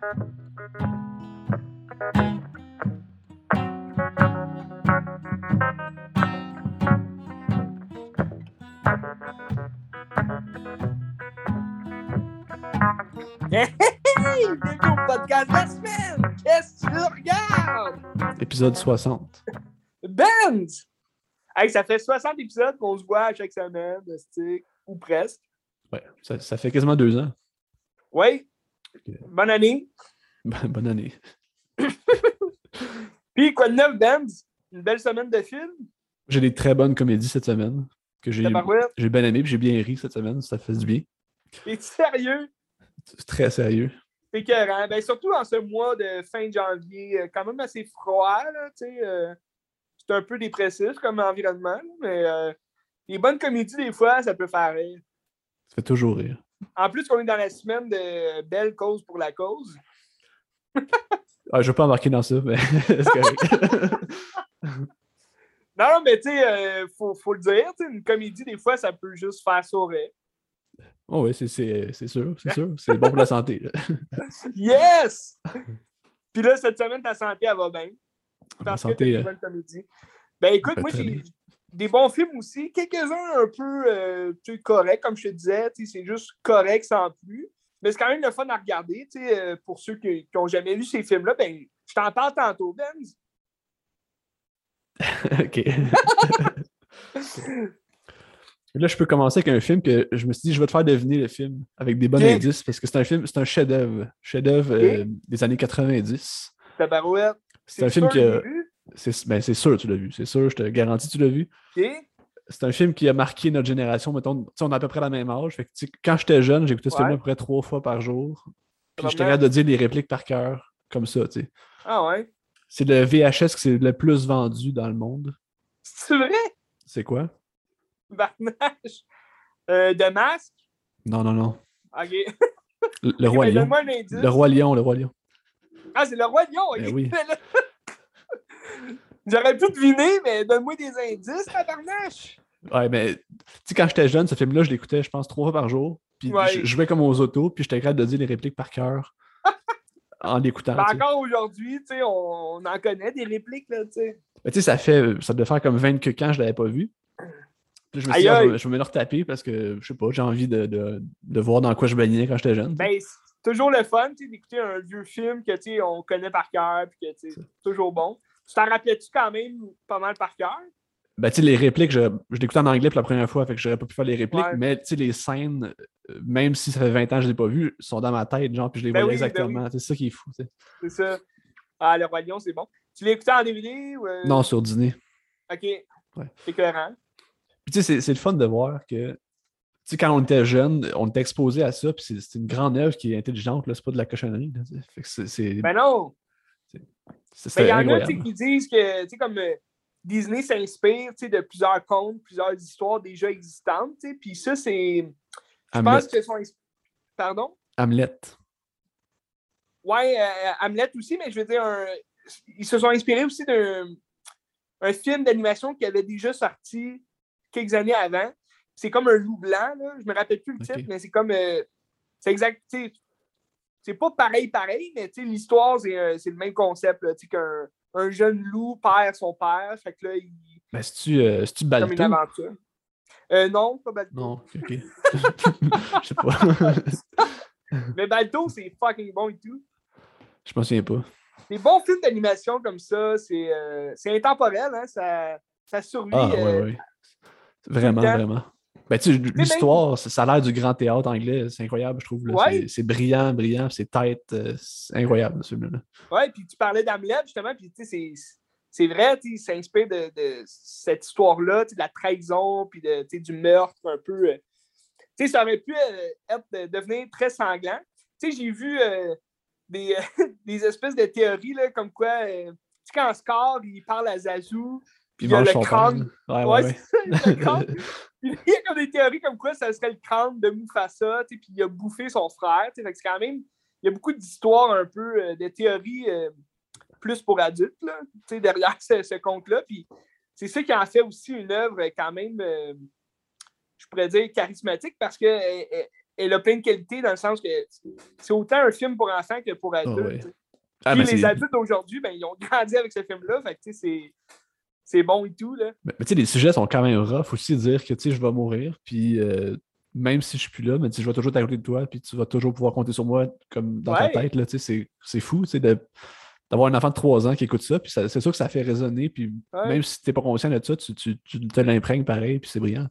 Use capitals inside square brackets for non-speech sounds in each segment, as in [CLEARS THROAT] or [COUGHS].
Hey! Bienvenue au podcast de la semaine! Qu'est-ce que tu regardes? Épisode 60. Benz! Hey, ça fait 60 épisodes qu'on se voit chaque semaine, ou presque. Ouais, ça, ça fait quasiment deux ans. Oui. Bonne année. [LAUGHS] Bonne année. [LAUGHS] Puis, quoi de neuf, Benz? Une belle semaine de film? J'ai des très bonnes comédies cette semaine que j'ai bien aimé puis j'ai bien ri cette semaine. Ça fait du bien. Es-tu sérieux? Très sérieux. C'est écœurant. Ben, surtout en ce mois de fin janvier, euh, quand même assez froid, là, tu sais. euh, c'est un peu dépressif comme environnement, là, mais euh, les bonnes comédies, des fois, ça peut faire rire. Ça fait toujours rire. En plus, qu'on est dans la semaine de Belle cause pour la cause. [LAUGHS] Ah, je vais pas embarquer dans ça, mais [LAUGHS] c'est correct. [LAUGHS] Non, mais tu sais, euh, faut, faut le dire, une comédie, des fois, ça peut juste faire sourire. oh, oui, c'est- sûr, c'est sûr. C'est bon pour la santé. Yes! Puis là, cette semaine, ta santé, elle va bien. Parce que santé, euh, une bonne comédie. Ben écoute, fait moi, j'ai. Des bons films aussi. Quelques-uns un peu euh, corrects, comme je te disais. C'est juste correct sans plus. Mais c'est quand même le fun à regarder. euh, pour ceux qui n'ont jamais vu ces films-là, ben, je t'en parle tantôt, Benz. [LAUGHS] OK. Là, je peux commencer avec un film que je me suis dit, je vais te faire deviner le film avec des bons indices parce que c'est un film, c'est un chef-d'œuvre. Chef-d'œuvre euh, des années 90. Tabarouette. C'est un film sûr, C'est ben, c'est sûr, tu l'as vu. C'est sûr, je te garantis, tu l'as vu. C'est un film qui a marqué notre génération. Mettons, on a à peu près la même âge. Fait que, quand j'étais jeune, j'écoutais ce film à peu près trois fois par jour. Puis j'étais capable de dire les répliques par cœur, comme ça. tu sais. Ah ouais. C'est le VHS qui c'est le plus vendu dans le monde. C'est vrai? C'est quoi? Barnage. Euh, de masque? Non, non, non. OK. Le, [LAUGHS] Roi Lion. Le Roi Lion, le Roi Lion. Ah, c'est le roi lion. Ben oui. [LAUGHS] J'aurais pu deviner, mais donne-moi des indices, tabarnache. Ouais, mais tu sais, quand j'étais jeune, ce film-là, je l'écoutais, je pense, trois fois par jour. Puis Ouais. je jouais comme aux autos, puis j'étais capable de dire les répliques par cœur [LAUGHS] en l'écoutant. Ben, encore aujourd'hui, tu sais, on, on en connaît des répliques, là, tu sais. Mais tu sais, ça fait, ça devait faire comme 20 que quand je l'avais pas vu. Puis je me suis dit, ah, je, vais- je vais me le retaper parce que, je sais pas, j'ai envie de, de, de voir dans quoi je baignais quand j'étais jeune. Ben, c'est toujours le fun, tu sais, d'écouter un vieux film que, tu sais, on connaît par cœur, puis que, tu sais, c'est toujours bon. Tu t'en rappelais-tu quand même pas mal par cœur? Ben, tu sais, les répliques, je, je l'écoutais en anglais pour la première fois, fait que j'aurais pas pu faire les répliques, Ouais. mais les scènes, euh, même si ça fait 20 ans que je les ai pas vues, sont dans ma tête, genre, puis je les Ben oui, ben exactement. C'est ça qui est fou. C'est ça. Ah, le roi lion, c'est bon. Tu l'as écouté en DVD ou... euh, Non, sur dîner. OK. Ouais. C'est cohérent. Puis tu sais, c'est- le fun de voir que, tu sais, quand on était jeune, on était exposé à ça, puis c'est- une grande œuvre qui est intelligente, là, c'est pas de la cochonnerie. là, tu sais. Fait que c'est- c'est Ben non! Ben, il y en a qui disent que, comme euh, Disney s'inspire de plusieurs contes, plusieurs histoires déjà existantes, puis ça, c'est. Je pense que sont. ins- Pardon? Hamlet. Ouais, euh, Hamlet aussi, mais je veux dire, un- ils se sont inspirés aussi d'un un film d'animation qui avait déjà sorti quelques années avant. C'est comme un loup blanc, là. je me rappelle plus le titre, mais c'est comme. euh, c'est exact. C'est pas pareil, pareil, mais l'histoire, c'est euh, c'est le même concept. qu'un un jeune loup perd son père. Fait que là, il. Ben, c'est-tu euh, c'est-tu comme une aventure. Euh, non, pas Balto. Non, ok. ok. [LAUGHS] [LAUGHS] Je sais pas. [LAUGHS] Mais Balto, c'est fucking bon et tout. Je m'en souviens pas. Les bons films d'animation comme ça, c'est euh, c'est intemporel, hein? ça, ça survit. Ah, ouais, ouais. Vraiment, vraiment. Ben, l'histoire, ça ça a l'air du grand théâtre anglais. C'est incroyable, je trouve. Ouais. C'est- brillant, brillant, c'est tête. euh, c'est incroyable, ce film-là. Ouais, puis tu parlais d'Hamlet, justement, puis tu sais, c'est- vrai, tu sais, s'inspire de, de cette histoire-là, tu sais, de la trahison, puis de, tu sais, du meurtre un peu. euh. Tu sais, ça aurait pu euh, être, de- devenir très sanglant. Tu sais, j'ai vu euh, des, [LAUGHS] des espèces de théories, là, comme quoi, tu sais, quand Scar, il parle à Zazu, puis il y a le crâne. Ouais, Ouais, il y a le crâne. Puis il y a comme des théories comme quoi ça serait le crâne de Mufasa, puis il a bouffé son frère. c'est quand même. Il y a beaucoup d'histoires un peu, euh, de théories euh, plus pour adultes, là, derrière [LAUGHS] ce, ce conte-là. Puis c'est ça qui en fait aussi une œuvre quand même, euh, je pourrais dire, charismatique parce que elle, elle- a plein de qualités dans le sens que c'est autant un film pour enfants que pour adultes. ouais. tu sais. Ah, Puis mais les adultes d'aujourd'hui, ben, ils ont [LAUGHS] grandi avec ce film-là. Fait c'est- c'est bon et tout. Là. Mais, mais tu sais, les sujets sont quand même rough aussi dire que tu sais, je vais mourir, puis euh, même si je suis plus là, mais tu sais, je vais toujours côté de toi, puis tu vas toujours pouvoir compter sur moi comme dans Ouais. ta tête. là, tu sais, C'est fou tu sais, de- d'avoir un enfant de 3 ans qui écoute ça, puis c'est sûr que ça fait résonner, puis Ouais. même si tu n'es pas conscient de ça, tu, tu, tu te l'imprègnes pareil, puis c'est brillant.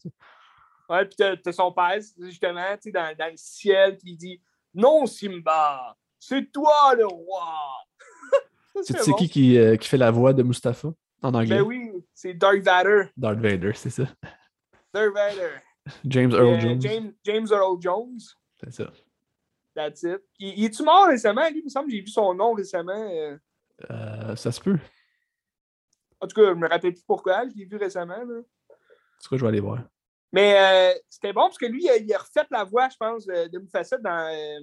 Ouais, puis t'as, t'as son père, justement, tu sais, dans, dans le ciel, qui dit Non, Simba, c'est toi le roi. [LAUGHS] C'est bon. qui qui, euh, qui fait la voix de Mustapha? En anglais? Ben oui, c'est Darth Vader. Darth Vader, c'est ça. Darth Vader. James Earl Euh, Jones. James, James Earl Jones. C'est ça. That's it. Il, il est-tu mort récemment? Lui, il me semble que j'ai vu son nom récemment. euh. Euh, ça se peut. En tout cas, je me rappelle plus pourquoi. Je l'ai vu récemment. Là. C'est quoi, je vais aller voir. Mais euh, c'était bon parce que lui, il a, il a refait la voix, je pense, de, Mufasa dans, euh,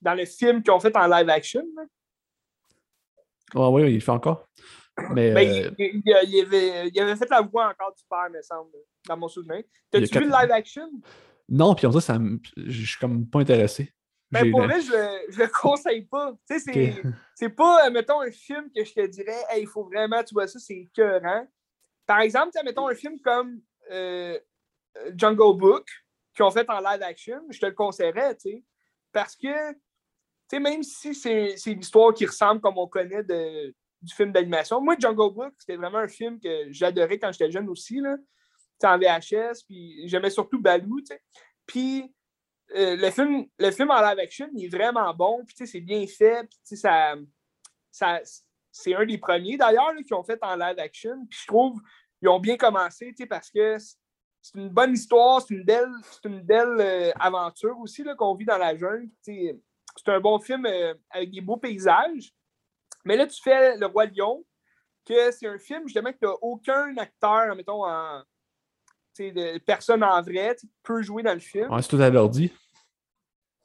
dans le film qu'ils ont fait en live action. Ah oui, oui, il le fait encore. Mais Ben, euh, il, il- il avait, il avait fait la voix encore du père, me semble, dans mon souvenir. T'as-tu vu le live action? non, puis en ça, ça je suis comme pas intéressé. Ben, J'ai- pour vrai, je le, je le conseille pas. Tu sais, [LAUGHS] c'est, pas, euh, mettons, un film que je te dirais, hey, il faut vraiment, tu vois ça, c'est écœurant. Par exemple, mettons un film comme euh, Jungle Book, qu'ils ont fait en live action, je te le conseillerais, tu sais. Parce que, tu sais, même si c'est, c'est une histoire qui ressemble comme on connaît de, du film d'animation, moi, Jungle Book, c'était vraiment un film que j'adorais quand j'étais jeune aussi, là. En VHS, puis j'aimais surtout Baloo. Puis, euh, le, film, le film en live action, il est vraiment bon, puis c'est bien fait, puis ça, ça, c'est un des premiers d'ailleurs qui ont fait en live action, puis je trouve ils ont bien commencé, parce que c'est une bonne histoire, c'est une belle, c'est une belle euh, aventure aussi qu'on vit dans la jungle. C'est un bon film euh, avec des beaux paysages. Mais là, tu fais Le Roi Lion, que c'est un film justement que tu n'as aucun acteur, mettons, en, de personne en vrai, qui peut jouer dans le film. Ouais, c'est tout à l'ordi.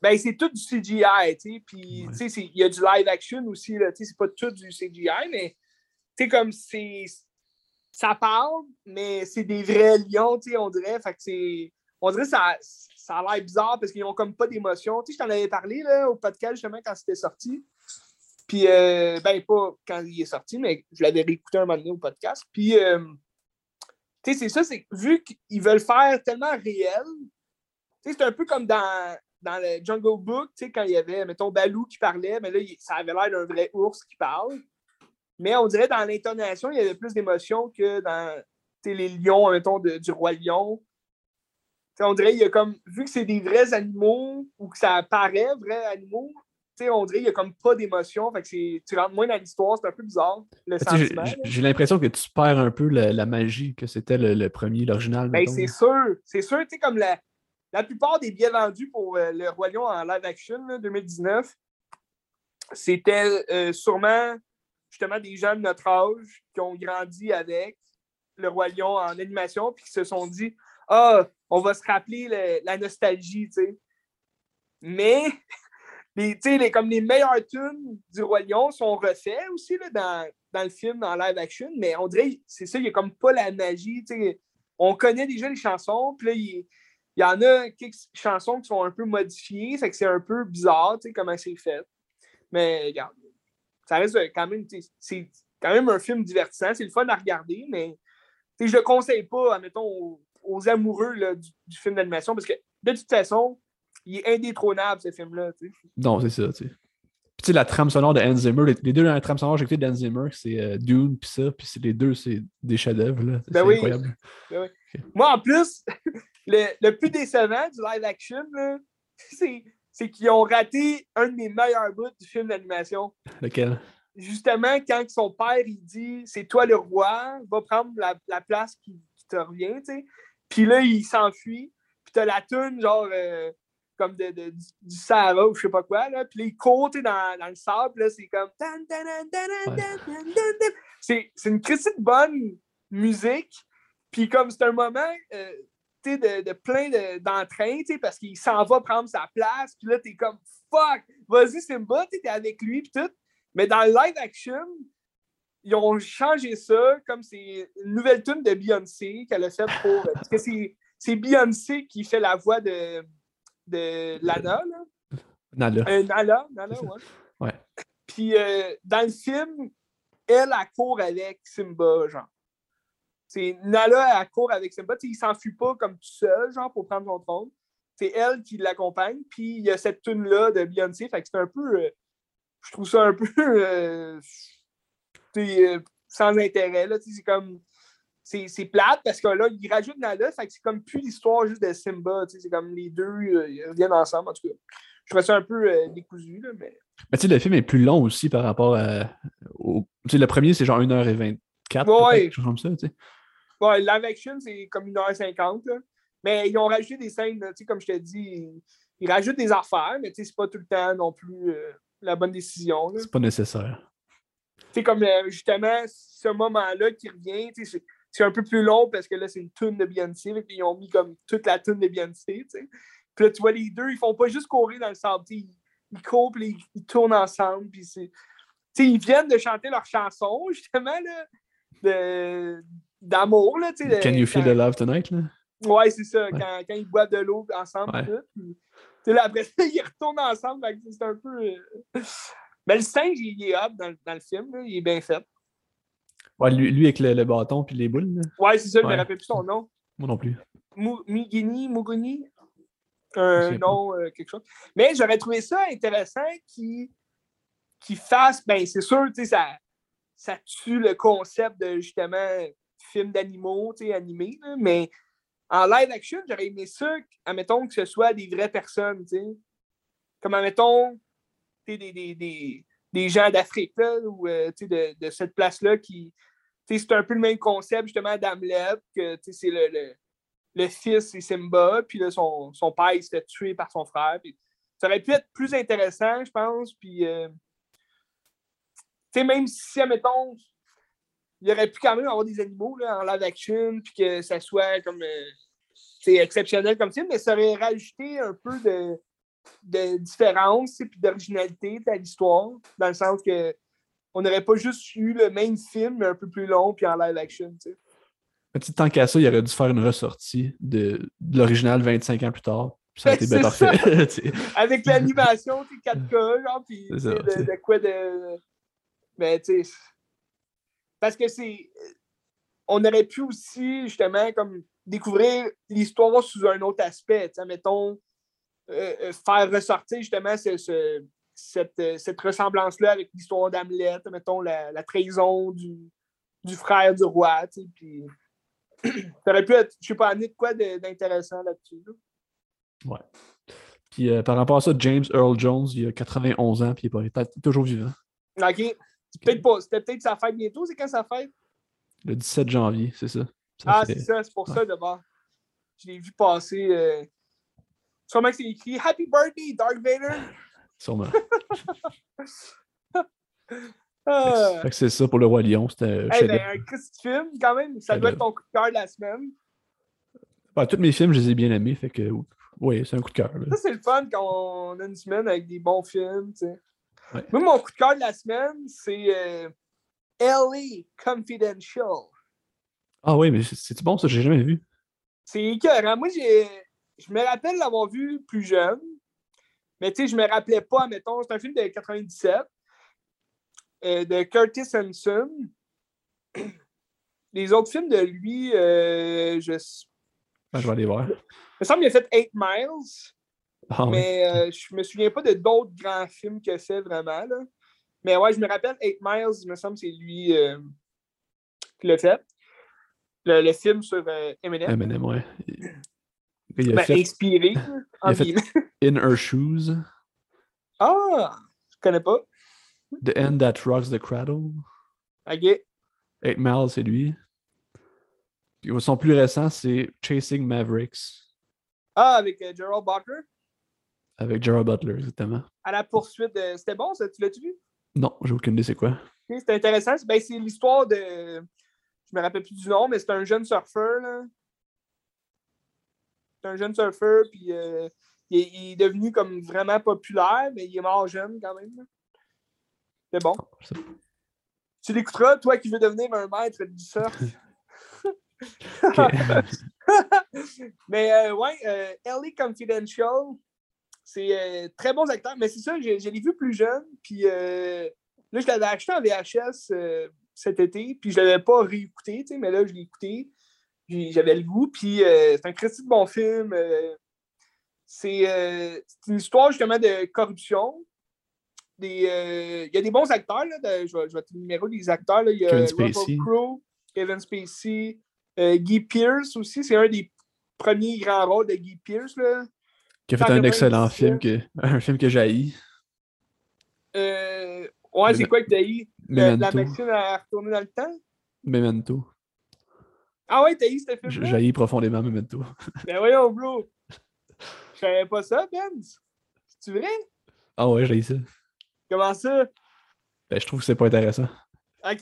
Ben, c'est tout du CGI, tu sais. Puis, Ouais. tu sais, il y a du live action aussi, là. Tu sais, c'est pas tout du CGI, mais, tu sais, comme c'est. Ça parle, mais c'est des vrais lions, tu sais, on dirait. Fait que c'est. On dirait que ça, ça a l'air bizarre parce qu'ils ont comme pas d'émotion. Tu sais, je t'en avais parlé, là, au podcast, justement, quand c'était sorti. Puis, euh, ben, pas quand il est sorti, mais je l'avais réécouté un moment donné au podcast. Puis, euh, tu sais, c'est ça, c'est vu qu'ils veulent faire tellement réel, tu sais, c'est un peu comme dans, dans le Jungle Book, tu sais, quand il y avait, mettons, Baloo qui parlait, mais là, ça avait l'air d'un vrai ours qui parle. Mais on dirait dans l'intonation, il y avait plus d'émotion que dans les lions, mettons, de- du Roi Lion. Tu sais, on dirait, il y a comme, vu que c'est des vrais animaux ou que ça paraît vrais animaux, sais, on dirait qu'il n'y a comme pas d'émotion. Fait que c'est- tu rentres moins dans l'histoire, c'est un peu bizarre, le sentiment. J'ai l'impression que tu perds un peu la, la magie que c'était le, le premier, l'original. Ben, c'est sûr. C'est sûr, tu sais, comme la, la plupart des billets vendus pour euh, le Roi Lion en live action là, 2019, c'était euh, sûrement justement des gens de notre âge qui ont grandi avec le Roi Lion en animation puis qui se sont dit Ah, on va se rappeler le- la nostalgie, tu sais. Mais les, les, comme les meilleurs tunes du Roi Lion sont refaits aussi là, dans, dans le film, en live action, mais on dirait, c'est ça, il n'y a comme pas la magie, tu sais. On connaît déjà les chansons, puis là, il, y en a quelques chansons qui sont un peu modifiées, fait que c'est un peu bizarre, comment c'est fait. Mais regarde, ça reste euh, quand même, c'est quand même un film divertissant, c'est le fun à regarder, mais je le conseille pas, admettons, aux, aux amoureux là, du, du film d'animation, parce que de toute façon, il est indétrônable, ce film-là. Non, c'est ça, tu sais. Puis tu sais, la trame sonore de Hans Zimmer, les, les deux dans la trame sonore j'ai écouté d'Hans Zimmer, c'est euh, Dune, puis ça, puis les deux, c'est des chefs-d'œuvre, Ben oui. incroyable. Moi, en plus, [LAUGHS] le, le plus décevant du live action, [LAUGHS] c'est, qu'ils ont raté un de mes meilleurs bouts du film d'animation. Lequel? Justement, quand son père, il dit « C'est toi le roi, va prendre la, la place qui, qui te revient, tu sais. » Puis là, il s'enfuit, puis t'as la toune, genre, euh, comme de, de- du, du Sahara ou je sais pas quoi, là. Puis là, il court, tu sais, dans, dans le sable, là, c'est comme... Ouais. C'est c'est une critique de bonne musique, puis comme c'est un moment, euh, de, de plein de- d'entrain, parce qu'il s'en va prendre sa place, puis là, t'es comme fuck, vas-y Simba, tu sais, t'es avec lui, puis tout. Mais dans le live action, ils ont changé ça comme c'est une nouvelle tune de Beyoncé qu'elle a faite pour. Parce que c'est, c'est Beyoncé qui fait la voix de, de Lana, là. Nala. Euh, Nala, Nala, ouais. Ouais. [LAUGHS] Puis euh, dans le film, elle, elle court avec Simba, genre. C'est Nala, elle court avec Simba. Tu sais, il s'enfuit pas comme tout seul, genre, pour prendre son trône. C'est elle qui l'accompagne. Puis il y a cette tune-là de Beyoncé. Fait que c'est un peu. euh, je trouve ça un peu. [LAUGHS] sans intérêt, là. Tu sais, c'est comme. C'est plate parce que là, il rajoute Nala. Fait que c'est comme plus l'histoire juste de Simba. C'est comme les deux, euh, ils reviennent ensemble. En tout cas, je trouve ça un peu euh, décousu, là. Mais. Mais tu sais, le film est plus long aussi par rapport à. au- Tu sais, le premier, c'est genre 1h24. Ouais. quelque chose comme ça, tu sais. Ouais, live action, c'est comme 1h50. là. Mais ils ont rajouté des scènes, tu sais, comme je te dis, ils, ils rajoutent des affaires, mais tu sais, c'est pas tout le temps non plus euh, la bonne décision. C'est pas nécessaire. Tu sais, comme euh, justement, ce moment-là qui revient, tu sais, c'est- un peu plus long parce que là, c'est une tune de Beyoncé, fait qu'ils ont mis comme toute la tune de Beyoncé, tu sais. Puis là, tu vois, les deux, ils font pas juste courir dans le sable, ils, ils courent, puis ils, ils tournent ensemble, puis c'est... Ils viennent de chanter leur chanson, [LAUGHS] justement, là, de- d'amour, là, de- Can you feel quand- the love tonight, là? Ouais, c'est ça, Ouais. quand, quand ils boivent de l'eau ensemble, Ouais. tout, puis, là, après ça, [LAUGHS] ils retournent ensemble, c'est un peu... euh, Mais le singe, il est up dans, le- dans le film, là, il est bien fait. Ouais, lui, lui avec le, le bâton puis les boules, là. Ouais, c'est ça, je Ouais. me rappelle plus son nom. Moi non plus. Mugini, Muguni, Je un nom, euh, quelque chose. Mais j'aurais trouvé ça intéressant qu'il fasse, ben c'est sûr, tu sais, ça, ça tue le concept de justement film d'animaux, tu sais, animé, là, mais en live action, j'aurais aimé ça, admettons que ce soit des vraies personnes, tu sais. Comme, admettons, tu sais, des, des, des, des gens d'Afrique, ou euh, de, de cette place-là qui. C'est un peu le même concept, justement, d'Hamlet, que c'est le, le, fils, c'est Simba, puis là, son, son père, il se fait tuer par son frère. ça aurait pu être plus intéressant, je pense, puis. euh, même si, admettons, il aurait pu quand même avoir des animaux là, en live action, puis que ça soit comme. euh, exceptionnel comme film, mais ça aurait rajouté un peu de, de différence et d'originalité à l'histoire, dans le sens que on n'aurait pas juste eu le même film, mais un peu plus long, puis en live action. tu sais. Mais tant qu'à ça, il aurait dû faire une ressortie de, de l'original 25 ans plus tard. Puis ça a été [LAUGHS] bien parfait. [LAUGHS] Avec l'animation, tu sais, 4K, genre, puis ça, de, quoi de. Mais tu sais. Parce que c'est. On aurait pu aussi, justement, comme découvrir l'histoire sous un autre aspect. Tu sais, mettons, euh, euh, faire ressortir justement ce- ce- cette, euh, cette ressemblance-là avec l'histoire d'Hamlet, mettons, la, la trahison du, du frère du roi. Tu sais, puis. [CLEARS THROAT] Ça aurait pu être, je sais pas, amener de quoi d'intéressant là-dessus. là? Ouais. Puis euh, par rapport à ça, James Earl Jones, il a 91 ans, puis il est toujours vivant. OK. Peut-être pas. C'était peut-être sa fête bientôt. C'est quand sa fête? Le 17 janvier, c'est ça. Ça ah, fait- c'est ça. C'est pour ça, d'abord. Je l'ai vu passer. Euh... Sûrement que c'est écrit Happy Birthday, Dark Vader? Sûrement. [LAUGHS] Que c'est ça pour le Roi Lion. C'était un Hey, ben, un Christ de film, quand même. Ça doit être ton coup de cœur de la semaine. Ouais, tous mes films, je les ai bien aimés. Fait que, oui, c'est un coup de cœur. Ça, c'est le fun quand on a une semaine avec des bons films. tu sais. Ouais. Moi, mon coup de cœur de la semaine, c'est euh, LA Confidential. Ah oui, mais c'est bon, ça, j'ai jamais vu. C'est écœurant. Moi, j'ai, je me rappelle l'avoir vu plus jeune, mais tu sais, je me rappelais pas, mettons, c'est un film de 97 euh, de Curtis Hanson. Les autres films de lui, euh, je, Ben, je vais aller voir. il me semble qu'il a fait 8 Miles, Ah oui. mais euh, je me souviens pas de d'autres grands films qu'il a fait vraiment. Là. Mais ouais, je me rappelle 8 Miles, il me semble que c'est lui euh, qui l'a fait. Le, le film sur Eminem. Eminem, ouais. Il a Ben, fait inspiré, [LAUGHS] fait-. In Her Shoes, Ah, je connais pas. The End That Rocks the Cradle. OK. 8 Mile, c'est lui. Puis son plus récent, c'est Chasing Mavericks Ah, avec euh, Gerald Barker. avec Gerard Butler, exactement. À la poursuite de. C'était bon, ça? Tu l'as-tu vu? Non, j'ai aucune idée c'est quoi. C'était intéressant. C'est ben, c'est l'histoire de. Je me rappelle plus du nom, mais c'est un jeune surfeur. là. C'est un jeune surfeur, puis euh, il, est, il est devenu comme vraiment populaire, mais il est mort jeune quand même. C'est bon. Tu l'écouteras, toi qui veux devenir un maître du surf. [LAUGHS] Mais euh, ouais, euh, LA Confidential, C'est euh, très bons acteurs. Mais c'est ça, je, je l'ai vu plus jeune. Puis euh, là, je l'avais acheté en VHS cet été. Puis je ne l'avais pas réécouté, mais là, je l'ai écouté. J'avais le goût. Puis euh, c'est un Christy de bon film. Euh, c'est euh, c'est une histoire justement de corruption. Il y a des bons acteurs. Là, de- je, vais, je vais te numérer des acteurs. Là. Il y a Kevin Russell Spacey. Crowe, Kevin Spacey, Guy Pearce aussi. C'est un des premiers grands rôles de Guy Pearce. Là. Qui a fait un excellent film, que, un film que j'ai Euh, ouais, c'est quoi que t'as eu? La, machine à retourner dans le temps? Memento. Ah ouais, t'as eu ce film-là? J'ai profondément Memento. [LAUGHS] Ben voyons, bro. Je savais pas ça, Ben. C'est vrai? Ah ouais, j'ai ça. Comment ça? Ben, je trouve que c'est pas intéressant. OK. [LAUGHS]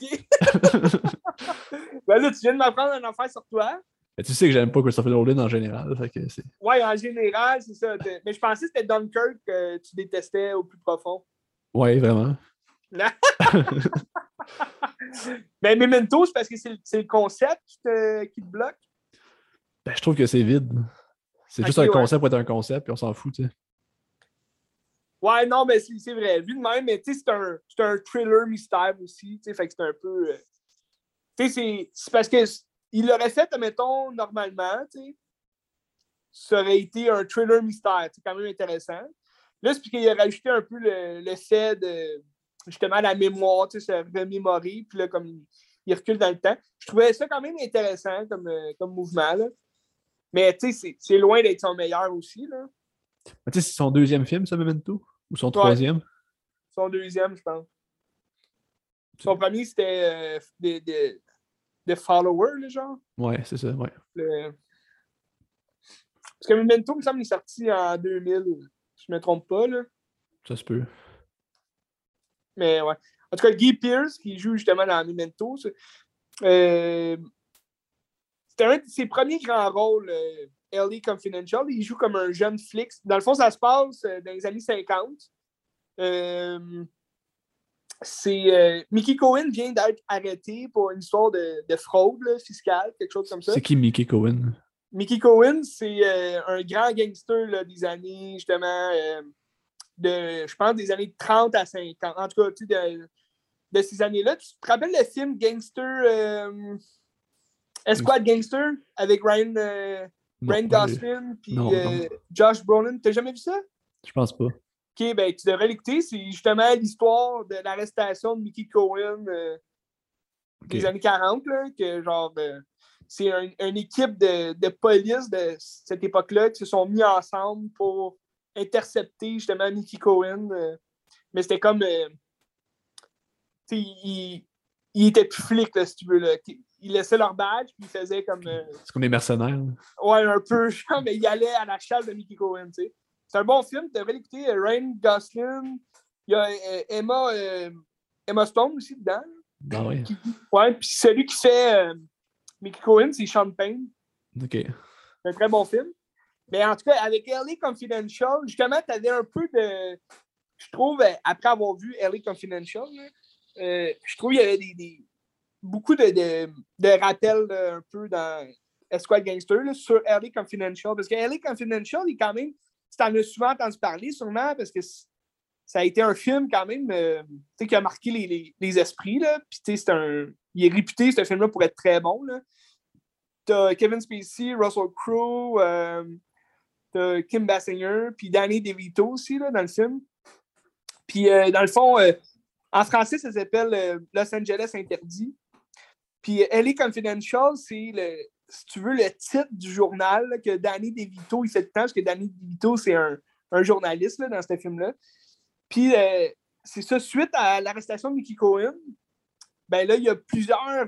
ben là, tu viens de m'apprendre une affaire sur toi. Mais tu sais que j'aime pas Christopher Nolan en général. Fait que. Ouais, en général, c'est ça. Mais je pensais que c'était Dunkirk que tu détestais au plus profond. Ouais, vraiment. [LAUGHS] Mais [LAUGHS] Memento, c'est parce que c'est le, concept qui te, qui te bloque? Ben, je trouve que c'est vide. C'est juste un ouais. concept pour être un concept, puis on s'en fout, tu sais. Ouais, non, mais c'est vrai. Vu de même, mais tu sais, c'est un, un thriller mystère aussi. Tu sais, fait que c'est un peu. euh, Tu sais, c'est- parce que il l'aurait fait, admettons, normalement, tu sais. Ça aurait été un thriller mystère. C'est quand même intéressant. Là, c'est parce qu'il a rajouté un peu le, le fait de. Justement, la mémoire, tu sais, se remémorer. Puis là, comme il, il recule dans le temps. Je trouvais ça quand même intéressant comme, euh, comme mouvement, là. Mais tu sais, c'est- c'est loin d'être son meilleur aussi, là. Mais tu sais, c'est son deuxième film, ça, Memento? Ou son troisième? Son deuxième, je pense. Son premier, c'était euh, des de, de Follower, le genre. Ouais, c'est ça, ouais. Le- Parce que Memento, il me semble, il est sorti en 2000, si je ne me trompe pas. Là. Ça se peut. Mais ouais. En tout cas, Guy Pearce, qui joue justement dans Memento, c'est- euh, c'était un de ses premiers grands rôles, euh, LA Confidential. Il joue comme un jeune flic. Dans le fond, ça se passe euh, dans les années 50. Euh, c'est euh, Mickey Cohen vient d'être arrêté pour une histoire de, de fraude là, fiscale, quelque chose comme ça. C'est qui Mickey Cohen? Mickey Cohen, c'est un grand gangster là, des années, justement, de, je pense, des années 30 à 50. En tout cas, tu sais, de, de ces années-là. Tu te rappelles le film Gangster, euh, Esquad Gangster, avec Ryan, euh, Non, Ryan Gosling puis euh. Josh Brolin? T'as jamais vu ça? Je pense pas. Ok, ben tu devrais l'écouter. C'est justement l'histoire de l'arrestation de Mickey Cohen euh, des années 40, là, que genre euh, c'est un- une équipe de, de police de cette époque-là qui se sont mis ensemble pour intercepter justement Mickey Cohen. euh. mais c'était comme euh, il, il était plus flic, là, si tu veux. Là. Ils laissaient leur badge, puis ils faisaient comme. euh, C'est comme des mercenaires. Ouais, un peu, [LAUGHS] genre, mais il allait à la chasse de Mickey Cohen, tu sais. C'est un bon film, tu devrais l'écouter. euh, Ryan Gosling, il y a euh, Emma, Emma Stone aussi dedans. Ah ouais. Ouais, puis celui qui fait Mickey Cohen, c'est Sean Payne. Ok. C'est un très bon film. Mais en tout cas, avec LA Confidential, justement, tu avais un peu de. Je trouve, après avoir vu LA Confidential, euh, je trouve qu'il y avait des, beaucoup de, de, rappels un peu dans Esquad Gangster sur LA Confidential. Parce que LA Confidential, il quand même. Tu en as souvent entendu parler, sûrement, parce que ça a été un film quand même euh, qui a marqué les, les- esprits. Là. Puis, c'est un. Il est réputé, ce film-là, pour être très bon. Là. T'as Kevin Spacey, Russell Crowe, euh, Kim Basinger, puis Danny DeVito aussi là, dans le film. Puis euh, dans le fond, euh, en français, ça s'appelle euh, Los Angeles Interdit. Puis LA Confidential, c'est le, si tu veux, le titre du journal que Danny DeVito, il fait de temps, parce que Danny DeVito, c'est un, un journaliste là, dans ce film-là. Puis c'est ça, suite à l'arrestation de Mickey Cohen, ben là, il y a plusieurs,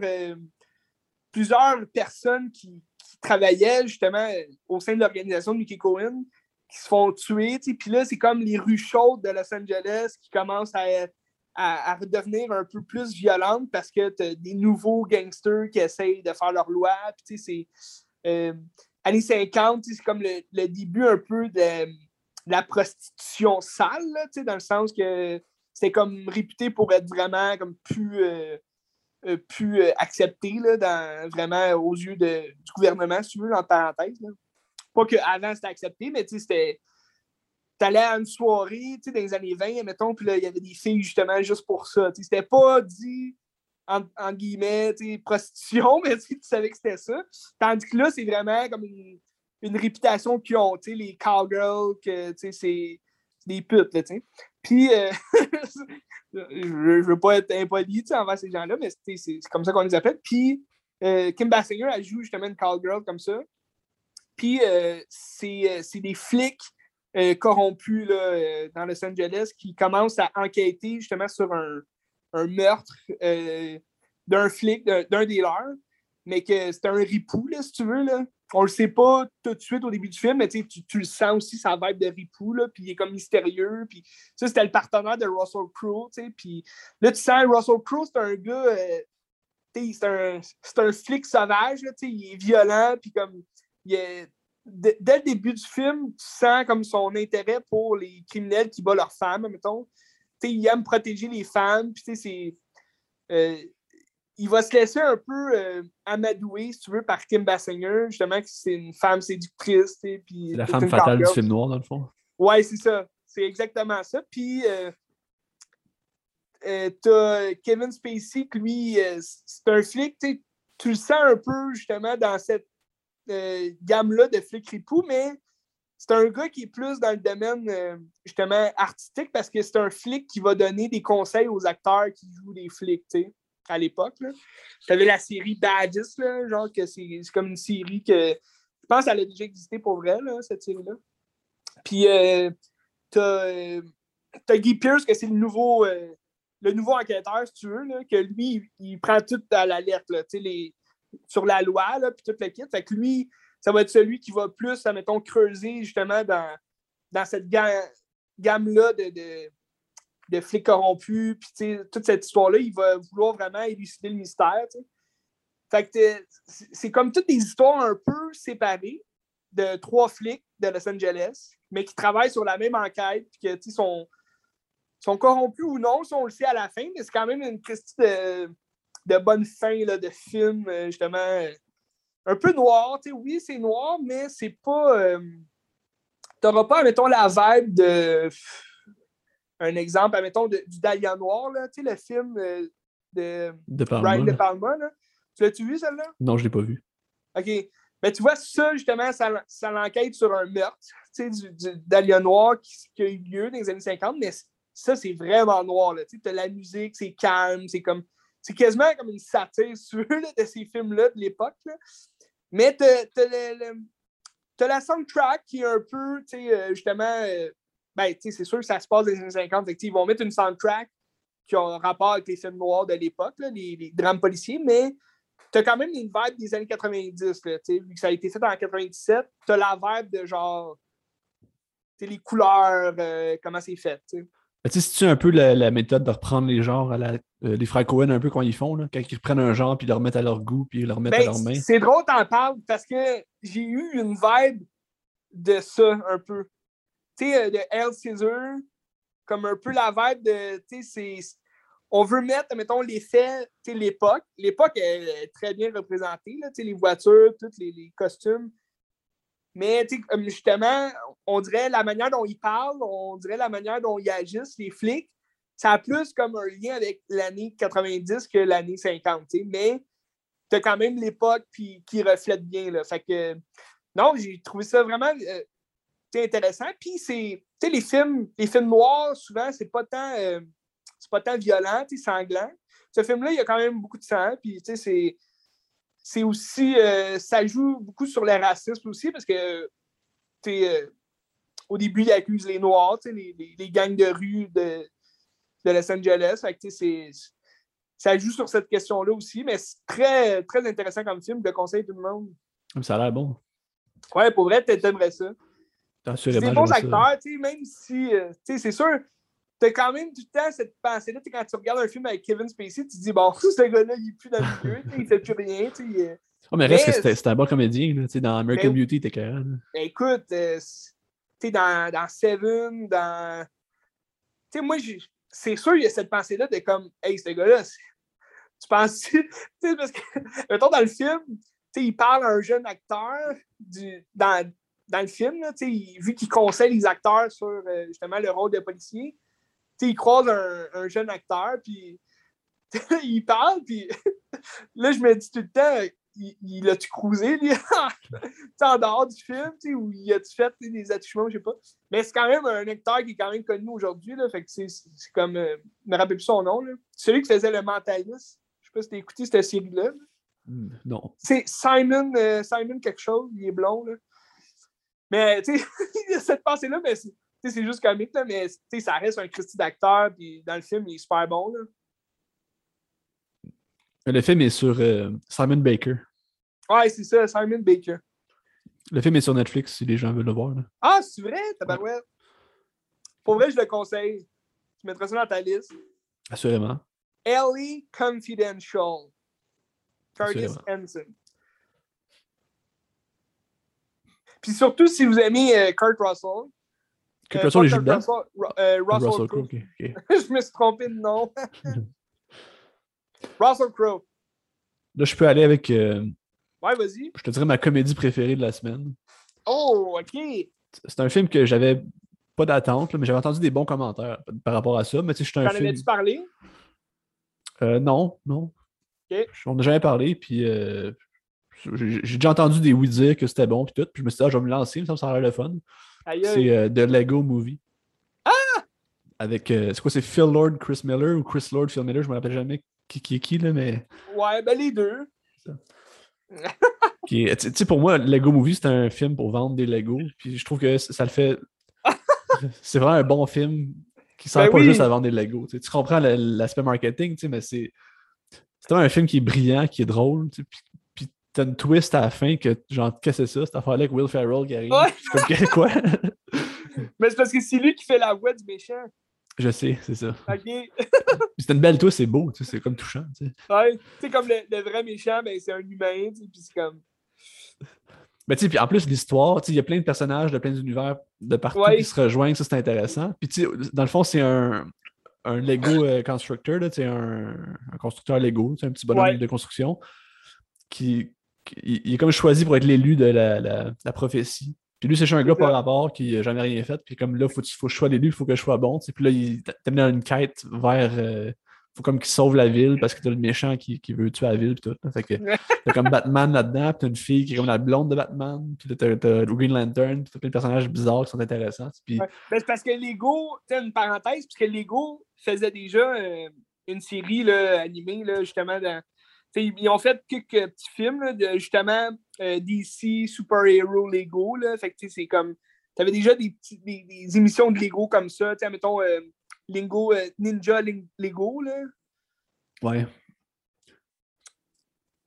plusieurs personnes qui travaillaient justement au sein de l'organisation de Mickey Cohen qui se font tuer. Puis là, c'est comme les rues chaudes de Los Angeles qui commencent à, à, redevenir un peu plus violentes parce que tu as des nouveaux gangsters qui essayent de faire leur loi. Puis c'est. euh, années 50, tu sais, c'est comme le, début un peu de, la prostitution sale, dans le sens que c'était comme réputé pour être vraiment comme plus, euh, euh, plus euh, accepté là, vraiment aux yeux de- du gouvernement, si tu veux, en parenthèse. Pas qu'avant c'était accepté, mais c'était. t'allais à une soirée, dans les années 20, mettons, puis il y avait des filles, justement, juste pour ça. C'était pas dit, en, guillemets, prostitution, [LAUGHS] mais tu savais que c'était ça. Tandis que là, c'est vraiment comme une, une réputation qu'ils ont, les cowgirls, que, c'est des putes, là. Puis, euh, [LAUGHS] je, je veux pas être impoli, envers ces gens-là, mais c'est comme ça qu'on les appelle. Puis, euh, Kim Basinger, elle joue justement une cowgirl comme ça. Puis, euh, c'est des flics corrompus là, dans Los Angeles qui commencent à enquêter justement sur un, un meurtre d'un flic, d'un des leurs, mais que c'est un ripou, là, si tu veux. Là. On le sait pas tout de suite au début du film, mais tu, tu le sens aussi, sa vibe de ripou, puis il est comme mystérieux. Puis ça, c'était le partenaire de Russell Crowe. tu Puis là, tu sens Russell Crowe, c'est un gars. euh, c'est un, un flic sauvage, là, il est violent, puis comme il est- dès le début du film, tu sens comme son intérêt pour les criminels qui battent leurs femmes, mettons. Il aime protéger les femmes, puis c'est. euh, il va se laisser un peu euh, amadouer, si tu veux, par Kim Basinger, justement, que c'est une femme séductrice, puis C'est la femme fatale du film noir, dans le fond. Ouais, c'est ça. C'est exactement ça. Puis, euh, euh, t'as Kevin Spacey, que lui, euh, c'est un flic, tu le sens un peu, justement, dans cette euh, gamme-là de flics ripou, mais c'est un gars qui est plus dans le domaine, justement, artistique, parce que c'est un flic qui va donner des conseils aux acteurs qui jouent des flics, tu sais, à l'époque. Tu avais la série Badges, là, genre que c'est comme une série que, je pense qu'elle a déjà existé pour vrai, là, cette série-là. Puis, euh, t'as euh, t'as Guy Pierce, que c'est le nouveau, euh, le nouveau enquêteur, si tu veux, là, que lui, il, prend tout à la sur la loi, là, puis tout le kit. Fait que lui, ça va être celui qui va plus, admettons, creuser justement dans, dans cette ga- gamme-là de, de, de flics corrompus, puis toute cette histoire-là, il va vouloir vraiment élucider le mystère. Fait que t'es- c'est comme toutes des histoires un peu séparées de trois flics de Los Angeles, mais qui travaillent sur la même enquête, puis que, sont, sont corrompus ou non, ça, on le sait à la fin, mais c'est quand même une question de, de bonne fin là, de film, euh, justement, euh, un peu noir. Tu sais, oui, c'est noir, mais c'est pas. euh, T'auras pas, mettons, la vibe de. Un exemple, admettons, de- du Dahlia Noir, là, tu sais, le film euh, de De Palma. Brian De là. Palma. Là. Tu l'as-tu vu, celle-là? Non, je l'ai pas vu. OK. Ben, tu vois, ça, justement, ça, ça l'enquête sur un meurtre tu sais, du, du, d'Alia Noir qui, qui a eu lieu dans les années 50, mais ça, c'est vraiment noir. Tu as la musique, c'est calme, c'est comme. C'est quasiment comme une satire, veux, là, de ces films-là de l'époque. là. Mais tu as, la soundtrack qui est un peu, tu sais, euh, justement, euh, ben, tu sais, c'est sûr que ça se passe dans les années 50. Fait ils vont mettre une soundtrack qui a rapport avec les films noirs de l'époque, les, les drames policiers, mais tu as quand même une vibe des années 90, là, vu que ça a été fait en 97, tu as la vibe de genre, les couleurs, euh, comment c'est fait, tu sais. Mais Tu sais, c'est-tu un peu la, la méthode de reprendre les genres à la, euh, les frères Cohen un peu quand ils font, là, quand ils reprennent un genre puis ils le remettent à leur goût puis ils le remettent à Ben, leurs mains? c'est drôle t'en parles parce que j'ai eu une vibe de ça un peu. Tu sais, euh, de L. Caesar, comme un peu la vibe de, tu sais. On veut mettre, mettons, l'effet, tu sais, l'époque. L'époque est très bien représentée, là, tu sais, les voitures, tous les, les costumes. Mais, tu sais, justement, on dirait la manière dont ils parlent, on dirait la manière dont ils agissent, les flics, ça a plus comme un lien avec l'année 90 que l'année 50, tu sais. Mais tu as quand même l'époque qui reflète bien. Là. Fait que, non, j'ai trouvé ça vraiment euh, intéressant. Puis, c'est, tu sais, les films, les films noirs, souvent, c'est pas tant, euh, c'est pas tant violent, sanglant. Ce film-là, il y a quand même beaucoup de sang. Puis, tu sais, c'est, c'est aussi, euh, ça joue beaucoup sur le racisme aussi parce que, euh, au début, ils accusent les Noirs, les, les, les gangs de rue de, de Los Angeles. Fait que, tu sais, c'est ça joue sur cette question-là aussi, mais c'est très, très intéressant comme film. Je le conseille à tout le monde. Ça a l'air bon. Ouais, pour vrai, t'aimerais ça. C'est des bons acteurs, tu sais, même si, euh, tu sais, c'est sûr, t'as quand même tout le temps cette pensée-là, quand tu regardes un film avec Kevin Spacey, tu te dis, bon, ce gars-là, il est plus dans le milieu, il fait plus rien, tu sais. euh. Oh, mais reste Mais- que c'était un bon comédien. Là, tu sais, dans American Ben- Beauty, t'es carré. Ben, écoute, euh, tu sais, dans, dans Seven, dans. Tu sais, moi, c'est sûr, il y a cette pensée-là de comme, hey, ce gars-là, tu penses. Tu sais, parce que, mettons, dans le film, tu sais, il parle à un jeune acteur du, dans, dans le film, là, vu qu'il conseille les acteurs sur euh, justement le rôle de policier, il croise un, un jeune acteur, puis [LAUGHS] il parle, puis [LAUGHS] là, je me dis tout le temps, il, il a-tu cruisé, lui, [LAUGHS] en dehors du film, ou il a-tu fait des attouchements, je sais pas. Mais c'est quand même un acteur qui est quand même connu aujourd'hui, là, fait que c'est comme, euh, je me rappelle plus son nom, là. Celui qui faisait le mentaliste, je sais pas si t'as écouté cette série-là. là. Hmm, Non. C'est Simon, euh, Simon quelque chose, il est blond, là. Mais, tu sais, [LAUGHS] cette pensée-là, mais c'est juste comique, là, mais ça reste un Christy d'acteur, puis dans le film, il est super bon, là. Le film est sur euh, Simon Baker. Ouais, c'est ça, Simon Baker. Le film est sur Netflix si les gens veulent le voir. là. Ah, c'est vrai, tabarouette? Pour vrai, je le conseille. Tu mettras ça dans ta liste. Assurément. Ellie Confidential. Curtis Assurément. Puis surtout, si vous aimez euh, Kurt Russell. Kurt euh, Russell est Kurt? Russell, Ru- euh, Russell, Russell Crowe. [LAUGHS] Je me suis trompé de nom. [LAUGHS] Russell Crowe. Là, je peux aller avec, Ouais, vas-y. je te dirais, ma comédie préférée de la semaine. Oh, OK. C'est un film que j'avais pas d'attente, mais j'avais entendu des bons commentaires par rapport à ça. Mais tu sais, je un film. avais-tu parlé? Euh, non, non. Ok. On n'a jamais parlé, puis euh, j'ai déjà entendu des oui dire que c'était bon, puis tout. Puis je me suis dit, ah, je vais me lancer, ça me semble le fun. C'est aïe. euh, The Lego Movie. Ah! Avec, euh, c'est quoi, c'est Phil Lord, Chris Miller ou Chris Lord, Phil Miller, je me rappelle jamais qui, est qui, là, mais. Ouais, ben les deux. est- Tu sais, pour moi, Lego Movie, c'est un film pour vendre des Lego, puis je trouve que ça le fait. [LAUGHS] c'est vraiment un bon film qui sert Ben pas oui. juste à vendre des Lego. Tu comprends l'aspect marketing, tu sais, mais c'est. C'est vraiment un film qui est brillant, qui est drôle, tu sais, puis, puis t'as une twist à la fin que, genre, qu'est-ce que c'est ça, cette affaire-là avec Will Ferrell qui arrive. Ouais. C'est comme, quoi? [LAUGHS] Mais c'est parce que c'est lui qui fait la voix du méchant. Je sais, c'est ça. [LAUGHS] C'est une belle twist, c'est beau, tu sais, c'est comme touchant. tu sais. Ouais. Sais, comme le, le vrai méchant, ben, c'est un humain, tu sais, puis c'est comme. Mais tu sais, puis en plus, l'histoire, tu sais, il y a plein de personnages de plein d'univers de partout Ouais. qui se rejoignent, ça c'est intéressant. Puis tu sais, dans le fond, c'est un, un Lego euh, constructor, là, tu sais, un, un constructeur Lego, c'est un petit bonhomme Ouais. de construction qui- il, il est comme choisi pour être l'élu de la, la- la prophétie. Puis lui, c'est juste un gars par rapport qui n'a jamais rien fait. Puis comme là, faut, faut que je sois l'élu, il faut que je sois bon. tu sais. Puis là, il t'amène dans une quête vers. euh, faut comme qu'il sauve la ville parce que t'as le méchant qui, qui veut tuer la ville. Puis tout. là. Fait que [LAUGHS] t'as comme Batman là-dedans, puis t'as une fille qui est comme la blonde de Batman. Puis là, t'as, t'as Green Lantern, puis t'as plein de personnages bizarres qui sont intéressants. Puis Ouais. Ben, c'est parce que Lego, tu sais, une parenthèse, parce que Lego faisait déjà euh, une série là, animée, là, justement, dans. Ils ont fait quelques petits films là, de justement euh, DC Super Hero Lego. Là, fait que tu sais, c'est comme. Tu avais déjà des, petits- des, des émissions de Lego comme ça. tu sais, Mettons euh, Lingo, euh, Ninja Ling- Lego. Là. Ouais.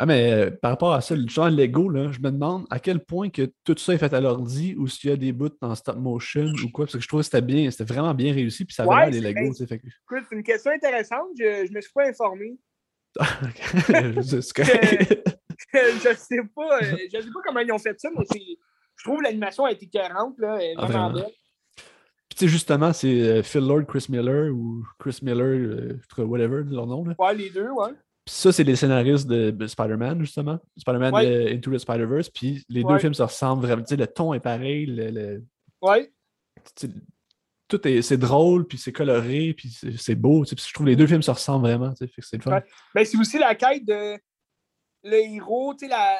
Ah, mais par rapport à ça, le genre Lego, là, je me demande à quel point que tout ça est fait à l'ordi ou s'il y a des bouts en stop motion ou quoi, parce que je trouve que c'était bien, c'était vraiment bien réussi, puis ça Ouais, des c'est Lego, fait que- C'est une question intéressante. Je ne me suis pas informé. [LAUGHS] [LAUGHS] Je sais pas. euh, je sais pas comment ils ont fait ça, mais je trouve l'animation a été 40. Là, elle est Ah, vraiment belle. Puis tu sais, justement, c'est euh, Phil Lord, Chris Miller ou Chris Miller, euh, whatever, leur nom, là. Ouais, les deux, ouais. Puis ça, c'est les scénaristes de, de Spider-Man, justement. Spider-Man Ouais. euh, Into the Spider-Verse. Puis les deux films se ressemblent vraiment. Tu sais, le ton est pareil. le- le- Ouais. tu sais, tout est, c'est drôle, puis c'est coloré, puis c'est, beau. tu sais, puis je trouve que les deux films se ressemblent vraiment. tu sais, fait que c'est le fun. Ouais. Ben, c'est aussi la quête de le héros, tu sais, la-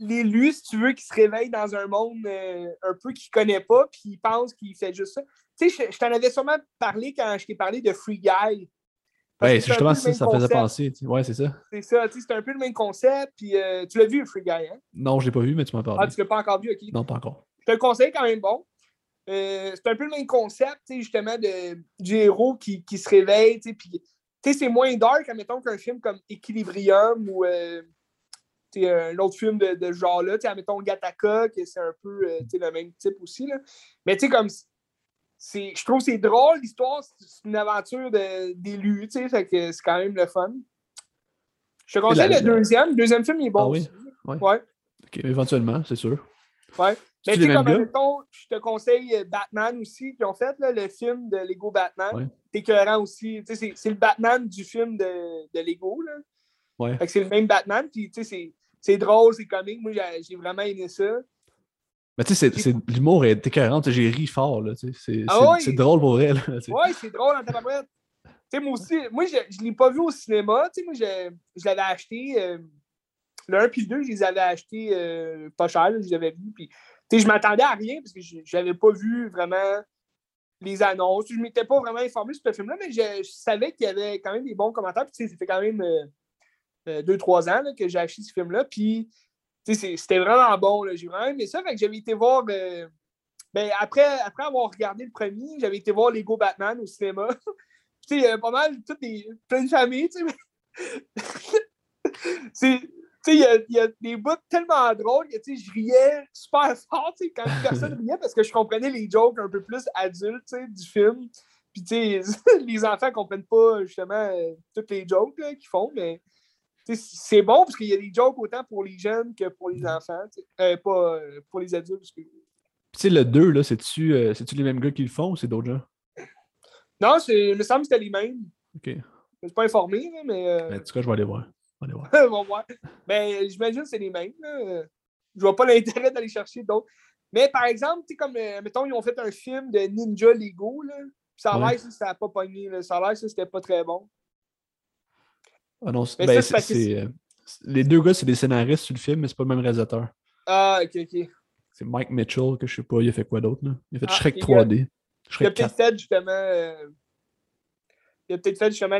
l'élu, si tu veux, qui se réveille dans un monde euh, un peu qu'il connaît pas, puis il pense qu'il fait juste ça. Tu sais, je, je t'en avais sûrement parlé quand je t'ai parlé de Free Guy. Un justement ça, ça faisait penser. tu sais. Ouais, c'est ça. C'est ça, tu sais, c'est un peu le même concept, puis euh, tu l'as vu, Free Guy, hein? Non, je l'ai pas vu, mais tu m'en Ah, parles. tu l'as pas encore vu, OK. Non, pas encore. Je te le conseille quand même bon. Euh, c'est un peu le même concept, tu sais, justement, de, du héros qui, qui se réveille, puis, tu sais, c'est moins dark, admettons, qu'un film comme Equilibrium ou, euh, tu sais, un autre film de, de ce genre-là, tu sais, admettons Gattaca, que c'est un peu, euh, le même type aussi, là. Mais, tu sais, comme, je trouve que c'est drôle, l'histoire, c'est une aventure de- d'élus, tu sais, fait que c'est quand même le fun. Je te conseille la- le deuxième. Le deuxième film, il est bon Ah oui? Ouais. Éventuellement, c'est sûr. Ouais. Mais tu sais, comme gars? admettons, je te conseille euh, Batman aussi, qui ont fait là, le film de Lego Batman. Ouais. C'est écœurant aussi. C'est c'est le Batman du film de, de Lego. Là. Ouais. Fait que c'est le même Batman, puis c'est- c'est drôle, c'est comique. Moi, j'ai j'ai vraiment aimé ça. Mais tu sais, c'est- c'est- l'humour est écœurant. J'ai ri fort. là, C'est Ah c'est- oui? c'est drôle pour sais. Ouais, c'est drôle en tabarouette. Moi aussi, moi, je ne l'ai pas vu au cinéma. Tu sais, moi, je, je l'avais acheté. euh, le 1 puis le 2, je les avais achetés euh, pas cher, là, je les avais vus. Puis, je m'attendais à rien parce que je n'avais pas vu vraiment les annonces. Je ne m'étais pas vraiment informé sur ce film-là, mais je, savais qu'il y avait quand même des bons commentaires. Puis, ça fait quand même 2-3 ans là, que j'ai acheté ce film-là. Puis, c'était vraiment bon. J'ai vraiment aimé ça. Fait que j'avais été voir. euh, ben, après, après avoir regardé le premier, j'avais été voir Lego Batman au cinéma. [LAUGHS] il y avait pas mal, toutes des, plein de familles, [LAUGHS] c'est. Tu sais, il y y a des bouts tellement drôles que tu sais, je riais super [LAUGHS] fort tu sais, quand personne riait parce que je comprenais les jokes un peu plus adultes tu sais, du film. Puis, tu sais, [LAUGHS] les enfants comprennent pas justement euh, toutes les jokes qu'ils font, mais tu sais, c'est bon parce qu'il y a des jokes autant pour les jeunes que pour les enfants. Euh, pas euh, pour les adultes. parce que- Tu sais, le 2, là, c'est-tu euh, les mêmes gars qui le font ou c'est d'autres gens? Non, il me semble que c'était les mêmes. Ok. Je ne suis pas informé, mais. euh, Ben, en tout cas, je vais aller voir. Je vais aller voir. [LAUGHS] on va voir. Ben, j'imagine que c'est les mêmes. là. Je vois pas l'intérêt d'aller chercher d'autres. Mais par exemple, tu sais, comme, euh, mettons, ils ont fait un film de Ninja Lego, là. Puis ça a Ouais. l'air ça n'a pas pogné. Là. Ça a l'air que c'était pas très bon. Ah non, c'est- Mais ben, ça, c'est euh, c'est- les deux gars, c'est des scénaristes sur le film, mais c'est pas le même réalisateur. Ah, ok, ok. Il C'est Mike Mitchell, que je sais pas, il a fait quoi d'autre, là? Il a fait Ah, Shrek il a- 3D. a Shrek peut-être 4. fait justement. euh, Il a peut-être fait justement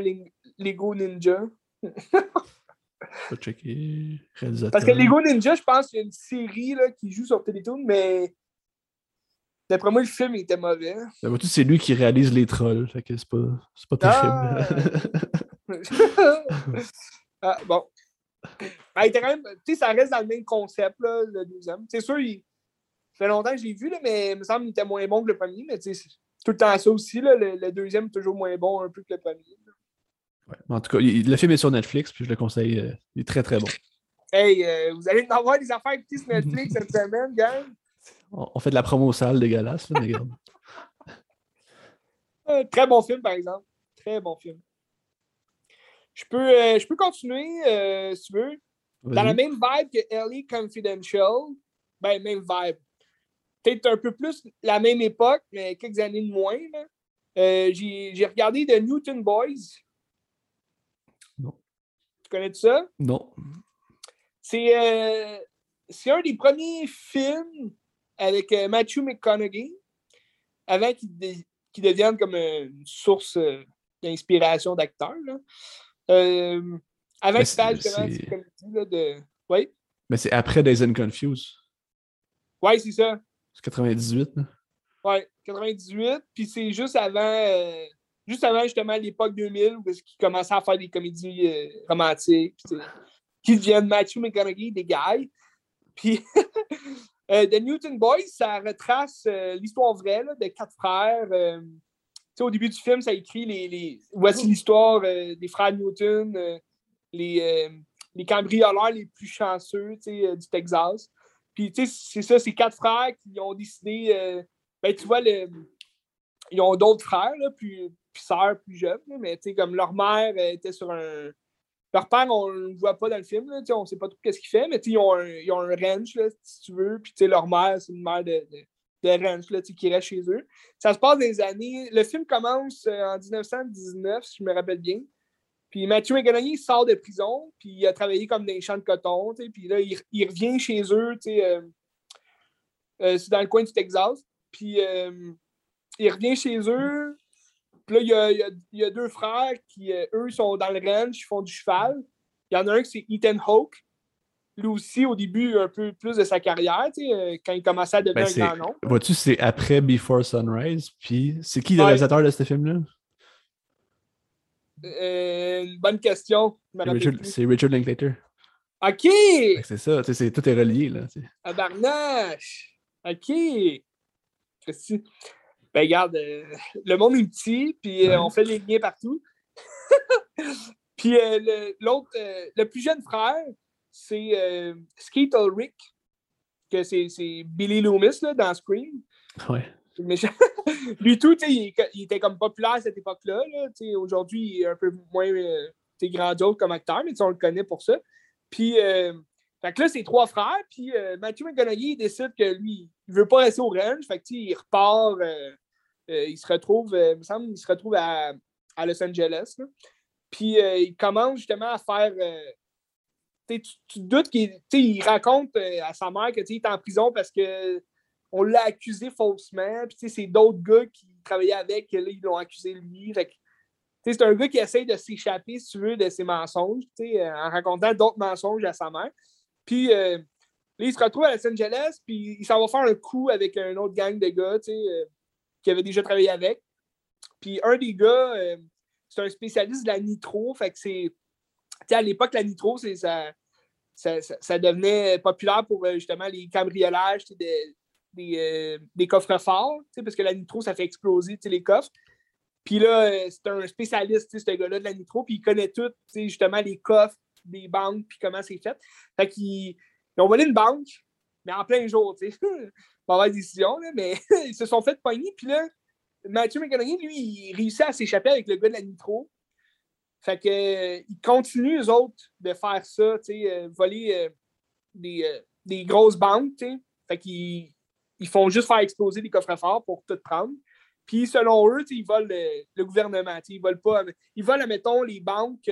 Lego Ninja. [LAUGHS] Pas checker. Réalisateur. Parce que Lego Ninja, je pense qu'il y a une série là, qui joue sur Télétoon, mais d'après moi, le film était mauvais. Ben, c'est lui qui réalise les trolls. Fait que c'est pas, c'est pas Ah! terrible. ah, [LAUGHS] bon. Ah, il était quand même, tu sais, ça reste dans le même concept, là, le deuxième. C'est sûr, il ça fait longtemps que je l'ai vu, là, mais il me semble qu'il était moins bon que le premier, mais tout le temps ça aussi, là, le, le deuxième est toujours moins bon un peu que le premier. Ouais. En tout cas, il- le film est sur Netflix, puis je le conseille. euh, il est très très bon. [LAUGHS] Hey, euh, vous allez en avoir des affaires écoutées sur Netflix cette semaine, gang. On, on fait de la promo sale dégueulasse, là, mais regarde. Euh, très bon film, par exemple. Très bon film. Je peux, euh, je peux continuer, si tu veux. Dans la même vibe que Ellie Confidential, ben, même vibe. Peut-être un peu plus la même époque, mais quelques années de moins. j'ai regardé The Newton Boys. Tu connais ça? Non. C'est euh, c'est un des premiers films avec euh, Matthew McConaughey avant qu'il devienne comme une source euh, d'inspiration d'acteur. Euh, avant qu'il fasse c'est- justement cette comédie là, de. Oui, Mais c'est après Days and Confused. ouais, c'est ça. C'est 98. là. Ouais, 98. Puis c'est juste avant, euh, juste avant justement l'époque 2000 où il commençait à faire des comédies euh, romantiques. puis qui deviennent Matthew McConaughey, des gars. Puis [LAUGHS] euh, The Newton Boys, ça retrace euh, l'histoire vraie là, de quatre frères. au début du film, ça écrit les, voici l'histoire des frères Newton, les, cambrioleurs les plus chanceux du Texas. Puis, tu sais, c'est ça, c'est quatre frères qui ont décidé. ben, tu vois, le- ils ont d'autres frères, là, plus, puis sœurs plus jeunes, mais tu sais, comme leur mère était sur un. Leur père, on ne le voit pas dans le film, là, on ne sait pas trop qu'est-ce qu'il fait, mais ils ont un, ils ont un ranch, là, si tu veux, puis leur mère, c'est une mère de, de, ranch là, qui reste chez eux. Ça se passe les années. Le film commence euh, en 1919, si je me rappelle bien. Puis Mathieu McConaughey sort de prison, puis il a travaillé comme dans les champs de coton, puis là, il, il revient chez eux, euh, euh, c'est dans le coin du Texas. Puis euh, il revient chez eux. Puis là, il y a, y a- il y a deux frères qui, euh, eux, sont dans le ranch, ils font du cheval. Il y en a un qui c'est Ethan Hawke. Lui aussi, au début, un peu plus de sa carrière, tu sais, euh, quand il commençait à devenir Ben, c'est- un grand nom. Vois-tu, c'est après Before Sunrise. Puis c'est qui le Ouais. réalisateur de ce film-là? Euh, une bonne question. C'est Richard, Linklater. OK! C'est ça, tu sais, c'est- tout est relié. Là, tu sais. À Barnache! OK! Ben, regarde, euh, le monde est petit, puis euh, on fait des liens partout. [LAUGHS] puis euh, le- l'autre, le plus jeune frère, c'est Skeet Ulrich, que c'est Billy Loomis là, dans Scream. Ouais. Méchant. [LAUGHS] Lui tout, il, il était comme populaire à cette époque-là. là, Aujourd'hui, il est un peu moins grandiose comme acteur, mais on le connaît pour ça. Puis Fait que là, c'est trois frères, puis euh, Matthew McConaughey décide que lui, il veut pas rester au range. Fait que, il repart, euh, il se retrouve, il me semble, il se retrouve à, à Los Angeles. Puis il commence justement à faire. tu, tu doutes qu'il il raconte à sa mère qu'il est en prison parce que on l'a accusé faussement. Puis c'est d'autres gars qui travaillaient avec, là, ils l'ont accusé lui. C'est un gars qui essaye de s'échapper, si tu veux, de ses mensonges, en racontant d'autres mensonges à sa mère. Puis euh, là, il se retrouve à Los Angeles, puis il s'en va faire un coup avec un autre gang de gars, euh, qui avait déjà travaillé avec. Puis un des gars, euh, c'est un spécialiste de la nitro, fait que c'est. À l'époque, la nitro, c'est ça, ça, devenait populaire pour justement les cambriolages des, des, des coffres forts, parce que la nitro, ça fait exploser les coffres. Puis là, c'est un spécialiste, ce gars-là de la nitro, puis il connaît tout, justement, les coffres, des banques, puis comment c'est fait. Fait qu'ils ils ont volé une banque, mais en plein jour, tu sais. [LAUGHS] Mauvaise décision, là, mais [LAUGHS] ils se sont fait pogner. Puis là, Matthew McConaughey, lui, il réussit à s'échapper avec le gars de la Nitro. Fait que, euh, ils continuent, eux autres, de faire ça, tu sais, euh, voler euh, des, des, grosses banques, tu sais. Fait qu'ils ils font juste faire exploser des coffres forts pour tout prendre. Puis selon eux, ils volent le, gouvernement. Ils volent pas. Ils volent, admettons, les banques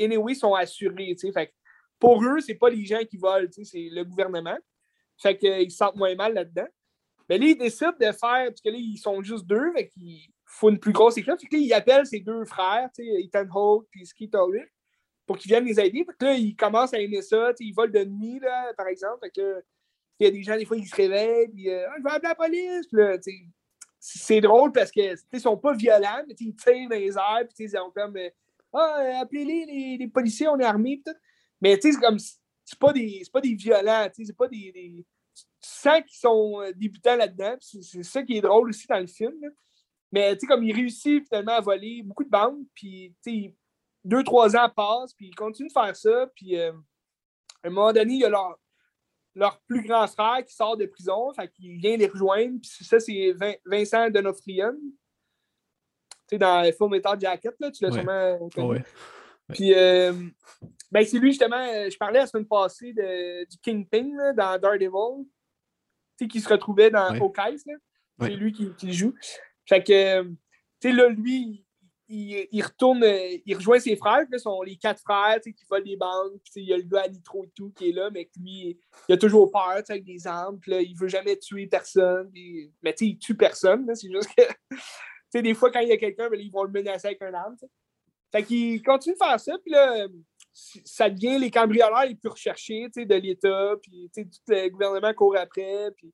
anyway sont assurées. Fait pour eux, c'est pas les gens qui volent, c'est le gouvernement. Fait qu'ils se sentent moins mal là-dedans. Mais là, ils décident de faire, parce que là, ils sont juste deux, fait qu'il faut une plus grosse équipe. Fait que là, ils appellent ses deux frères, Ethan Hawke et Ulrich, pour qu'ils viennent les aider. Fait que là, ils commencent à aimer ça. Ils volent de nuit, là, par exemple. Fait que il y a des gens, des fois, ils se réveillent, puis euh, ah, je vais appeler la police. Là, c'est drôle parce qu'ils ne sont pas violents, mais ils tirent dans les airs, puis ils ont comme euh, Ah, appelez-les, les, policiers, on est armés. Mais c'est comme c'est pas des pas des violents, c'est pas des, des, Tu sens qu'ils sont euh, débutants là-dedans, c'est ça qui est drôle aussi dans le film. Mais comme il réussit finalement à voler beaucoup de banques, puis deux, trois ans passent, puis il continue de faire ça, puis euh, à un moment donné, il y a leur, leur plus grand frère qui sort de prison, fait qu'il vient les rejoindre. Puis ça, c'est Vincent Donofrion. Tu sais, dans Full Metal Jacket, là, tu l'as sûrement connu. Puis, euh, ben, c'est lui, justement, euh, je parlais la semaine passée de, du Kingpin là, dans Daredevil, tu sais, qui se retrouvait dans Hawkeye. C'est lui qui, qui, joue. Fait que, tu sais, là, lui, il, retourne, il rejoint ses frères, là, sont les quatre frères qui volent des banques. Il y a le gars à Nitro et tout qui est là, mais lui, il a toujours peur avec des armes. Là, il veut jamais tuer personne. Mais il tue personne. C'est juste que [LAUGHS] des fois, quand il y a quelqu'un, ben, ils vont le menacer avec un arme. Fait qu'il continue de faire ça. Puis là, ça devient les cambrioleurs les plus recherchés de l'État. Puis tout le gouvernement court après. Puis,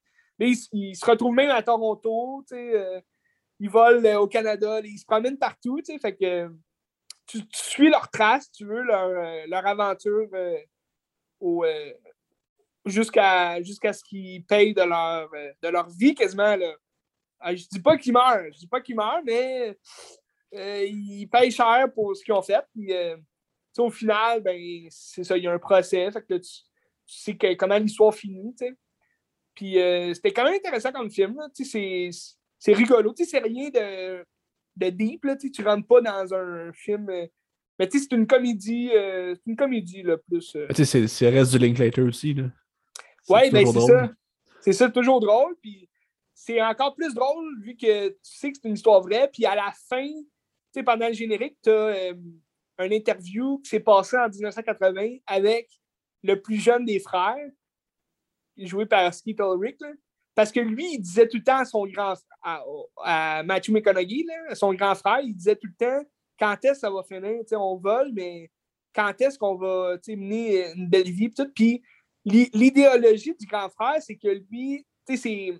il, se retrouve même à Toronto. Euh, ils volent euh, au Canada, ils se promènent partout, fait que tu, suis leur trace, tu veux, leur, euh, leur aventure jusqu'à ce qu'ils payent de leur, de leur vie quasiment. Là. Ah, je dis pas qu'ils meurent, je dis pas qu'ils meurent, mais ils payent cher pour ce qu'ils ont fait. Puis, au final, ben, c'est ça, il y a un procès, fait que tu, sais comment l'histoire finit. Puis c'était quand même intéressant comme film. C'est rigolo. Tu sais, c'est rien de, de deep. Là, tu ne rentres pas dans un film. Euh, mais tu sais, c'est une comédie. Euh, c'est une comédie, là, plus. Euh. Tu sais, c'est reste du Linklater aussi. Là. Ouais, ben c'est ça. C'est ça, toujours drôle. Puis c'est encore plus drôle vu que tu sais que c'est une histoire vraie. Puis à la fin, tu sais, pendant le générique, tu as un interview qui s'est passé en 1980 avec le plus jeune des frères, joué par Skeet Ulrich. Parce que lui, il disait tout le temps à son grand à, Matthew McConaughey, son grand frère, il disait tout le temps quand est-ce que ça va finir? on vole, mais quand est-ce qu'on va mener une belle vie? Puis l'idéologie du grand frère, c'est que lui, c'est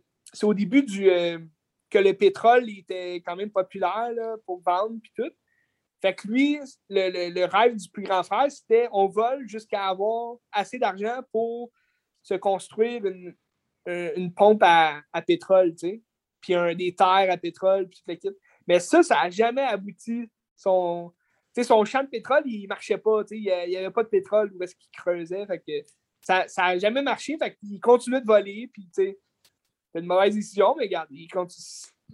au début du, euh, que le pétrole était quand même populaire pour vendre puis tout. Fait que lui, le, le, rêve du plus grand frère, c'était on vole jusqu'à avoir assez d'argent pour se construire une, euh, une pompe à, pétrole, tu sais, puis un, des terres à pétrole, puis toute l'équipe. Mais ça, ça n'a jamais abouti. Son, son champ de pétrole, il ne marchait pas, il n'y avait pas de pétrole où est-ce qu'il creusait. Fait que ça n'a jamais marché, fait qu'il continuait de voler, puis tu sais, c'est une mauvaise décision, mais regarde, il,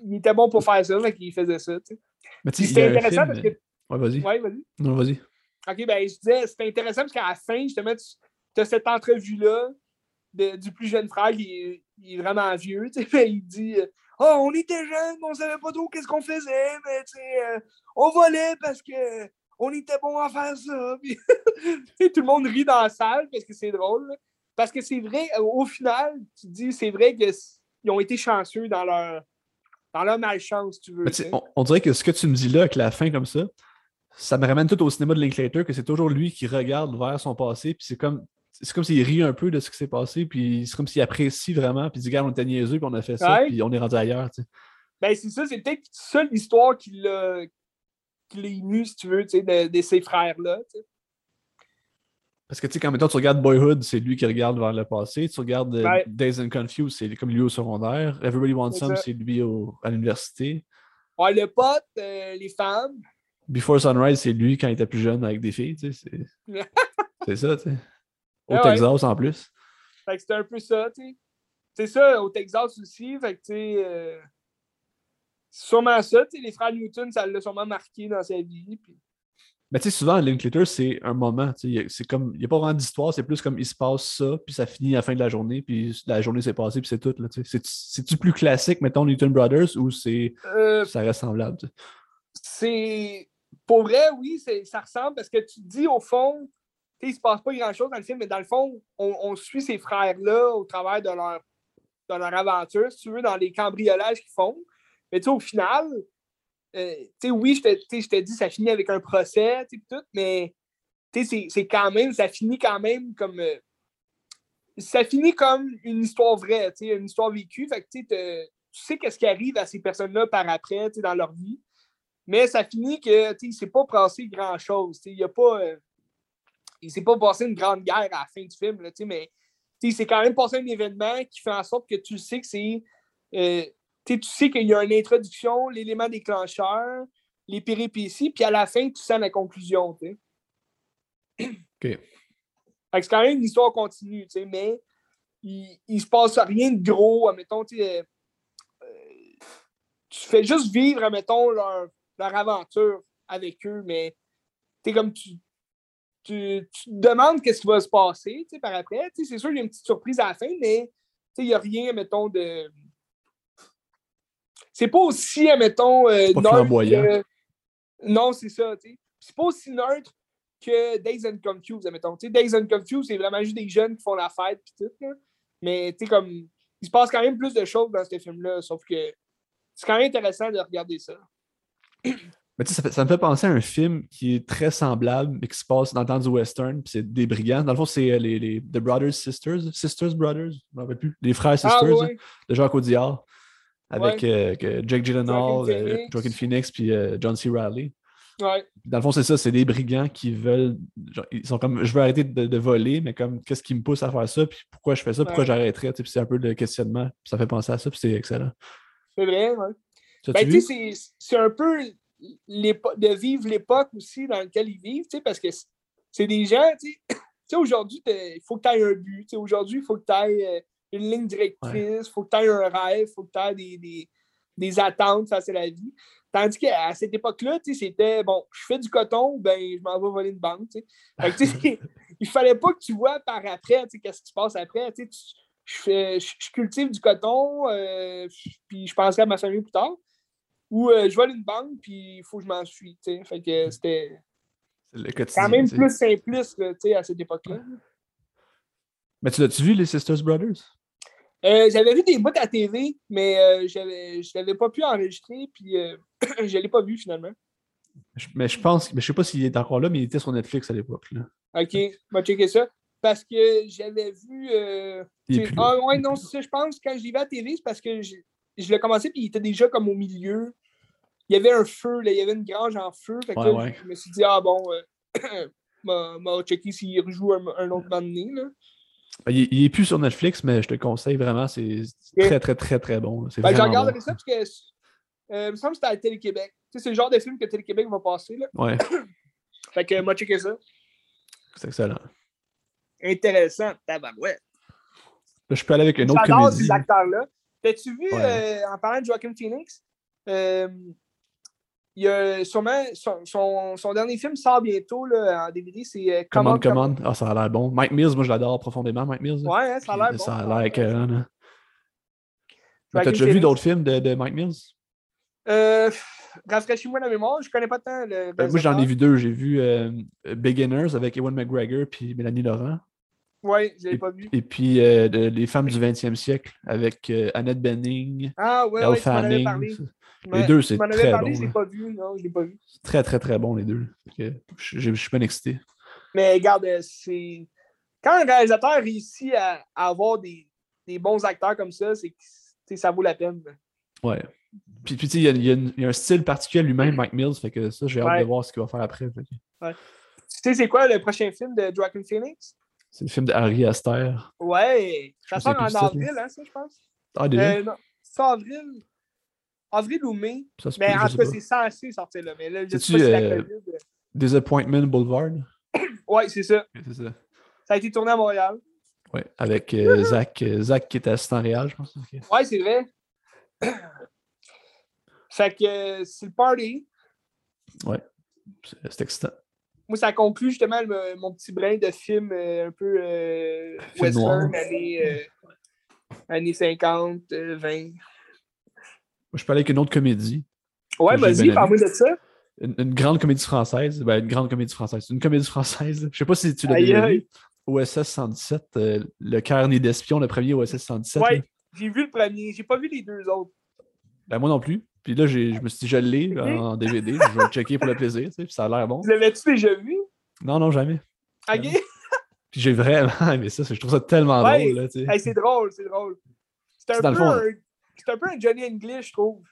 il, était bon pour faire ça, fait qu'il faisait ça, tu sais. C'était intéressant parce que... Ouais, vas-y. Ouais, vas-y. Non, vas-y. OK, ben je disais, c'était intéressant parce qu'à la fin, justement, tu tu as cette entrevue-là du plus jeune frère qui est, vraiment vieux. [LAUGHS] Il dit Oh, on était jeunes, on savait pas trop qu'est-ce qu'on faisait, mais euh, on volait parce que on était bon à faire ça. [LAUGHS] tout le monde rit dans la salle parce que c'est drôle. Parce que c'est vrai, au final, tu dis, c'est vrai qu'ils ont été chanceux dans leur, dans leur malchance, tu veux. On, dirait que ce que tu me dis là, avec la fin comme ça, ça me ramène tout au cinéma de Linklater, que c'est toujours lui qui regarde vers son passé, puis c'est comme c'est comme s'il rit un peu de ce qui s'est passé, puis c'est comme s'il apprécie vraiment, puis il dit, regarde, on était niaiseux, puis on a fait ça, puis on est rendu ailleurs. Tu sais. Ben, c'est ça, c'est peut-être seule histoire qui l'a ému, si tu veux, tu sais, de, de, ces frères-là. Tu sais. Parce que, tu sais, quand tu regardes Boyhood, c'est lui qui regarde vers le passé. Tu regardes euh, Days and Confused, c'est comme lui au secondaire. Everybody Wants Some, c'est lui au, à l'université. Ouais, le pote, euh, les femmes. Before Sunrise, c'est lui quand il était plus jeune avec des filles, tu sais. C'est [LAUGHS] ça, tu sais. Au ah Texas en plus. Fait que c'était un peu ça, tu sais. C'est ça, au Texas aussi. Fait que, tu sais. Euh, sûrement ça, tu sais. Les frères Newton, ça l'a sûrement marqué dans sa vie. Puis... Mais tu sais, souvent, Linklater, c'est un moment. C'est comme, il n'y a pas vraiment d'histoire, c'est plus comme il se passe ça, puis ça finit à la fin de la journée, puis la journée s'est passée, puis c'est tout. C'est-tu plus classique, mettons, Newton Brothers, ou c'est euh, ça reste semblable? C'est. Pour vrai, oui, ça ressemble parce que tu dis au fond, il ne se passe pas grand-chose dans le film, mais dans le fond, on, suit ces frères-là au travers de leur, de leur aventure, si tu veux, dans les cambriolages qu'ils font. Mais au final, euh, oui, je te, je te dis, ça finit avec un procès, tout, mais c'est quand même, ça finit quand même comme. Euh, ça finit comme une histoire vraie, une histoire vécue. Fait que, tu sais qu'est-ce qui arrive à ces personnes-là par après dans leur vie. Mais ça finit que il ne s'est pas passé grand-chose. Il n'y a pas. Euh, il s'est pas passé une grande guerre à la fin du film, là, mais c'est quand même passé un événement qui fait en sorte que tu sais que c'est tu sais qu'il y a une introduction, l'élément déclencheur, les péripéties, puis à la fin, tu sens la conclusion. OK. C'est quand même une histoire continue, mais il, ne se passe rien de gros, admettons, euh, euh, tu fais juste vivre, admettons, leur, leur aventure avec eux, mais tu comme tu, tu, te demandes qu'est-ce qui va se passer par après. C'est sûr qu'il y a une petite surprise à la fin, mais il n'y a rien, mettons, de c'est pas aussi, mettons, euh, neutre. Non, c'est ça. C'est pas aussi neutre que Days and Confused, mettons. Tu sais, Days and Confused, c'est vraiment juste des jeunes qui font la fête pis tout, là. Mais, tu comme, il se passe quand même plus de choses dans ce film-là, sauf que c'est quand même intéressant de regarder ça. Mais tu sais, ça, me fait penser à un film qui est très semblable, mais qui se passe dans le temps du western, puis c'est des brigands. Dans le fond, c'est euh, les, les, The Brothers Sisters, Sisters Brothers, je ne me rappelle plus, les frères ah, Sisters de Jacques Audiard avec euh, Jake Gyllenhaal, euh, Joaquin Phoenix, puis euh, John C. Ouais. Dans le fond, c'est ça, c'est des brigands qui veulent. ils sont comme je veux arrêter de, voler, mais comme qu'est-ce qui me pousse à faire ça, puis pourquoi je fais ça, pourquoi j'arrêterais, puis c'est un peu le questionnement, ça fait penser à ça, puis c'est excellent. C'est vrai, ouais. Ben, tu sais, c'est un peu de vivre l'époque aussi dans laquelle ils vivent, tu sais, parce que c'est des gens, [COUGHS] tu sais, aujourd'hui, il faut que tu aies un but, aujourd'hui, il faut que tu ailles une ligne directrice, il faut que tu aies un rêve, il faut que tu aies des, des, des, attentes face à la vie. Tandis qu'à cette époque-là, c'était bon, je fais du coton, ben je m'en vais voler une banque. Que, [LAUGHS] il fallait pas que tu vois par après qu'est-ce qui se passe après. Tu, je, je, cultive du coton, euh, puis je penserai à ma famille plus tard. Ou euh, je vole une banque, puis il faut que je m'en suis. Fait que c'était quand même plus simpliste à cette époque-là. Mais tu l'as-tu vu, les Sisters Brothers? Euh, j'avais vu des bouts à TV, mais euh, je ne l'avais pas pu enregistrer, puis euh, [CLEARS THROAT] je ne l'ai pas vu finalement. mais je pense, mais je sais pas s'il est encore là, mais il était sur Netflix à l'époque. Ok, on va checker ça. Parce que j'avais vu. ah ouais, non, c'est ça. Je pense quand je l'ai vu à TV, c'est parce que je, je l'ai commencé, puis il était déjà comme au milieu. Il y avait un feu, là, il y avait une grange en feu. Fait que Je me suis dit, ah bon, on va checker s'il rejoue un, un autre moment donné. Là. Il, est plus sur Netflix, mais je te conseille vraiment, c'est très, très, très, très bon. Ben, je regarderai ça parce que euh, il me semble que c'était à Télé-Québec. Tu sais, c'est le genre de film que Télé-Québec va passer. Là. Ouais. [COUGHS] fait que moi, checker ça. C'est excellent. Intéressant, tabarouette. Je peux aller avec une autre comédie. ces acteurs-là. T'as-tu vu, euh, en parlant de Joaquin Phoenix, euh, il y a sûrement son, son, son dernier film sort bientôt là, en DVD, c'est euh, Command, Command. Ah, ça a l'air bon. Mike Mills, moi, je l'adore profondément, Mike Mills. là. Ouais, hein, ça a l'air bon. Ça a l'air écœurant, T'as déjà vu d'autres films de, de Mike Mills? Euh, Rafraîchis-moi la mémoire, je connais pas tant le. Euh, moi, j'en ai vu deux. J'ai vu euh, Beginners avec Ewan McGregor puis Mélanie Laurent. Ouais, je l'ai pas vu. Et puis euh, de- Les femmes du 20e siècle avec Annette Bening, Ah, ouais, Elle ouais, tu avais parlé. Les deux, c'est très parlé, bon, je l'ai là. pas vu. Non, je l'ai pas vu. C'est très, très, très bon, les deux. Je suis bien excité. Mais regarde, euh, c'est. Quand un réalisateur réussit à, à avoir des, des bons acteurs comme ça, c'est ça vaut la peine. Ouais. Puis, puis tu sais, il y a, il y a une- il y a un style particulier lui-même, Mike Mills, fait que ça, j'ai hâte Ouais. de voir ce qu'il va faire après. fait Tu sais, c'est quoi le prochain film de Joaquin Phoenix? C'est le film de Harry Aster. Ouais, ça sort en avril, hein, ça, je pense. Ah, déjà? Euh, non, c'est avril. Avril ou mai. ça Mais en tout cas, c'est censé sortir là. Mais là, je sais pas si la euh, COVID. euh, Disappointment Boulevard? [COUGHS] Ouais, c'est ça. C'est ça. Ça a été tourné à Montréal. Ouais, avec euh, Zach, euh, Zach qui était assistant réel, je pense. Ouais, c'est vrai. [COUGHS] fait que euh, c'est le party. C'est c'est excitant. Moi, ça conclut justement le- mon petit brin de film un peu western, années, années 50, euh, 20. Moi, je parlais avec une autre comédie. Ouais, vas-y, parle-moi de ça. Une, une grande comédie française. Ben, une grande comédie française. Une comédie française. Je sais pas si tu l'as déjà vu. OSS 117, euh, Le né d'espion, le premier OSS 117. Ouais, j'ai vu le premier, j'ai pas vu les deux autres. Ben, moi non plus. Puis là, je me suis dit, je l'ai en DVD. Je vais le checker pour le plaisir. tu sais, Puis ça a l'air bon. L'avez-tu déjà vu? Non, non, jamais. Ok? Puis j'ai vraiment aimé ça. Je trouve ça tellement Ouais. drôle. Là, tu sais. Hey, c'est drôle, c'est drôle. C'est un, peu le fond, un, c'est un peu un Johnny English, je trouve.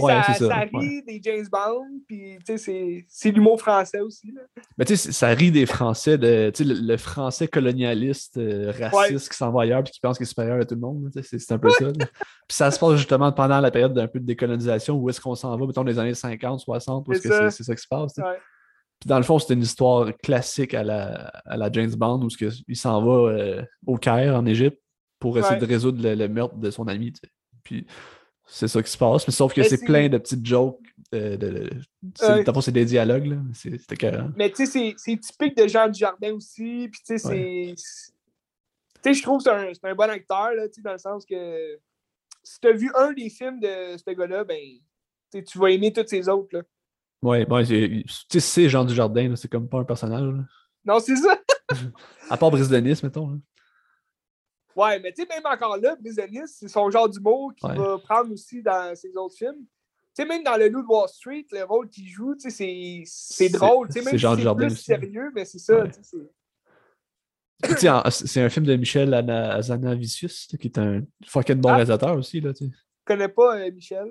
Ouais, ça, ça, ça rit ouais. des James Bond, puis c'est- l'humour français aussi. Là. Mais tu sais, ça rit des Français, de, le, le Français colonialiste, euh, raciste qui s'en va ailleurs et qui pense qu'il est supérieur à tout le monde. C'est un peu ça. Puis ça se passe justement pendant la période d'un peu de décolonisation, où est-ce qu'on s'en va, mettons, les années 50, 60, où est-ce que c'est ça qui se passe. Puis dans le fond, c'est une histoire classique à la, à la James Bond, où ce que- il s'en va euh, au Caire, en Égypte, pour essayer de résoudre le, le meurtre de son ami. Puis c'est ça qui se passe. Mais sauf que c'est c'est- plein de petites jokes. euh, de, de- c'est- Ouais. c'est des dialogues. là. C'est c'est écœurant. Mais tu sais, c'est- c'est typique de Jean Dujardin aussi. Puis tu sais, c'est. Tu sais, je trouve que c'est un, c'est un bon acteur, là, dans le sens que si tu as vu un des films de ce gars-là, ben, tu vas aimer tous ces autres. Là. Ouais, ouais, c'est- tu sais, c'est Jean Dujardin, là, c'est comme pas un personnage. là. Non, c'est ça. [LAUGHS] À part Brise de Nice, mettons. là. Ouais, mais tu sais, même encore là, Nice, c'est son genre d'humour qu'il Ouais. va prendre aussi dans ses autres films. Tu sais, même dans Le Loup de Wall Street, le rôle qu'il joue, tu sais, c'est- c'est C'est- drôle. C'est si c'est Dujardin plus aussi. sérieux, mais c'est ça. Ouais. tu sais, c'est- C'est un film de Michel Ana- Azanavicius, qui est un fucking bon Ah. réalisateur aussi. Là, tu connais pas euh, Michel?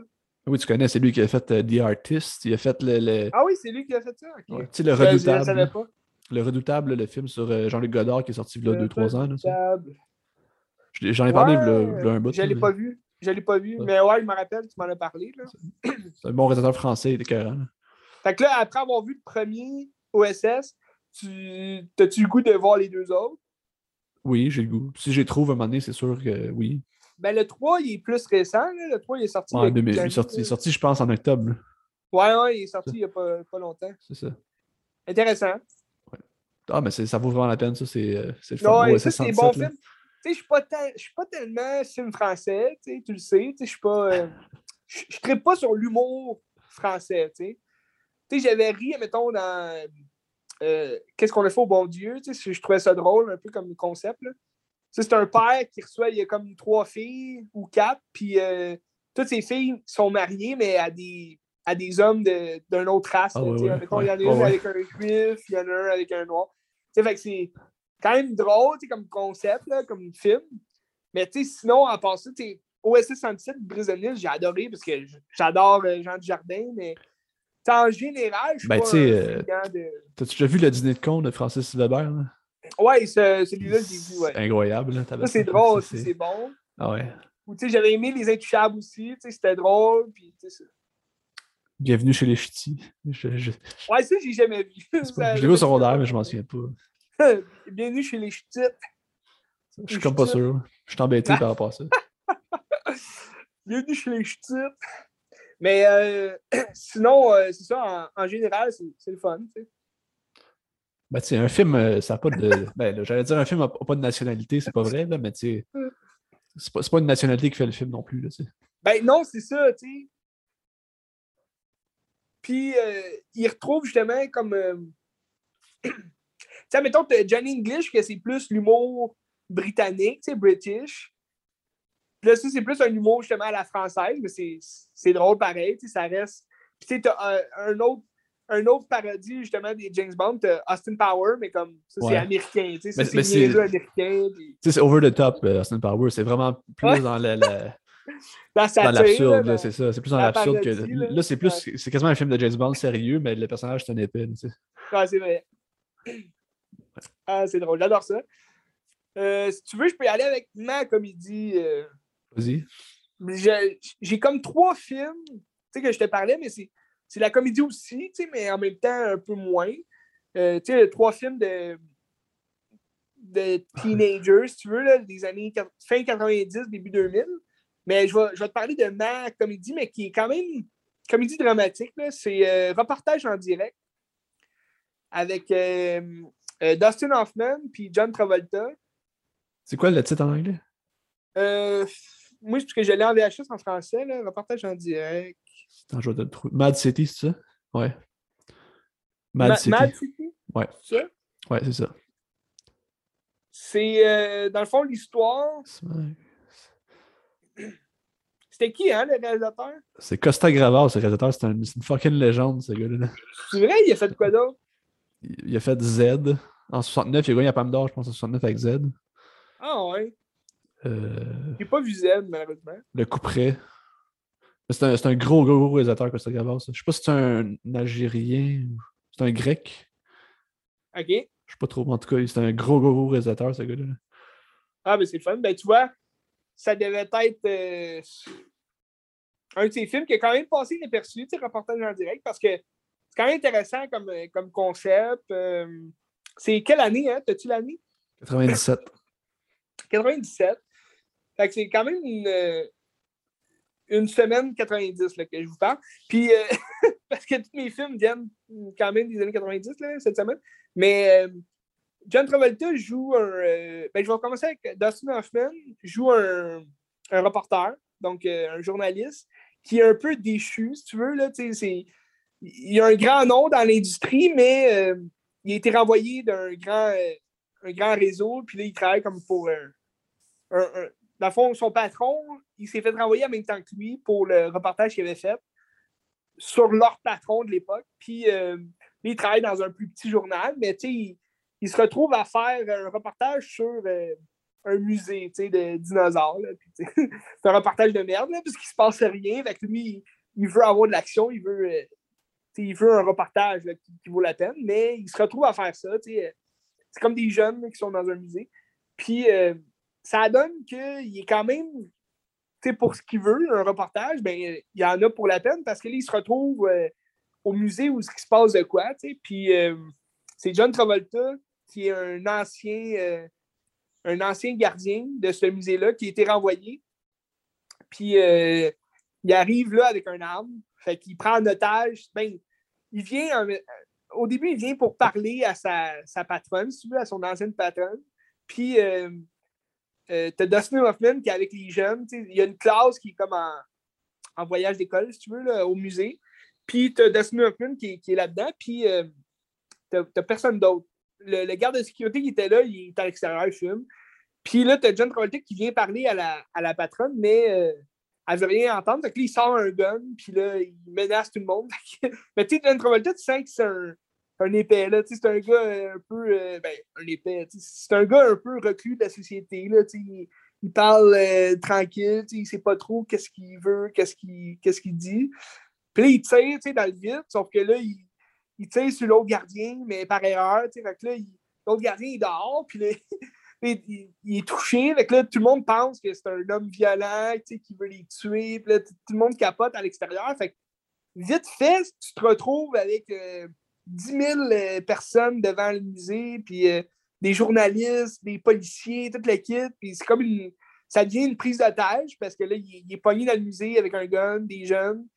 Oui, tu connais, c'est lui qui a fait euh, The Artist. Il a fait le, le, Ah oui, c'est lui qui a fait ça. ouais, tu sais, le Je- je le Redoutable. Le Redoutable, le film sur euh, Jean-Luc Godard qui est sorti il y a Le 2-3 ans. là, tu sais. Redoutable. Je l'ai- J'en ai parlé v'là- v'là un bout. Je l'ai mais pas vu. Je l'ai pas vu. Mais ouais, je me rappelle, tu m'en as parlé. C'est un bon réalisateur français, il. Fait que là, après avoir vu le premier OSS, tu as-tu le goût de voir les deux autres? Oui, j'ai le goût. Si j'y trouve un moment donné, c'est sûr que oui. Ben, le 3, il est plus récent. Là. Le 3, il est sorti. Ouais, il est sorti, il est sorti, je pense, en octobre. là. Ouais, ouais, il est sorti il n'y a pas, pas longtemps. C'est ça. Intéressant. Ah, mais ça vaut vraiment la peine, ça. C'est euh, le. Ouais, ça, c'est des 117, je suis pas, tant- je suis pas tellement film français, tu sais, tu le sais. Tu sais, je suis pas. euh, je pas sur l'humour français, tu sais. Tu sais, j'avais ri, mettons, dans. euh, Qu'est-ce qu'on a fait au bon Dieu, tu sais, je trouvais ça drôle, un peu comme concept, là. C'est un père qui reçoit, il y a comme trois filles ou quatre, puis euh, toutes ces filles sont mariées, mais à des, à des hommes de- d'une autre race. Ah là, Mettons, il y en a une ouais. avec un juif, il y en a un avec un noir. Fait que c'est quand même drôle, comme concept, là, comme film. Mais sinon, en passant, OSS 117, Brise de Nice, j'ai adoré parce que j'adore euh, Jean Dujardin, mais en général, je suis Ben, pas euh, de... T'as-tu déjà vu le dîner de con de Francis Weber? là? Ouais, ce- celui-là, je l'ai vu, ouais. C'est incroyable. Là, Ça, c'est drôle, [LAUGHS] c'est bon. Ah ouais. Ou tu sais, j'avais aimé Les Intouchables aussi, tu sais, c'était drôle, puis tu sais, ça- Bienvenue chez les ch'tis. Je, je, Ouais, ça, j'ai jamais vu. c'est pas- Ça- je l'ai vu au secondaire, mais je m'en souviens pas. [LAUGHS] Bienvenue chez les ch'tites. Je suis comme pas sûr. Je suis embêté par rapport à ça. [LAUGHS] Bienvenue chez les ch'tites. Mais euh, [CLEARS THROAT] sinon, euh, c'est ça, en, en général, c'est le fun. tu sais. Ben, tu sais, un film, euh, ça n'a pas de. [LAUGHS] Ben, j'allais dire un film n'a pas de nationalité, c'est pas vrai, là, mais tu sais. C'est pas, une nationalité qui fait le film non plus, là, tu sais. Ben non, c'est ça, tu sais. Puis, euh, il retrouve justement comme. [CLEARS THROAT] euh, tu sais, mettons, Johnny English, que c'est plus l'humour britannique, sais, British. Puis là, ça, c'est plus un humour justement à la française, mais c'est- c'est drôle pareil, tu sais, ça reste. Puis, tu sais, t'as un, un autre. Un autre parodie, justement, des James Bond, Austin Power, mais comme ça, c'est Ouais. américain. Tu sais, c'est c'est- américain. puis Tu sais, c'est over the top, euh, Austin Power. C'est vraiment plus Ouais. dans la- [LAUGHS] la, Dans, l'absurde, c'est ça. C'est plus dans la l'absurde que. là. Là, c'est plus. C'est quasiment un film de James Bond sérieux, mais le personnage, c'est un épée. tu sais. Ouais, c'est vrai. Ah, c'est drôle, j'adore ça. Euh, si tu veux, je peux y aller avec ma comédie. euh, Vas-y. j'ai comme trois films tu sais, que je te parlais, mais c'est la comédie aussi, mais en même temps un peu moins. Euh, tu sais, trois films de, de teenagers, si tu veux, là, des années fin 90, début 2000. Mais je vais, je vais te parler de ma comédie, mais qui est quand même comédie dramatique. C'est reportage en direct avec euh, Dustin Hoffman puis John Travolta. C'est quoi le titre en anglais? Euh, moi, c'est parce que je l'ai en VHS en français, là, reportage en direct. Attends, je vais te trouver. Mad City, c'est ça? Ouais. Mad Ma- City. Mad City? Ouais. C'est ça? Ouais, c'est ça. C'est, euh, dans le fond, l'histoire. C'était qui, hein, le réalisateur? C'est Costa Gravas, ce réalisateur. C'est un- une fucking légende, ce gars-là. C'est vrai, il a fait quoi d'autre? Il il a fait Z. En 69, il a gagné la Palme d'Or, je pense, en 69 avec Z. Ah ouais. Euh, J'ai pas vu Z, malheureusement. le couperet. C'est un, c'est un gros, gros, gros réalisateur, Costa Gravas. Je sais pas si c'est un Algérien ou c'est un Grec. OK. Je sais pas trop. En tout cas, c'est un gros, gros, gros réalisateur, ce gars-là. Ah, ben c'est fun. Ben, tu vois, ça devait être euh, un de ces films qui a quand même passé inaperçu, tu sais, reportage en direct, parce que c'est quand même intéressant comme, euh, comme concept. euh, c'est quelle année, hein? T'as-tu l'année? 97. 97. Fait que c'est quand même une, euh, une semaine 90 là, que je vous parle. Puis, euh, [LAUGHS] parce que tous mes films viennent quand même des années 90 là, cette semaine. Mais euh, John Travolta joue un. euh, ben, je vais commencer avec Dustin Hoffman, joue un, un reporter, donc un journaliste, qui est un peu déchu, si tu veux. Là, c'est- il a un grand nom dans l'industrie, mais il a été renvoyé d'un grand, euh, un grand réseau, puis là, il travaille comme pour un. un- un- dans le fond, son patron, il s'est fait renvoyer en même temps que lui pour le reportage qu'il avait fait sur leur patron de l'époque. Puis euh, il travaille dans un plus petit journal, mais il, il se retrouve à faire un reportage sur euh, un musée de dinosaures. [LAUGHS] c'est un reportage de merde, là, parce qu'il se passe rien. Fait que lui, il, veut avoir de l'action, il veut, euh, il veut un reportage qui, vaut la peine, mais il se retrouve à faire ça. sais. C'est comme des jeunes qui sont dans un musée. Puis euh, ça donne qu'il est quand même, pour ce qu'il veut, un reportage, ben, il y en a pour la peine parce que là, il se retrouve euh, au musée où ce qui se passe de quoi. Puis euh, c'est John Travolta qui est un ancien, euh, un ancien gardien de ce musée-là qui a été renvoyé. Puis euh, il arrive là avec un arme, fait qu'il prend en otage. Ben, il vient, en- au début, il vient pour parler à sa, sa patronne, si tu veux, à son ancienne patronne. Puis, euh, euh, t'as Dustin Hoffman qui est avec les jeunes. Il y a une classe qui est comme en, en voyage d'école, si tu veux, là, au musée. Puis, t'as Dustin Hoffman qui, est- qui est là-dedans. Puis, euh, t'as personne d'autre. Le, le garde de sécurité qui était là, il est à l'extérieur, il fume. Puis là, t'as John Travolta qui vient parler à la, à la patronne, mais euh, elle veut rien entendre. Fait là, il sort un gun, puis là, il menace tout le monde. [LAUGHS] Mais tu sais, John Travolta, tu sens que c'est un, un épais, c'est un gars un peu. euh, ben, un C'est un gars un peu reclus de la société, là. Il, il parle euh, tranquille, il sait pas trop qu'est-ce qu'il veut, qu'est-ce qu'il dit. Puis là, il tire, dans le vide, sauf que là, il, tire sur l'autre gardien, mais par erreur, là, l'autre gardien, il dort, puis là, [LAUGHS] il, est touché. Là, tout le monde pense que c'est un homme violent, qui veut les tuer. Tout le monde capote à l'extérieur. Fait vite fait, tu te retrouves avec euh, 10 000 euh, personnes devant le musée, puis euh, des journalistes, des policiers, toute l'équipe. Puis c'est comme une. Ça devient une prise d'otage parce que là, il, il est pogné dans le musée avec un gun, des jeunes.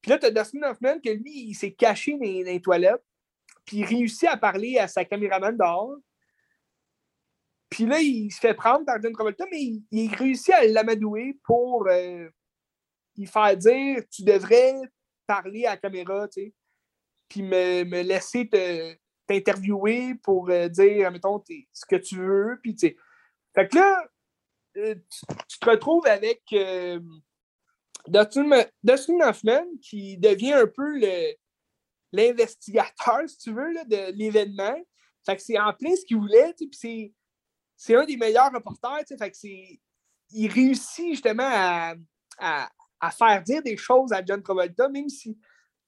Puis là, tu as Dustin Hoffman que lui, il s'est caché dans, les toilettes, puis il réussit à parler à sa caméraman dehors. Puis là, il se fait prendre par John Travolta, mais il, réussit à l'amadouer pour euh, lui faire dire Tu devrais parler à la caméra, tu sais, puis me, me laisser t'interviewer pour euh, dire, mettons, ce que tu veux. Puis, tu sais. Fait que là, euh, tu, te retrouves avec Dustin, Hoffman qui devient un peu l'investigateur, si tu veux, de l'événement. Fait que c'est en plein ce qu'il voulait, puis c'est un des meilleurs reporters, fait que c'est il réussit justement à, à, faire dire des choses à John Travolta, même si,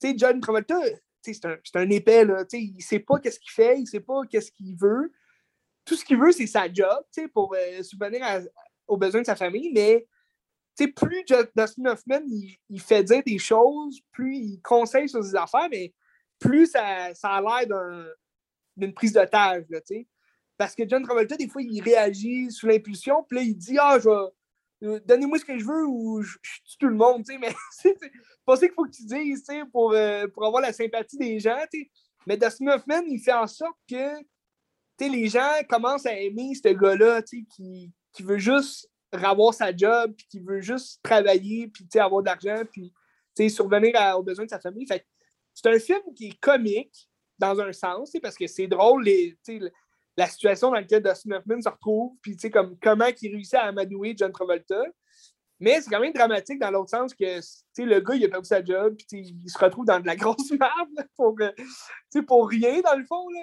tu John Travolta, c'est un, un, épais, là, il ne sait pas qu'est-ce qu'il fait, il sait pas qu'est-ce qu'il veut. Tout ce qu'il veut, c'est sa job, pour euh, subvenir aux besoins de sa famille, mais plus Dustin Hoffman il, fait dire des choses, plus il conseille sur ses affaires, mais plus ça, ça a l'air d'une prise d'otage. Parce que John Travolta, des fois, il réagit sous l'impulsion, puis là, il dit Ah, je euh, donnez-moi ce que je veux ou je, tue tout le monde. Mais [LAUGHS] c'est pas qu'il faut que tu dises pour, euh, pour avoir la sympathie des gens. Mais Dustin Hoffman, il fait en sorte que les gens commencent à aimer ce gars-là qui, qui veut juste avoir sa job, puis qui veut juste travailler, puis avoir de l'argent, puis survenir aux besoins de sa famille. Fait c'est un film qui est comique dans un sens, parce que c'est drôle les, la situation dans laquelle Dustin Hoffman se retrouve, puis comme, comment il réussit à amadouer John Travolta. Mais c'est quand même dramatique dans l'autre sens que le gars, il a perdu sa job, puis il se retrouve dans de la grosse [LAUGHS] merde pour, euh, pour rien, dans le fond. Là.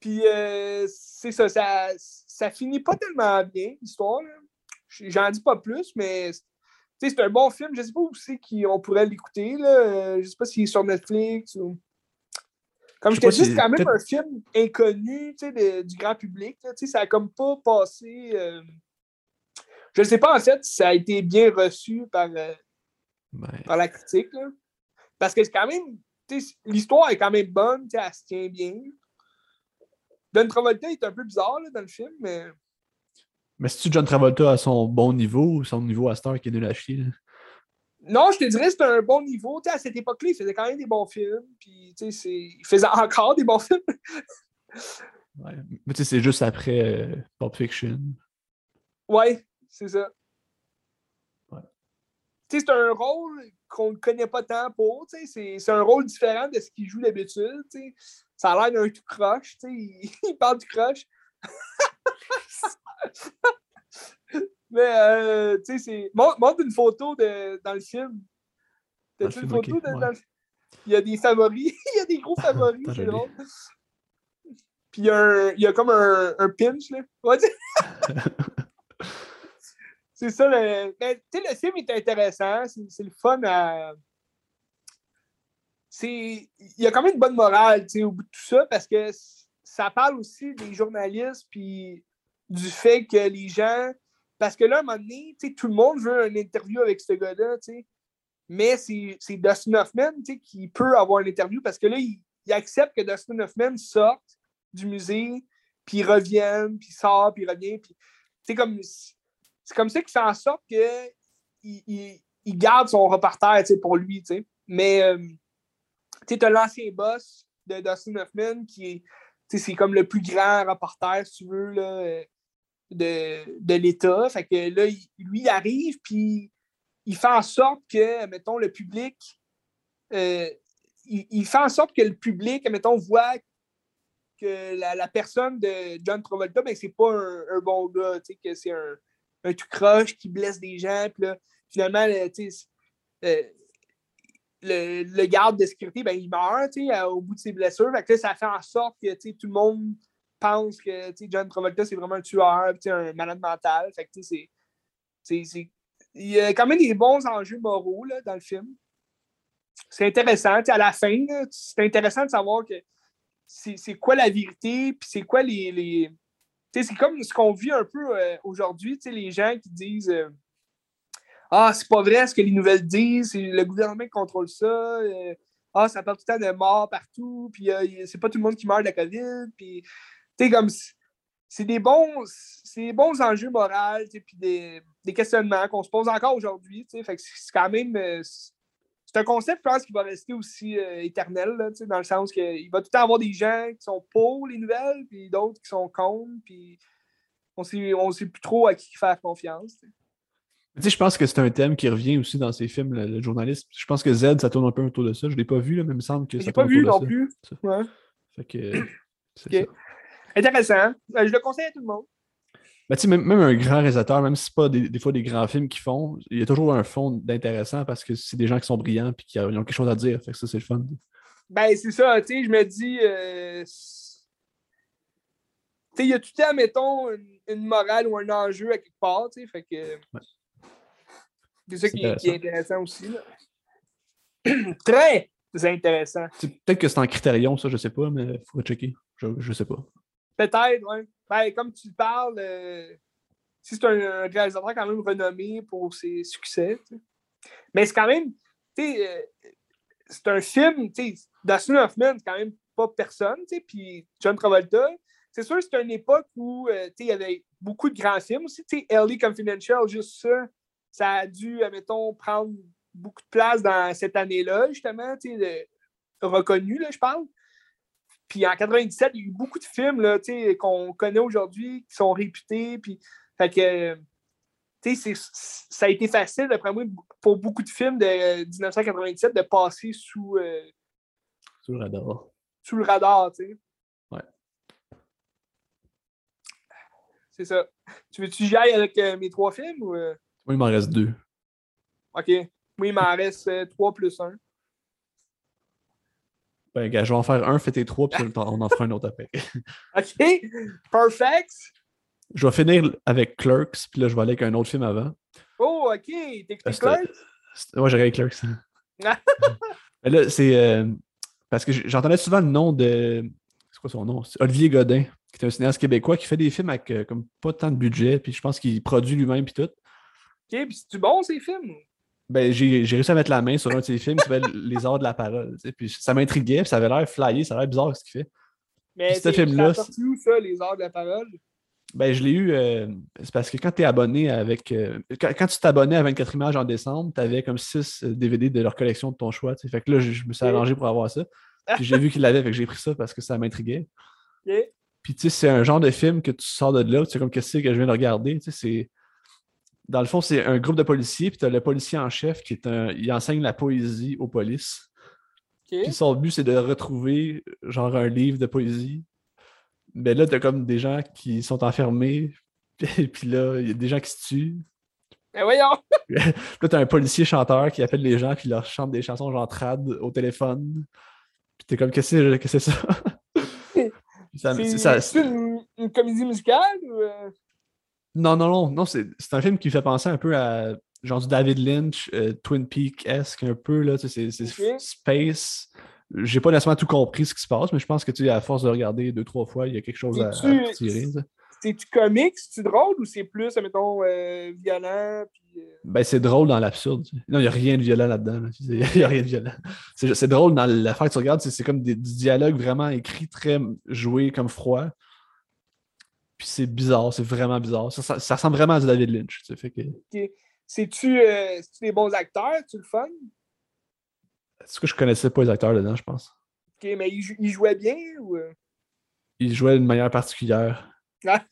Puis euh, c'est ça, ça, ça finit pas tellement bien, l'histoire. J'en dis pas plus, mais c'est un bon film. Je sais pas où c'est qu'on pourrait l'écouter. Je sais pas s'il est sur Netflix ou. Comme je, te dis, c'est quand même un film inconnu du grand public. ça a comme pas passé. Euh, je ne sais pas en fait si ça a été bien reçu par, euh, par la critique. Parce que c'est quand même. L'histoire est quand même bonne, elle se tient bien. Don Travolta est un peu bizarre dans le film, mais. Mais si tu John Travolta à son bon niveau son niveau à Star qui est de la chier? Non, je te dirais que c'était un bon niveau. à cette époque-là, il faisait quand même des bons films. Puis, il faisait encore des bons films. [LAUGHS] ouais. Mais tu sais, c'est juste après euh, Pulp Fiction. Ouais, c'est ça. Ouais. C'est un rôle qu'on ne connaît pas tant pour. C'est un rôle différent de ce qu'il joue d'habitude. Ça a l'air d'un tout croche. Il, [LAUGHS] il parle du croche. [LAUGHS] Mais, euh, tu sais, c'est. Montre, une photo de, dans le film. T'as une photo dans Il y a des favoris. [LAUGHS] il y a des gros favoris, c'est drôle. Puis il y, a un, il y a comme un, un pinch, là. [LAUGHS] c'est ça, le. Mais, tu sais, le film est intéressant. C'est le fun à. C'est. Il y a quand même une bonne morale, tu sais, au bout de tout ça, parce que ça parle aussi des journalistes, puis du fait que les gens. Parce que là, à un moment donné, tout le monde veut une interview avec ce gars-là, mais c'est Dustin Hoffman qui peut avoir une interview parce que là, il, accepte que Dustin Hoffman sorte du musée, puis revienne, puis sort, puis revient. c'est comme, comme ça qu'il fait en sorte qu'il il, garde son reporter pour lui. Mais euh, tu as l'ancien boss de Dustin Hoffman qui est. C'est comme le plus grand reporter, si tu veux, euh, de, de l'État. Fait que là, lui, il arrive, puis il fait en sorte que, mettons, le public, euh, il, fait en sorte que le public, mettons, voit que la, personne de John Travolta, ben, c'est pas un, bon gars, que c'est un, un, tout croche qui blesse des gens, puis là, finalement, euh, le, le, garde de sécurité, ben, il meurt au bout de ses blessures. Fait que ça fait en sorte que tout le monde pense que John Travolta, c'est vraiment un tueur, un malade mental. Fait que, c'est, c'est, Il y a quand même des bons enjeux moraux là, dans le film. C'est intéressant. À la fin, c'est intéressant de savoir que c'est, quoi la vérité, puis c'est quoi les. les... C'est comme ce qu'on vit un peu euh, aujourd'hui, les gens qui disent euh, Ah, c'est pas vrai ce que les nouvelles disent, c'est le gouvernement qui contrôle ça. Euh, ah, ça parle tout le temps de morts partout, puis c'est pas tout le monde qui meurt de la COVID, puis comme c'est des bons c'est bons enjeux moraux puis des, des questionnements qu'on se pose encore aujourd'hui fait c'est quand même euh, c'est un concept, je pense, qui va rester aussi euh, éternel, là, sais, dans le sens qu'il va tout le temps avoir des gens qui sont pour les nouvelles, puis d'autres qui sont contre, puis on sait, on sait plus trop à qui faire confiance. sais. Sais, je pense que c'est un thème qui revient aussi dans ces films, le, le journaliste. Je pense que Z, ça tourne un peu autour de ça. Je ne l'ai pas vu, là, mais il me semble que ça pas tourne vu autour non plus. ça. Ouais. Fait que, c'est ça. Intéressant. Euh, je le conseille à tout le monde. Ben, même, même un grand réalisateur, même si c'est pas des, des fois des grands films qu'ils font, il y a toujours un fond d'intéressant parce que c'est des gens qui sont brillants et qui ont quelque chose à dire. Fait que ça, c'est le fun. Ben, c'est ça, tu sais, je me dis. euh, c'est- tu sais, il y a tout le temps, mettons, une, une morale ou un enjeu à quelque part, tu sais, fait que. Ouais. C'est ça qui, qui est intéressant aussi, là. [CLEARS THROAT] Très intéressant. Peut-être que c'est en critérion, ça, je sais pas, mais il faudrait checker. Je, je sais pas. Peut-être, oui. Ben, comme tu parles, euh, c'est un, réalisateur quand même renommé pour ses succès, mais c'est quand même, euh, c'est un film, Dustin Hoffman, c'est quand même pas personne, puis John Travolta, c'est sûr c'est une époque où, euh, il y avait beaucoup de grands films aussi, L.A. Confidential, juste ça, ça a dû, admettons, prendre beaucoup de place dans cette année-là, justement, de- reconnu, là, je parle. Puis en 97, il y a eu beaucoup de films là, qu'on connaît aujourd'hui qui sont réputés. Puis, fait que, c'est- ça a été facile, d'après moi, pour beaucoup de films de 1997 de passer sous, euh, Sur le radar. sous le radar. tu sais. Ouais. C'est ça. Tu veux-tu que j'y aille avec euh, mes trois films ou. euh? Moi, il m'en reste deux. OK. Moi, il m'en reste euh, trois plus un. Ben, gars, je vais en faire un, fais tes trois, puis [LAUGHS] on en fera un autre après. [LAUGHS] OK. Perfect. je vais finir avec Clerks, puis là, je vais aller avec un autre film avant. Oh, OK. Écouté c'était- Clerks? Ouais, j'ai regardé Clerks. [LAUGHS] Mais là, c'est. euh, parce que j'entendais souvent le nom de. C'est quoi son nom? C'est Olivier Godin, qui est un cinéaste québécois qui fait des films avec euh, comme pas tant de budget, puis je pense qu'il produit lui-même, puis tout. OK. Puis c'est-tu bon, ces films? Ben, j'ai réussi à mettre la main sur un de ses films qui s'appelle Les Arts de la parole. tu sais, Puis ça m'intriguait, puis ça avait l'air flyé, ça avait l'air bizarre ce qu'il fait. Mais ce film-là, sorti où, ça, les arts de la parole? Ben, je l'ai eu. euh, c'est parce que quand tu es abonné avec. euh, quand, quand tu t'abonnais à 24 images en décembre, tu avais comme 6 DVD de leur collection de ton choix. tu sais. Fait que là, je, je me suis arrangé pour avoir ça. Puis j'ai vu qu'il l'avait, fait que j'ai pris ça parce que ça m'intriguait. Puis tu sais, c'est un genre de film que tu sors de là, tu sais, comme qu'est-ce que je viens de regarder. Tu sais, c'est. Dans le fond, c'est un groupe de policiers, puis tu as le policier en chef qui est un. Il enseigne la poésie aux polices. Puis son but, c'est de retrouver genre un livre de poésie. Mais là, t'as comme des gens qui sont enfermés. [LAUGHS] Puis là, il y a des gens qui se tuent. Ben voyons! [LAUGHS] Puis là, t'as un policier chanteur qui appelle les gens qui leur chante des chansons genre trad au téléphone. Puis t'es comme, qu'est-ce que c'est ça? [LAUGHS] Puis ça- C'est ça- c'est une, une comédie musicale ou. Non, non, non, non, c'est un film qui fait penser un peu à genre du David Lynch, euh, Twin Peak-esque un peu, là, tu sais, c'est space. J'ai pas nécessairement tout compris ce qui se passe, mais je pense que tu sais, à force de regarder deux, trois fois, il y a quelque chose à, à C'est-tu- comique? C'est-tu drôle ou c'est plus, mettons, euh, violent? Puis, euh, Ben, c'est drôle dans l'absurde. tu sais. Non, il n'y a rien de violent là-dedans. là. Il n'y a rien de violent. C'est drôle dans l'affaire que tu regardes, c'est comme des, du dialogue vraiment écrit, très joué, comme froid. Puis c'est bizarre, c'est vraiment bizarre. Ça, ça- ça ressemble vraiment à du David Lynch. tu sais, que, ok. C'est-tu euh, c'est-tu des bons acteurs? Tu le fun? est-ce que je connaissais pas les acteurs dedans, je pense? OK, mais ils, jou- ils jouaient bien ou? Ils jouaient d'une manière particulière. Ah.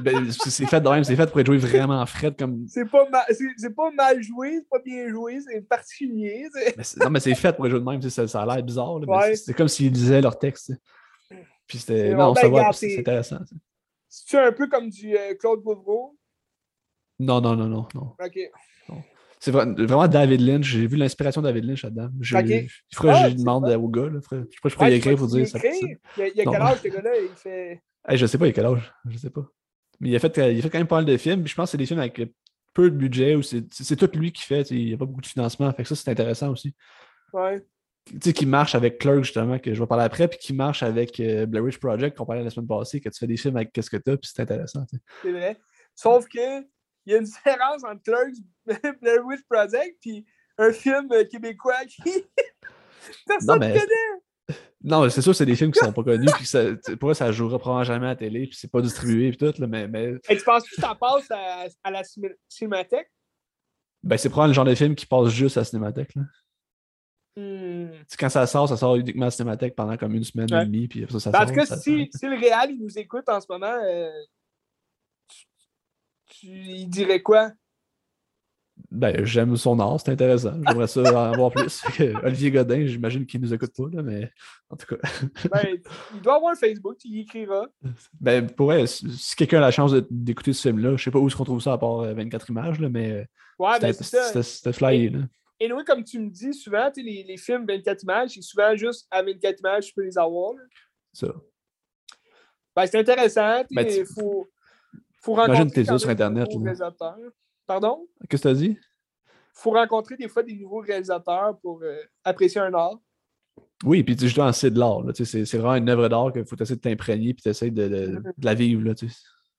Ben, c'est fait de même, c'est fait pour être joué vraiment fret comme. [LAUGHS] C'est pas, ma- c'est- pas mal joué, c'est pas bien joué, c'est particulier. Mais non, mais c'est fait pour être joué de même, ça, ça a l'air bizarre. Ouais. c'est- comme s'ils lisaient leur texte. Puis c'était. Non, ben, va, regarde, c'est c'est- c'est un peu comme du euh, Claude Boudreau? Non, non, non, non, non. OK. C'est vra- vraiment David Lynch. J'ai vu l'inspiration de David Lynch là-dedans. Je- Ok. Il faudrait Ah, que je c'est demande au gars. Là. Je sais pas, je peux Ouais, y écrire pour dire ça. Il y a, il y a quel âge, ce gars-là? Il fait. [LAUGHS] Hey, je sais pas, il a quel âge? Je sais pas. Mais il a fait, il a fait quand même pas mal de films. Puis je pense que c'est des films avec peu de budget ou c'est tout lui qui fait. Il n'y a pas beaucoup de financement. Fait que ça, c'est intéressant aussi. Ouais. Tu sais, qui marche avec Clerk, justement, que je vais parler après, puis qui marche avec euh, Blair Witch Project, qu'on parlait la semaine passée, que tu fais des films avec qu'est-ce que t'as, puis c'est intéressant. C'est vrai. Sauf que il y a une différence entre Clerks, [LAUGHS] Blair Witch Project, puis un film euh, québécois qui. [LAUGHS] Personne ne mais- connaît. Non, mais c'est sûr, c'est des films qui sont pas connus, puis ça- pour eux, ça jouera probablement jamais à la télé, puis c'est pas distribué, puis tout, là, mais, mais Et tu penses que ça passe à, à la ciné- cinémathèque? ben, c'est probablement le genre de film qui passe juste à la cinémathèque. Là. Hmm. Quand ça sort, ça sort uniquement à Cinémathèque pendant comme une semaine Ouais. et demie, puis ça, ça Ben, en tout cas, si, si le Real il nous écoute en ce moment, euh, tu, tu- il dirait quoi? Ben, j'aime son art, c'est intéressant. J'aimerais ça en avoir plus. Olivier Godin, j'imagine qu'il nous écoute pas, là, mais en tout cas. Ben, il doit avoir un Facebook, il y écrira. Ben, pour si quelqu'un a la chance d'écouter ce film-là, je sais pas où est-ce qu'on trouve ça à part euh, 24 images, là, mais euh, Ouais, ben c'était c'était flyé. Et nous, comme tu me dis souvent, tu les, les films 24 images, c'est souvent juste à 24 images, tu peux les avoir. là. Ça. Ben, c'est intéressant. Ben, Il tu- faut, faut Imagine rencontrer t'es sur des réalisateurs. Pardon? Qu'est-ce que t'as dit? faut rencontrer des fois des nouveaux réalisateurs pour euh, apprécier un art. Oui, puis tu justement, c'est de l'art. tu C'est vraiment une œuvre d'art qu'il faut essayer de t'imprégner puis t'essayes de, de, [LAUGHS] de la vivre. Là, tu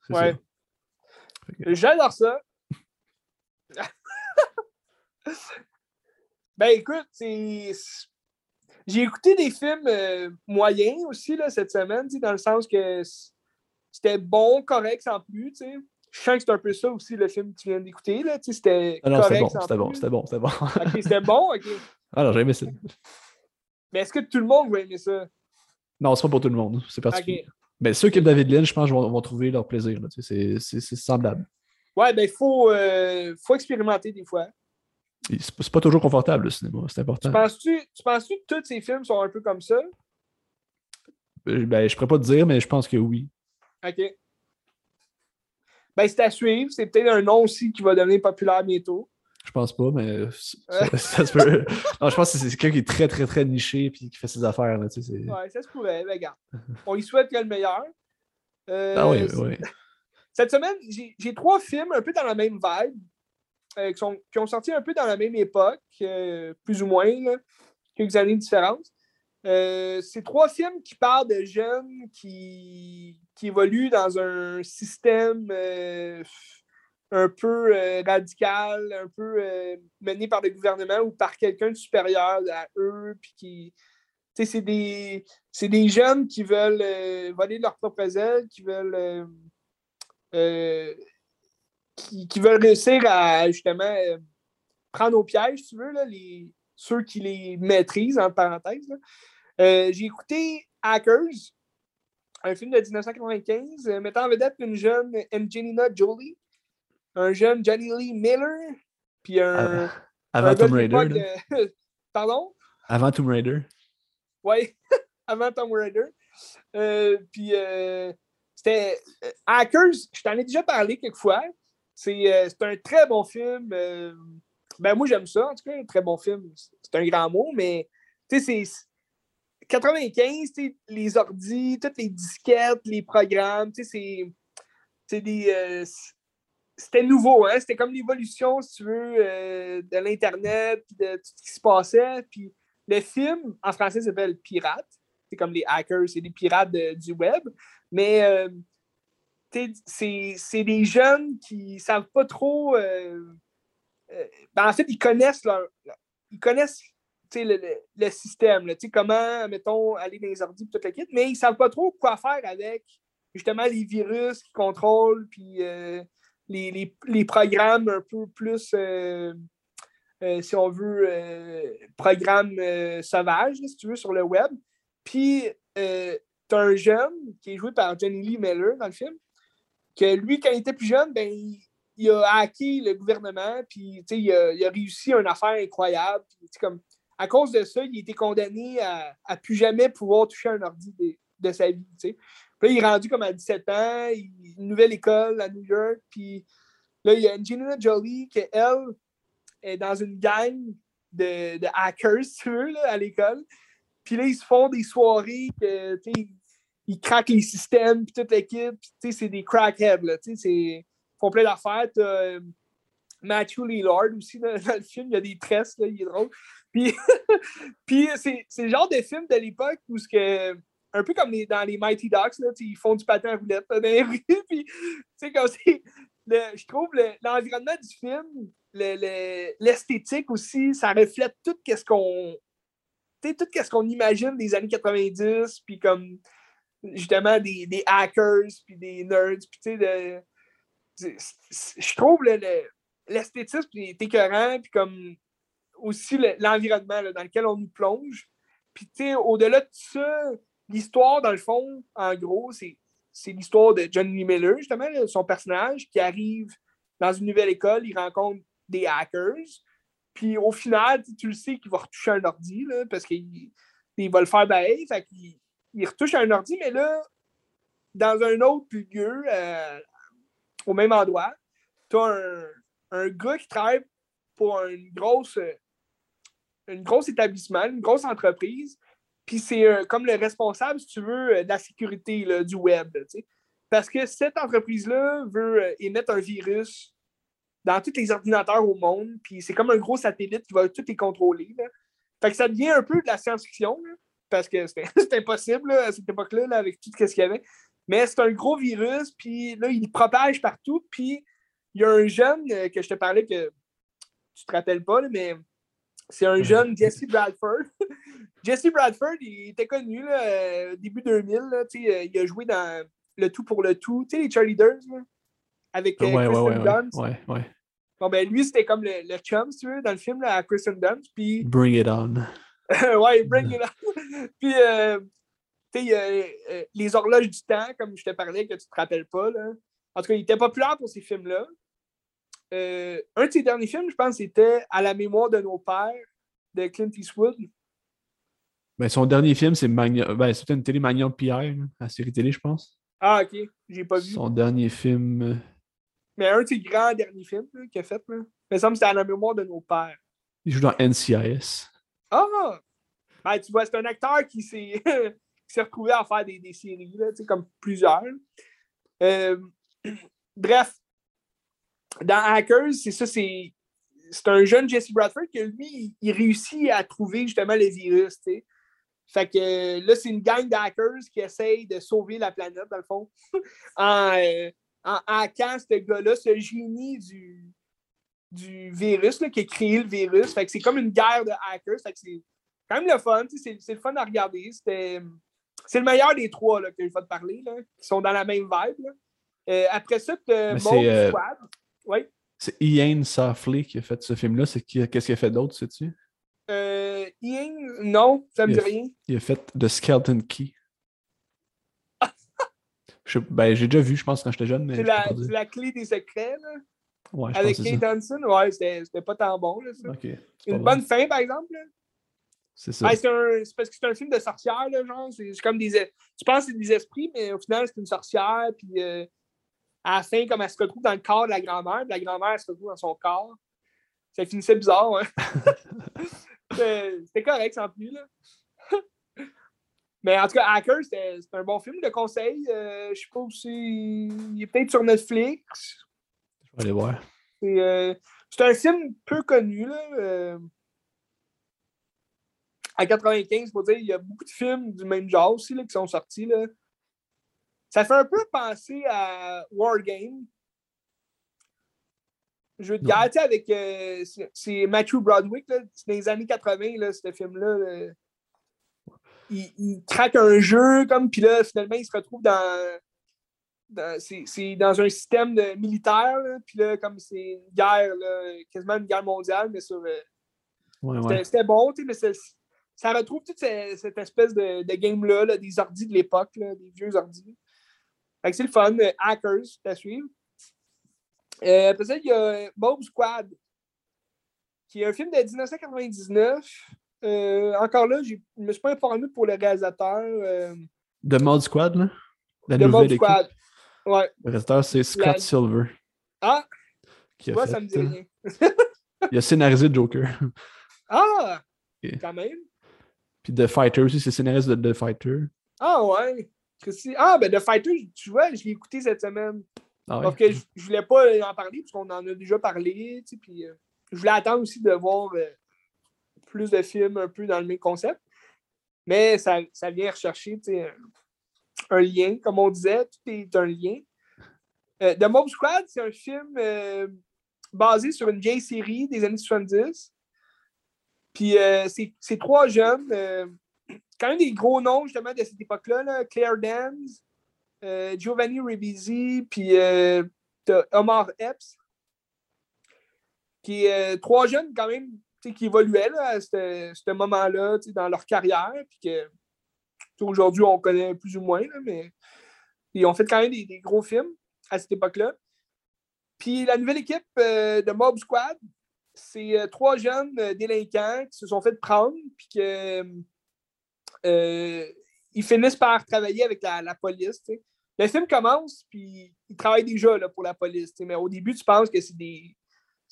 Ouais. J'adore ça. [LAUGHS] ben écoute. J'ai écouté des films euh, moyens aussi là, cette semaine, dans le sens que c'était bon, correct sans plus. Je sens que c'est un peu ça aussi le film que tu viens d'écouter. C'était Ah non, c'était correct bon, c'était bon, c'était bon, c'était bon. Ok, c'était bon, ok. Alors, j'ai aimé ça. Mais est-ce que tout le monde va aimer ça? Non, c'est pas pour tout le monde. C'est particulier. Ok. Mais ceux qui aiment David Lynch, je pense, vont, vont trouver leur plaisir. c'est semblable. Ouais, ben il faut, euh, faut expérimenter des fois. C'est pas- toujours confortable, le cinéma. C'est important. Tu penses-tu tu penses que tous ces films sont un peu comme ça? Euh, Ben, je pourrais pas te dire, mais je pense que oui. OK. Ben, c'est à suivre. C'est peut-être un nom aussi qui va devenir populaire bientôt. Je pense pas, mais ça, ça se peut. [LAUGHS] Non, je pense que c'est quelqu'un qui est très, très, très niché et qui fait ses affaires. Là, tu sais, c'est- Ouais, ça se pourrait. Ben, regarde. On y souhaite que le meilleur. Euh, Ah oui, oui. Cette semaine, j'ai trois films un peu dans la même vibe, qui, sont, qui ont sorti un peu dans la même époque, euh, plus ou moins, quelques années de différence. Euh, c'est trois films qui parlent de jeunes qui, qui évoluent dans un système euh, un peu euh, radical, un peu euh, mené par le gouvernement ou par quelqu'un supérieur à eux, puis qui. C'est des, c'est des jeunes qui veulent euh, voler de leurs propres ailes, qui veulent. Qui, qui veulent réussir à justement euh, prendre au piège, si tu veux, là, les, ceux qui les maîtrisent, en parenthèse. Euh, J'ai écouté Hackers, un film de 1995, euh, mettant en vedette une jeune Angelina Jolie, un jeune Johnny Lee Miller, puis un. Avant un Tomb de Raider. de- [LAUGHS] Pardon? Avant Tomb Raider. Oui, [LAUGHS] avant Tomb Raider. Euh, puis euh, c'était Hackers, je t'en ai déjà parlé quelques fois. C'est euh, c'est un très bon film. euh, ben moi j'aime ça, en tout cas, un très bon film. C'est un grand mot, mais tu sais, c'est 95, tu sais, les ordis, toutes les disquettes, les programmes, c'est- des. euh, c'était nouveau, hein? C'était comme l'évolution, si tu veux, de l'Internet, de tout ce qui se passait. Puis le film, en français, s'appelle Pirate. C'est comme les hackers, c'est des pirates du web. Mais c'est des jeunes qui savent pas trop. euh, euh, en fait, ils connaissent leur, ils connaissent le, le- le système, comment, mettons, aller dans les ordi, toute la kit, mais ils savent pas trop quoi faire avec justement les virus qui contrôlent, puis euh, les, les- les programmes un peu plus, si on veut, programmes sauvages, si tu veux, sur le web. Puis, tu as un jeune qui est joué par Johnny Lee Miller dans le film, que lui, quand il était plus jeune, ben, il, a hacké le gouvernement, puis il a, il a réussi une affaire incroyable. Comme, à cause de ça, il a été condamné à, à plus jamais pouvoir toucher un ordi de, sa vie. Puis là, il est rendu comme à 17 ans, il- une nouvelle école à New York, puis là, il y a Angelina Jolie, qui, elle, est dans une gang de, hackers, tu veux, là, à l'école. Puis là, ils se font des soirées que, tu sais, ils- craquent les systèmes, puis toute l'équipe, c'est des crackheads, là, ils font plein d'affaires. Euh, Matthew Lillard aussi [LAUGHS] dans, le film, il y a des tresses, là, il est drôle. Puis, [LAUGHS] puis c'est le genre de film de l'époque où ce que un peu comme dans les Mighty Ducks, là, ils font du patin à roulette dans les [LAUGHS] rues. Puis, comme c'est. le- Je trouve le- l'environnement du film, le- le- l'esthétique aussi, ça reflète tout ce qu'on. tout ce qu'on imagine des années 90, puis comme justement des, des hackers, puis des nerds, puis tu sais, de- je trouve le- le- l'esthétisme est écœurant, puis comme aussi l'environnement dans lequel on nous plonge. Puis, tu sais, au-delà de ça, l'histoire, dans le fond, en gros, c'est l'histoire de Johnny Miller, justement, son personnage, qui arrive dans une nouvelle école, il rencontre des hackers. Puis au final, tu le sais qu'il va retoucher un ordi, là, parce qu'il va le faire bailler. Fait il retouche un ordi, mais là, dans un autre lieu, euh, au même endroit, tu as un, un, gars qui travaille pour une grosse, une grosse établissement, une grosse entreprise. Puis c'est comme le responsable, si tu veux, de la sécurité du web. Parce que cette entreprise-là veut euh, émettre un virus dans tous les ordinateurs au monde. Puis c'est comme un gros satellite qui va tout les contrôler. Fait que ça devient un peu de la science-fiction. Parce que c'était [LAUGHS] impossible à cette époque-là, avec tout ce qu'il y avait. Mais c'est un gros virus, puis là, il propage partout. Puis il y a un jeune euh, que je te parlais que tu te rappelles pas, mais c'est un jeune Jesse Bradford. [LAUGHS] Jesse Bradford, il était connu là, euh, début 2000. Là, euh, il a joué dans Le Tout pour le Tout, tu sais, les cheerleaders, là, avec euh, ouais, Kristen ouais. Ouais, ouais. Bon, ben lui, c'était comme le, le chum, si tu veux, dans le film, là, à Kristen Dunst. Puis... Bring it on. [LAUGHS] ouais, bring it on. puis, euh, tu sais, euh, les horloges du temps, comme je te parlais, que tu te rappelles pas, là. En tout cas, il était populaire pour ces films-là. Euh, un de ses derniers films, je pense, c'était À la mémoire de nos pères de Clint Eastwood. Ben, son dernier film, c'est Magnon. Ben, c'était une télé Magnon Pierre, la série télé, je pense. Ah, ok. J'ai pas vu. Son dernier film. euh, Mais un de ses grands derniers films qu'il a fait, là. Il me semble que c'était À la mémoire de nos pères. Il joue dans NCIS. Ah! Ben, tu vois, c'est un acteur qui s'est [LAUGHS] retrouvé à faire des, des séries, là, comme plusieurs. Euh, [CLEARS THROAT] bref, dans Hackers, c'est ça, c'est un jeune Jesse Bradford qui, lui, il, réussit à trouver justement le virus. Fait que là, c'est une gang d'hackers qui essaye de sauver la planète, dans le fond, [LAUGHS] en, euh, en hackant ce gars-là, ce génie du, du virus là, qui a créé le virus. Fait que c'est comme une guerre de hackers. Fait que c'est quand même le fun. C'est c'est le fun à regarder. C'était- C'est le meilleur des trois là, que je vais te parler, là, qui sont dans la même vibe. là. Euh, après ça, tu euh, Squad. Oui. C'est Ian Safley qui a fait ce film-là. C'est qui- Qu'est-ce qu'il a fait d'autre, sais-tu? Euh, Ian, non, ça me dit rien. Il a fait The Skeleton Key. [LAUGHS] Je ben, j'ai déjà vu, je pense, quand j'étais jeune, mais. C'est je la, la clé des secrets, là, Ouais, je avec Kate. Hudson. Ouais, c'était pas tant bon, là, ça. Une bonne fin, par exemple. là. C'est ça. Ouais, c'est parce que c'est un film de sorcière, là, genre. C'est comme des. Tu penses que c'est des esprits, mais au final, c'est une sorcière. Puis euh, à la fin, comme elle se retrouve dans le corps de la grand-mère, puis la grand-mère, se retrouve dans son corps. Ça finissait bizarre, hein. [LAUGHS] C'était correct, sans plus, là. mais en tout cas, Hacker, c'était c'est un bon film de conseil. Euh, je sais pas si. Il est peut-être sur Netflix. Je vais aller voir. C'est euh, c'est un film peu connu, là. euh, à 95, faut dire, il y a beaucoup de films du même genre aussi là, qui sont sortis. Là. Ça fait un peu penser à War Game. Jeu de Non. guerre, tu sais, avec. euh, c'est- c'est Matthew Broderick, là, c'est dans les années 80, là, ce film-là. là. Il, il craque un jeu, comme, puis là, finalement, il se retrouve dans. C'est dans un système de, militaire, là, puis là, comme c'est une guerre, là, quasiment une guerre mondiale, mais sur. euh, Ouais, c'était ouais. bon, tu sais, mais ça retrouve toute ce- cette espèce de, de game-là, là, des ordis de l'époque, des vieux ordis. C'est le fun. euh, Hackers, à suivre. Euh, après ça, il y a Bob Squad, qui est un film de 1999. Euh, encore là, je ne me suis pas informé pour le réalisateur euh, The Mod Squad, là? La de Bob équipe. Ouais. Le réalisateur, c'est Scott La- Silver. Ah, Qui a fait, ça me dit rien. [LAUGHS] Il a scénarisé Joker. [LAUGHS] Ah, quand même. Puis The Fighter aussi, c'est scénariste de The Fighter. Ah, ouais. Ah, ben The Fighter, tu vois, je l'ai écouté cette semaine. Ah ouais. Parce que je, je voulais pas en parler, parce qu'on en a déjà parlé, tu sais, puis euh, je voulais attendre aussi de voir euh, plus de films un peu dans le même concept. Mais ça, ça vient rechercher, tu sais, un, lien, comme on disait, tout est un lien. Euh, The Mob Squad, c'est un film euh, basé sur une vieille série des années 70. Puis euh, c'est trois jeunes, euh, quand même des gros noms justement de cette époque-là, là, Claire euh, Giovanni Ribisi, puis Omar Epps. Qui trois jeunes quand même qui évoluaient là, à ce moment-là dans leur carrière, puis que aujourd'hui on connaît plus ou moins, là, mais ils ont fait quand même des, gros films à cette époque-là. Puis la nouvelle équipe euh, de Mob Squad, c'est euh, trois jeunes euh, délinquants qui se sont fait prendre, puis que ils finissent par travailler avec la, police. Le film commence, puis ils travaillent déjà là, pour la police. Mais au début, tu penses que c'est des,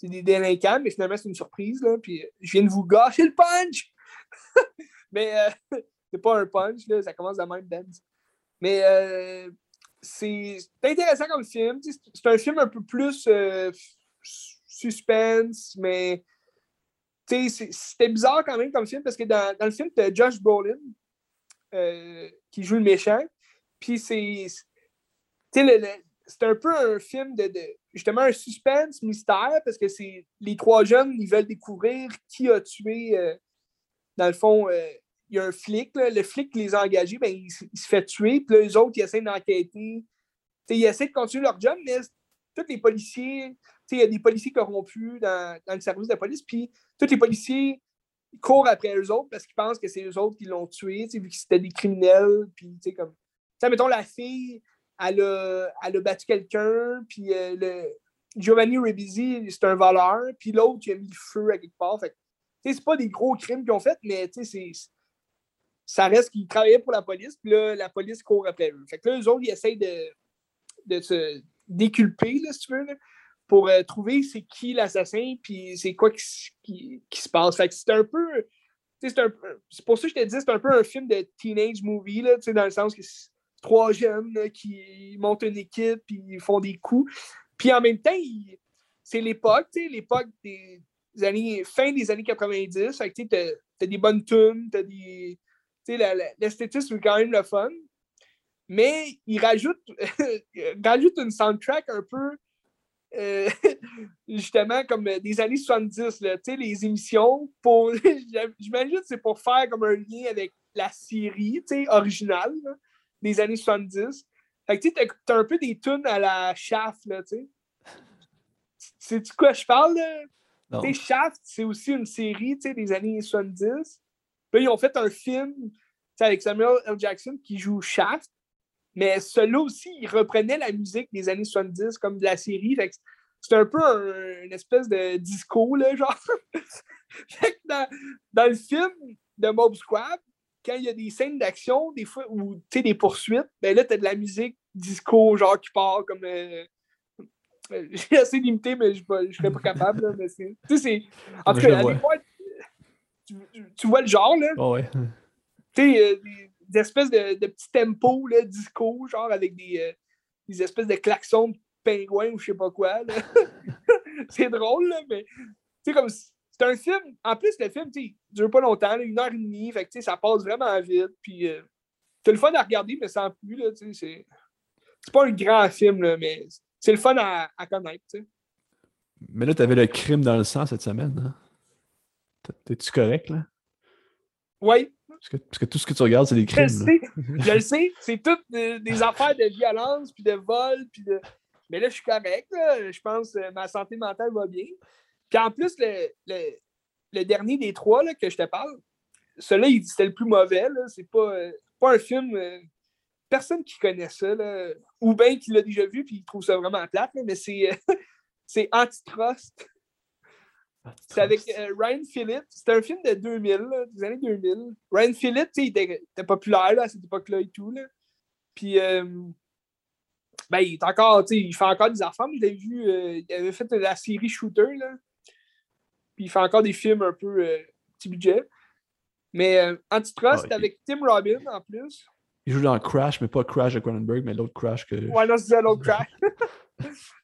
des délinquants, mais finalement, c'est une surprise. Là, puis je viens de vous gâcher le punch! [LAUGHS] mais c'est pas un punch, là, ça commence de même, Ben. Mais c'est intéressant comme film. C'est un film un peu plus euh, suspense, mais c'était bizarre quand même comme film parce que dans, le film, tu Josh Brolin euh, qui joue le méchant. Puis c'est. C'est un peu un film de, justement un suspense mystère parce que c'est les trois jeunes, ils veulent découvrir qui a tué, euh, dans le fond, y a un flic, le flic les a engagés, ben, il, se fait tuer, puis les autres, ils essaient d'enquêter. Ils essaient de continuer leur job, mais tous les policiers, il y a des policiers corrompus dans, dans, le service de police, puis tous les policiers courent après eux autres parce qu'ils pensent que c'est eux autres qui l'ont tué, vu que c'était des criminels, puis comme... mettons, la fille, elle a, elle a battu quelqu'un, puis euh, le Giovanni Ribisi, c'est un voleur, puis l'autre, il a mis le feu à quelque part. Fait c'est pas des gros crimes qu'ils ont fait, mais c'est ça reste qu'ils travaillaient pour la police, puis là, la police court après eux. Fait que là, eux autres, ils essayent de, de se déculper, là, si tu veux, pour euh, trouver c'est qui l'assassin, puis c'est quoi qui, qui, se passe. Fait que c'est un peu. C'est pour ça que je te dis, c'est un peu un film de teenage movie, là, dans le sens que c'est trois jeunes qui montent une équipe, puis ils font des coups. Puis en même temps, c'est l'époque, l'époque des années, fin des années 90. Fait que tu as, des bonnes tunes, tu as des l'esthétisme est quand même le fun. Mais il rajoute, [LAUGHS] rajoute une soundtrack un peu euh, [LAUGHS] justement comme des années 70, là, les émissions. Pour, [LAUGHS] j'imagine que c'est pour faire comme un lien avec la série originale des années 70. Fait que tu as, un peu des tunes à la Shaft, là, tu sais. C'est de quoi je parle, là? Shaft, c'est aussi une série des années 70. Puis ils ont fait un film avec Samuel L. Jackson qui joue Shaft, mais celui-là aussi, il reprenait la musique des années 70 comme de la série. C'est un peu une espèce de disco, là, genre. [LAUGHS] dans, dans, le film de Mob Squad, quand il y a des scènes d'action, des fois, ou des poursuites, ben là, t'as de la musique disco, genre, qui part comme. Euh, euh, [LAUGHS] j'ai assez limité, mais je ne serais pas capable. Là, mais c'est, en tout cas, tu, tu, vois le genre, là. Oh ouais. Tu sais, euh, des, espèces de, de, petits tempos, là, disco, genre avec des, euh, des espèces de klaxons de pingouins ou je sais pas quoi. [LAUGHS] c'est drôle, là, mais tu comme c'est un film. En plus, le film, tu dure pas longtemps, une heure et demie, fait que ça passe vraiment vite. Puis euh, c'est le fun à regarder, mais sans plus, là, tu sais, c'est pas un grand film, là, mais c'est le fun à, à connaître, tu sais. Mais là, t'avais le crime dans le sang cette semaine, hein? T'es-tu correct, là? Oui, parce que, tout ce que tu regardes, c'est des crimes. Je, sais, [LAUGHS] je le sais. C'est toutes des, affaires de violence, puis de vol, puis de. Mais là, je suis correct. Je pense que euh, ma santé mentale va bien. Puis en plus, le, dernier des trois là, que je te parle, celui-là, c'était le plus mauvais. C'est pas, euh, pas un film. Euh, personne qui connaît ça, ou bien qui l'a déjà vu puis il trouve ça vraiment plate, mais c'est, [LAUGHS] c'est Antitrust. C'est avec euh, Ryan Phillips. C'était un film de 2000, des années 2000. Ryan Phillips, il était, populaire à cette époque-là et tout. Là. Puis, euh, ben, il est encore, il fait encore des affaires. Je l'ai vu, euh, il avait fait la série Shooter. Là. Puis, il fait encore des films un peu petit budget. Mais Antitrust, c'est avec Tim Robbins en plus. Il joue dans Crash, mais pas Crash de Cronenberg, mais l'autre Crash que. Ouais, non, c'est l'autre Crash. [LAUGHS]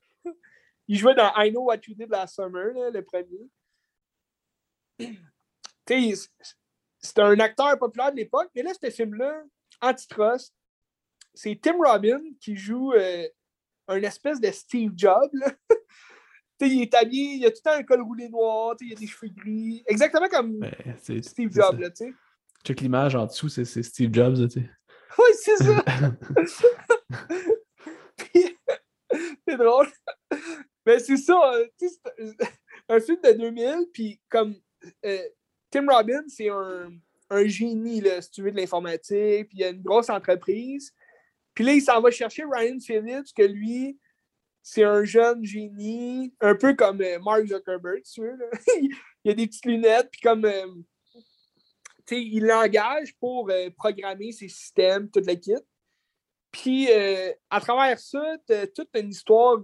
Il jouait dans I Know What You Did Last Summer, le premier. [CLEARS THROAT] c'est un acteur populaire de l'époque, mais là, ce film-là, Antitrust, c'est Tim Robbins qui joue euh, un espèce de Steve Jobs. [LAUGHS] il est habillé, il a tout le temps un col roulé noir, il a des cheveux gris. Exactement comme Steve Jobs. Là, Check l'image en dessous, c'est Steve Jobs. [LAUGHS] oui, c'est ça. [LAUGHS] c'est drôle. Mais c'est ça, un film de 2000, puis comme euh, Tim Robbins, c'est un, un, génie, là, si tu veux, de l'informatique, puis il a une grosse entreprise. Puis là, il s'en va chercher Ryan Phillips, que lui, c'est un jeune génie, un peu comme euh, Mark Zuckerberg, tu veux. Là. [LAUGHS] il a des petites lunettes, puis comme. Euh, tu sais, il l'engage pour programmer ses systèmes, toute la kit. Puis, à travers ça, toute une histoire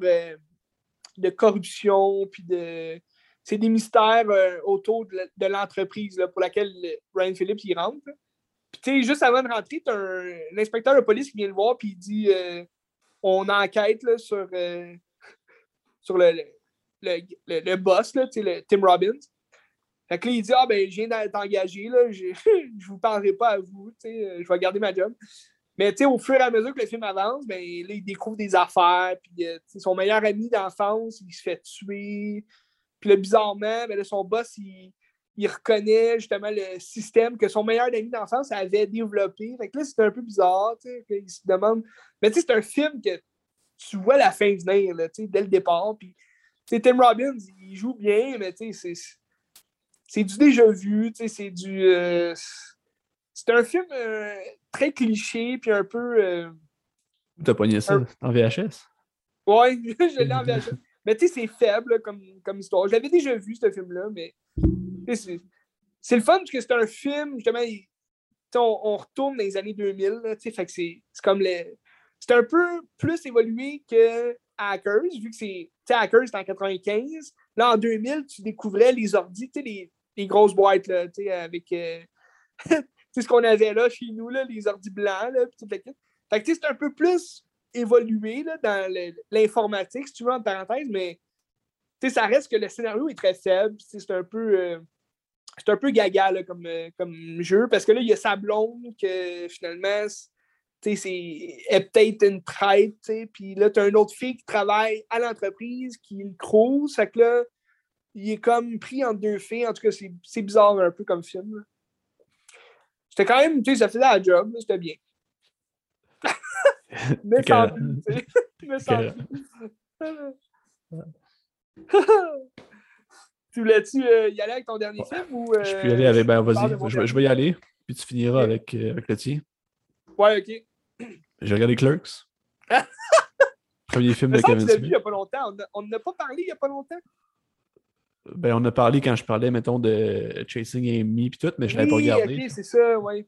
de corruption, puis de. C'est des mystères autour de l'entreprise pour laquelle Ryan Phillips il rentre. Puis, tu sais, juste avant de rentrer, tu as un, inspecteur de police qui vient le voir, puis il dit on enquête là, sur, euh, [LAUGHS] sur le, le, le, boss, là, le Tim Robbins. Fait que là, il dit Ah, ben, je viens d'être engagé, là, je [LAUGHS] ne vous parlerai pas à vous, je vais garder ma job. Mais au fur et à mesure que le film avance, ben, il découvre des affaires. Puis, euh, son meilleur ami d'enfance, il se fait tuer. Puis là, bizarrement, ben, son boss, il, il reconnaît justement le système que son meilleur ami d'enfance avait développé. Fait que là, c'est un peu bizarre, il se demande. Mais c'est un film que tu vois la fin venir, dès le départ. Puis, Tim Robbins, il joue bien, mais sais, c'est du déjà vu, c'est du. Euh, c'est un film euh, très cliché, puis un peu. Euh, T'as pogné ça en VHS? Ouais, [LAUGHS] je l'ai en [LAUGHS] VHS. mais tu sais, c'est faible comme, comme histoire. Je l'avais déjà vu, ce film-là, mais c'est le fun parce que c'est un film, justement, on, retourne dans les années 2000, fait que c'est comme le. C'est un peu plus évolué que Hackers, vu que c'est. Hackers, c'était en 95. Là, en 2000, tu découvrais les ordis, les, les grosses boîtes, là, avec. Euh, [LAUGHS] ce qu'on avait là chez nous, là, les ordis blancs, là, toute Fait que c'est un peu plus évolué là, dans l'informatique, si tu veux, en parenthèse, mais ça reste que le scénario est très faible. C'est un peu. Euh, c'est un peu gaga comme, euh, comme jeu parce que là, il y a sa blonde que finalement, c'est est peut-être une traite, puis là, tu as une autre fille qui travaille à l'entreprise qui le crouse. Fait que là, il est comme pris entre deux filles. En tout cas, c'est bizarre un peu comme film. C'était quand même, tu sais, ça faisait la job, c'était bien. [LAUGHS] Mais sans plus, tu sais. [LAUGHS] Mais sans [LAUGHS] tu voulais-tu euh, y aller avec ton dernier film ou. je peux y aller avec. Ben, vas-y, je, vais y aller, puis tu finiras avec, euh, avec le tien. Ouais, ok. J'ai regardé Clerks. Premier film de Kevin Smith. vu il n'y a pas longtemps. On n'a pas parlé il n'y a pas longtemps. Ben, on a parlé quand je parlais, mettons, de Chasing Amy puis tout, mais je ne l'avais pas regardé. Ok, c'est ça, ouais.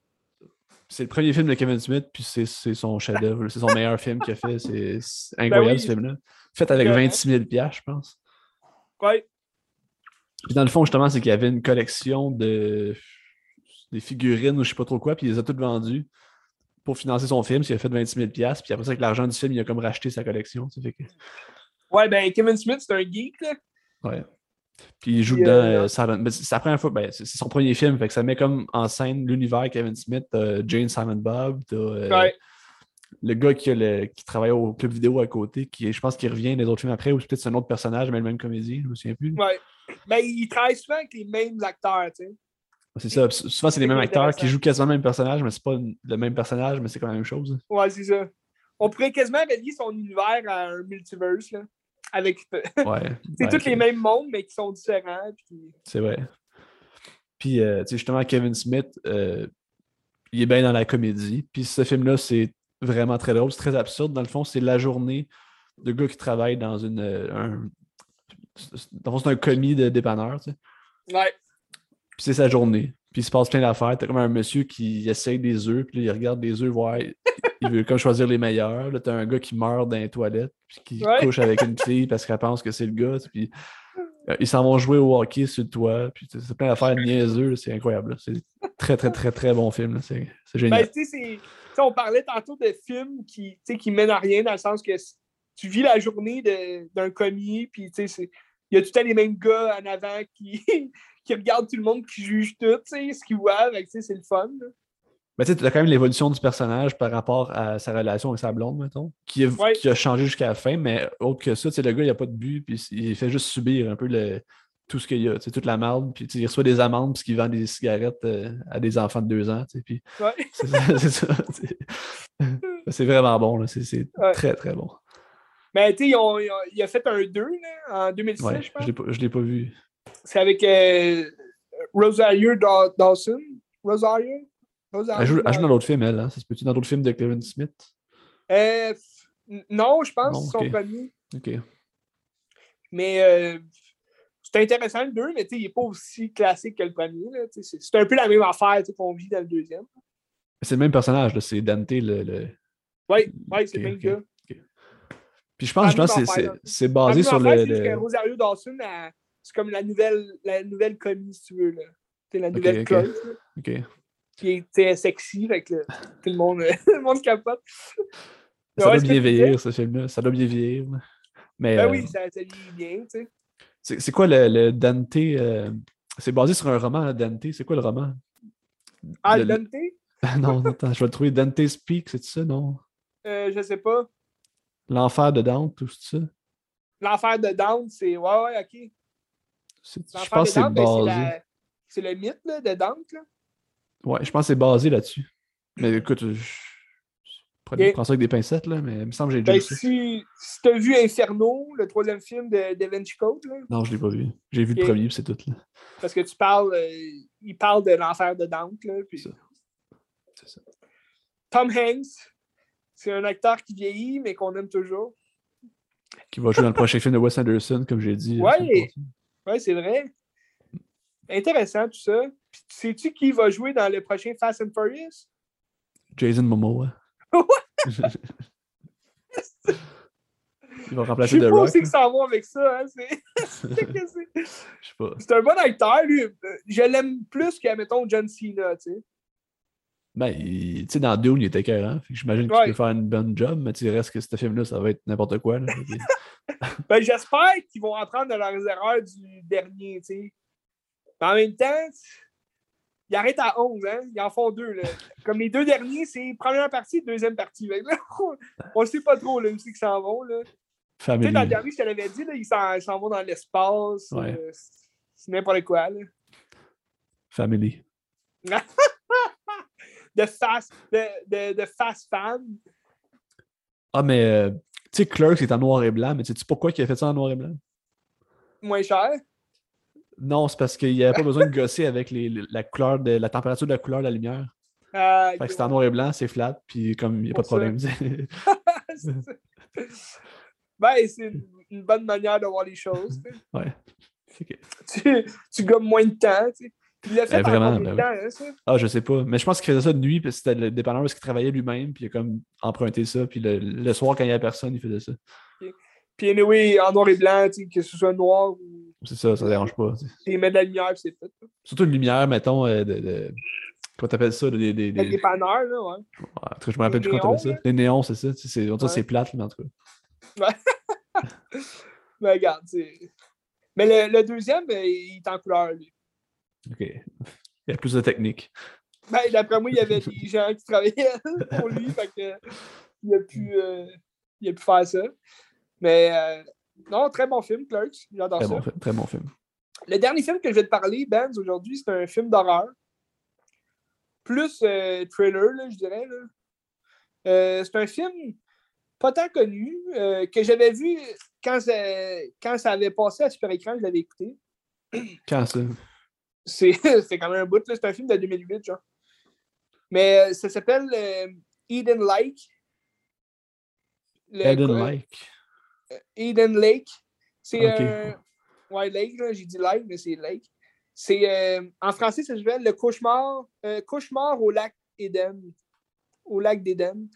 C'est le premier film de Kevin Smith, puis c'est son chef-d'œuvre. c'est son meilleur film qu'il a fait. C'est [LAUGHS] incroyable ben ce film-là. Fait avec 26 000 je pense. Ouais. Puis dans le fond, justement, c'est qu'il y avait une collection de des figurines ou je sais pas trop quoi, puis il les a toutes vendues pour financer son film. Il a fait 26 000 puis après ça, avec l'argent du film, il a comme racheté sa collection. Fait que... Ouais, ben Kevin Smith, c'est un geek, là. Ouais. Puis il joue dans euh, euh c'est la première fois, ben, c'est son premier film, fait que ça met comme en scène l'univers Kevin Smith, Jane Simon Bob, euh, ouais le gars qui, a qui travaille au club vidéo à côté, qui je pense qu'il revient des autres films après, ou peut-être c'est un autre personnage, mais le même comédie, je me souviens plus. Ouais. Mais il travaille souvent avec les mêmes acteurs, tu sais. C'est ça. Souvent, c'est les mêmes acteurs qui jouent quasiment le même personnage, mais c'est pas le même personnage, mais c'est quand même la même chose. Ouais, c'est ça. On pourrait quasiment relier son univers à un multiverse, là. Avec. [LAUGHS] Ouais. c'est tous les mêmes mondes, mais qui sont différents. Puis... C'est vrai. Puis, euh, tu sais, justement, Kevin Smith, euh, il est bien dans la comédie. Puis, ce film-là, c'est vraiment très drôle. C'est très absurde. Dans le fond, c'est la journée de gars qui travaillent dans une. Euh, un, dans le fond, c'est un commis de dépanneur, tu sais. Ouais. Puis c'est sa journée. Puis il se passe plein d'affaires. T'as comme un monsieur qui essaye des œufs, puis là, il regarde des œufs, voir. Il veut comme choisir les meilleurs. Là, t'as un gars qui meurt dans les toilettes, puis qui couche avec une fille parce qu'elle pense que c'est le gars. Puis euh, ils s'en vont jouer au hockey sur le toit. Puis c'est plein d'affaires niaiseux. C'est incroyable. C'est très, très, très, très bon film. C'est génial. Ben, on parlait tantôt de films qui, qui mènent à rien dans le sens que tu vis la journée d'un commis, puis il y a tout le temps les mêmes gars en avant qui, qui regardent tout le monde, qui jugent tout, ce qu'ils voient, c'est le fun. Mais tu as quand même l'évolution du personnage par rapport à sa relation avec sa blonde, mettons, qui a, qui a changé jusqu'à la fin, mais autre que ça, le gars, il n'a pas de but, puis il fait juste subir un peu le, tout ce qu'il y a, toute la merde, puis il reçoit des amendes parce qu'il vend des cigarettes euh, à des enfants de deux ans, puis ouais. [LAUGHS] c'est ça. C'est [LAUGHS] vraiment bon, c'est très très bon. Mais tu sais, il a fait un 2 en 2006, je pense. Je ne l'ai pas vu. C'est avec euh, Rosario Daw- Dawson? Rosario? Rosario Elle joue, elle joue dans Dawson. d'autres films, elle. Hein? Ça se peut-tu dans d'autres films de Kevin Smith? Euh, non, je pense Non, que c'est son ok. premier. Ok. Mais euh, c'est intéressant le 2, mais il n'est pas aussi classique que le premier. C'est un peu la même affaire qu'on vit dans le deuxième. C'est le même personnage. C'est Dante, le. le- Oui, ouais, c'est le même ok. gars. Puis je pense, la c'est- basé sur le. que Rosario Dawson, elle- c'est comme la nouvelle, la nouvelle commis, si tu veux. Là. C'est la nouvelle ok. Clark, là, Ok. qui est sexy, fait que tout le monde, [LAUGHS] tout le monde capote. Ça ouais, doit bien vieillir, ce film-là. Ça doit bien vieillir. Mais Ben euh, oui, ça, ça vieillit bien, tu sais. c'est c'est quoi le, le Dante euh, C'est basé sur un roman, Dante? C'est quoi le roman? Ah, Le- Dante? [LAUGHS] Non, non, attends, je vais le trouver. Dante Speak, c'est ça, non? Euh, je sais pas. L'enfer de Dante, tout ça? L'enfer de Dante, c'est. Ouais, ouais, ok. C'est- Je pense que c'est ben, c'est basé. c'est le mythe là, de Dante. Là. Ouais, je pense que c'est basé là-dessus. Mais écoute, je... prends, ça avec des pincettes, là, mais il me semble que j'ai déjà Ben, vu si si tu as vu Inferno, le troisième film de, de Vinci Code, là, Non, je l'ai pas vu. J'ai vu le premier, puis c'est tout. Là. parce que tu parles, euh, il parle de l'enfer de Dante. Là, puis Ça. C'est ça. Tom Hanks, c'est un acteur qui vieillit, mais qu'on aime toujours. Qui va jouer dans le prochain [LAUGHS] film de Wes Anderson, comme j'ai dit. la Ouais. Ouais, c'est vrai. Intéressant tout ça. Puis, sais-tu qui va jouer dans le prochain Fast and Furious? Jason Momoa. [LAUGHS] Il va Je remplacer sais The pas Rock. c'est là. que ça va avec ça. Hein? C'est [LAUGHS] Je sais pas. un bon acteur, lui. Je l'aime plus que, mettons, John Cena, tu sais. Ben, tu sais, dans Dune, il était écœurant. Que J'imagine qu'il Ouais. peut faire une bonne job, mais tu reste que ce film-là, ça va être n'importe quoi. là. [LAUGHS] Que- Ben, j'espère qu'ils vont apprendre de leurs erreurs du dernier, tu sais. Mais en même temps, ils arrêtent à 11, hein. Ils en font deux, là. Comme les deux derniers, c'est première partie, deuxième partie. Que là, [LAUGHS] on ne sait pas trop, là, où c'est qu'ils s'en vont, là. Tu sais, dans le dernier, je te l'avais dit, là, ils s'en ils s'en vont dans l'espace. Ouais. euh, c'est n'importe quoi, là. Family. [LAUGHS] De fast, de, de, de fast fan. Ah, mais euh, tu sais, Clerks est en noir et blanc, mais sais-tu pourquoi il a fait ça en noir et blanc? moins cher? Non, c'est parce qu'il n'y avait pas besoin de gosser avec les- la couleur de la température de la couleur de la lumière. Euh, Fait que c'est en noir et blanc, c'est flat, puis comme il n'y a pas de problème. [LAUGHS] ben, c'est une, bonne manière de voir les choses. tu sais. ouais. Tu, tu gommes moins de temps. Tu sais. Il l'a fait combien de ben temps, ça? Ah, je sais pas. Mais je pense qu'il faisait ça de nuit, puis c'était le dépanneur parce qu'il travaillait lui-même, puis il a comme emprunté ça, puis le, le soir, quand il n'y avait personne, il faisait ça. Puis anyway, en noir et blanc, que ce soit noir ou C'est ça, ça dérange pas. il met de la lumière, puis c'est fait. là. Surtout une lumière, mettons, euh, de. de... Comment t'appelles ça? Des, des, des... Des panneurs, là, ouais. En tout cas, je me rappelle plus comment t'appelles ça. Les néons, c'est ça. C'est- On Ouais. c'est plate, mais en tout cas. [LAUGHS] Mais regarde, c'est. Mais le, le deuxième, ben, il est en couleur, lui. OK. Il y a plus de technique. Ben, d'après moi, il y avait des [LAUGHS] gens qui travaillaient [LAUGHS] pour lui, fait que il a pu, euh, il a pu faire ça. Mais euh, non, très bon film, Clerks. J'adore Très ça. bon, film, très bon film. Le dernier film que je vais te parler, Benz, aujourd'hui, c'est un film d'horreur. Plus euh, thriller, là, je dirais. là. C'est un film pas tant connu, que j'avais vu quand ça, quand ça avait passé à Super Écran, je l'avais écouté. Quand ça? [LAUGHS] C'est quand même un bout, là. c'est un film de 2008, genre. Mais euh, ça s'appelle euh, Eden Lake. Le- Eden euh, Lake. Eden Lake. C'est Ok. un. Ouais, Lake, j'ai dit Lake, mais c'est Lake. C'est. euh, en français, ça s'appelle le cauchemar, euh, cauchemar au lac Eden. Au lac d'Eden.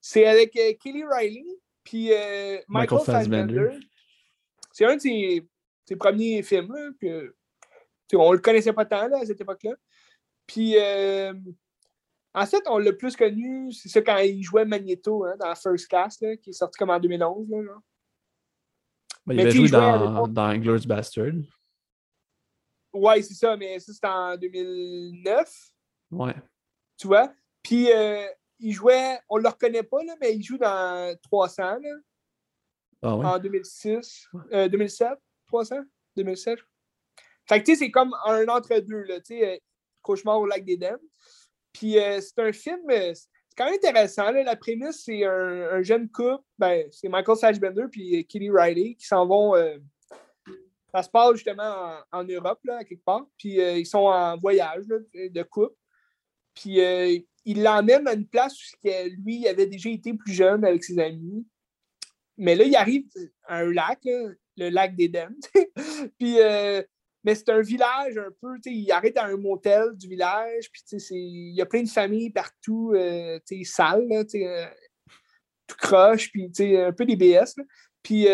C'est avec euh, Kelly Riley, puis euh, Michael, Michael Fassbender. C'est un de ses, ses premiers films, là, sais, on le connaissait pas tant là, à cette époque-là. Puis, euh, en fait, on l'a plus connu, c'est ça quand il jouait Magneto hein, dans First Class, là, qui est sorti comme en 2011. Là. Ben, il avait joué dans, Inglourious Bastard. Ouais, c'est ça, mais ça, c'était en 2009, Ouais. tu vois? Puis, euh, il jouait, on le reconnaît pas, là, mais il joue dans 300, là, Ah ouais? en 2006, euh, 2007, 300, 2007. Fait que, tu sais, c'est comme un entre-deux, là, tu sais, euh, Cauchemar au lac d'Éden. Puis, euh, c'est un film, euh, c'est quand même intéressant. La prémisse, c'est un, un jeune couple, ben, c'est Michael Fassbender puis Kelly Riley qui s'en vont Ça se passe justement en, Europe, quelque part. Puis ils sont en voyage de couple. Puis il l'emmène à une place où lui, il avait déjà été plus jeune avec ses amis. Mais là, il arrive à un lac, le lac d'Éden. [LAUGHS] mais c'est un village un peu, il arrête à un motel du village, puis il y a plein de familles partout, euh, sales, euh, tout croche, puis un peu des BS. Puis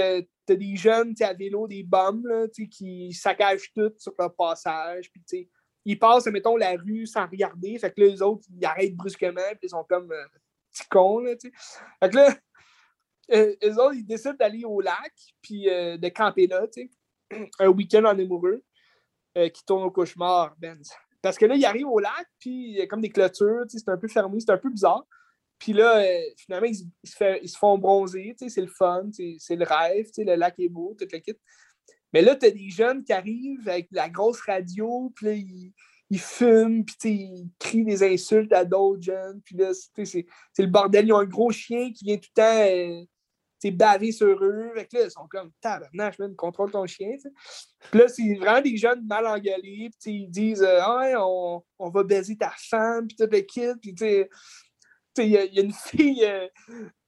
t'as des jeunes à vélo, des bombes qui saccagent tout sur leur passage. Puis ils passent, mettons, la rue sans regarder. Fait que là, les autres, ils arrêtent brusquement, puis ils sont comme petits cons. Là, fait que là, [LAUGHS] euh, eux autres, ils décident d'aller au lac, puis euh, de camper là, tu sais. [CLEARS THROAT] Un week-end en amoureux euh, qui tourne au cauchemar, Ben. Parce que là, ils arrivent au lac, puis il y a comme des clôtures, c'est un peu fermé, c'est un peu bizarre. Puis là, finalement, ils, se font bronzer, c'est le fun, c'est le rêve, le lac est beau, tout le kit. Mais là, tu as des jeunes qui arrivent avec la grosse radio, puis là, ils, ils fument, puis ils crient des insultes à d'autres jeunes. Puis là, c'est le bordel. Ils ont un gros chien qui vient tout le temps c'est bavé sur eux. Fait que là, ils sont comme tabarnache, man, contrôle ton chien. Puis là, c'est vraiment des jeunes mal engueulés. Puis ils disent ouais, on, on, va baiser ta femme, puis tout le kit. Puis tu il y, a une fille. Euh,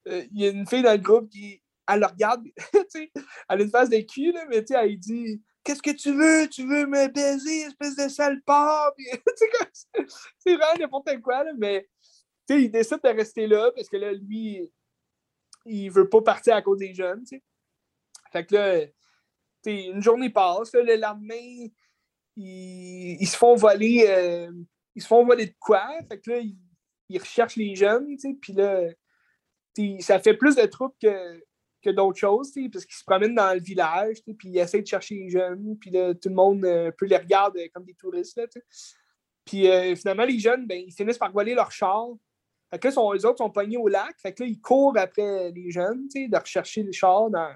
euh, y a une fille dans le groupe qui elle le regarde, [LAUGHS] elle a une face de cul, là, mais elle dit Qu'est-ce que tu veux? Tu veux me baiser, espèce de sale porc? [LAUGHS] c'est vraiment n'importe quoi, là, mais il décide de rester là parce que là, lui, il veut pas partir à cause des jeunes. Fait que là, une journée passe, le lendemain, ils, se font voler euh, ils se font voler de quoi? Fait que là, ils, recherchent les jeunes, puis là, ça fait plus de troupes que, que d'autres choses, parce qu'ils se promènent dans le village, puis ils essaient de chercher les jeunes, puis tout le monde euh, peut les regarder comme des touristes. Puis euh, finalement, les jeunes, ben, ils finissent par voler leur char, fait que les autres sont pognés au lac. Fait que là, ils courent après les jeunes, tu sais, de rechercher le char dans,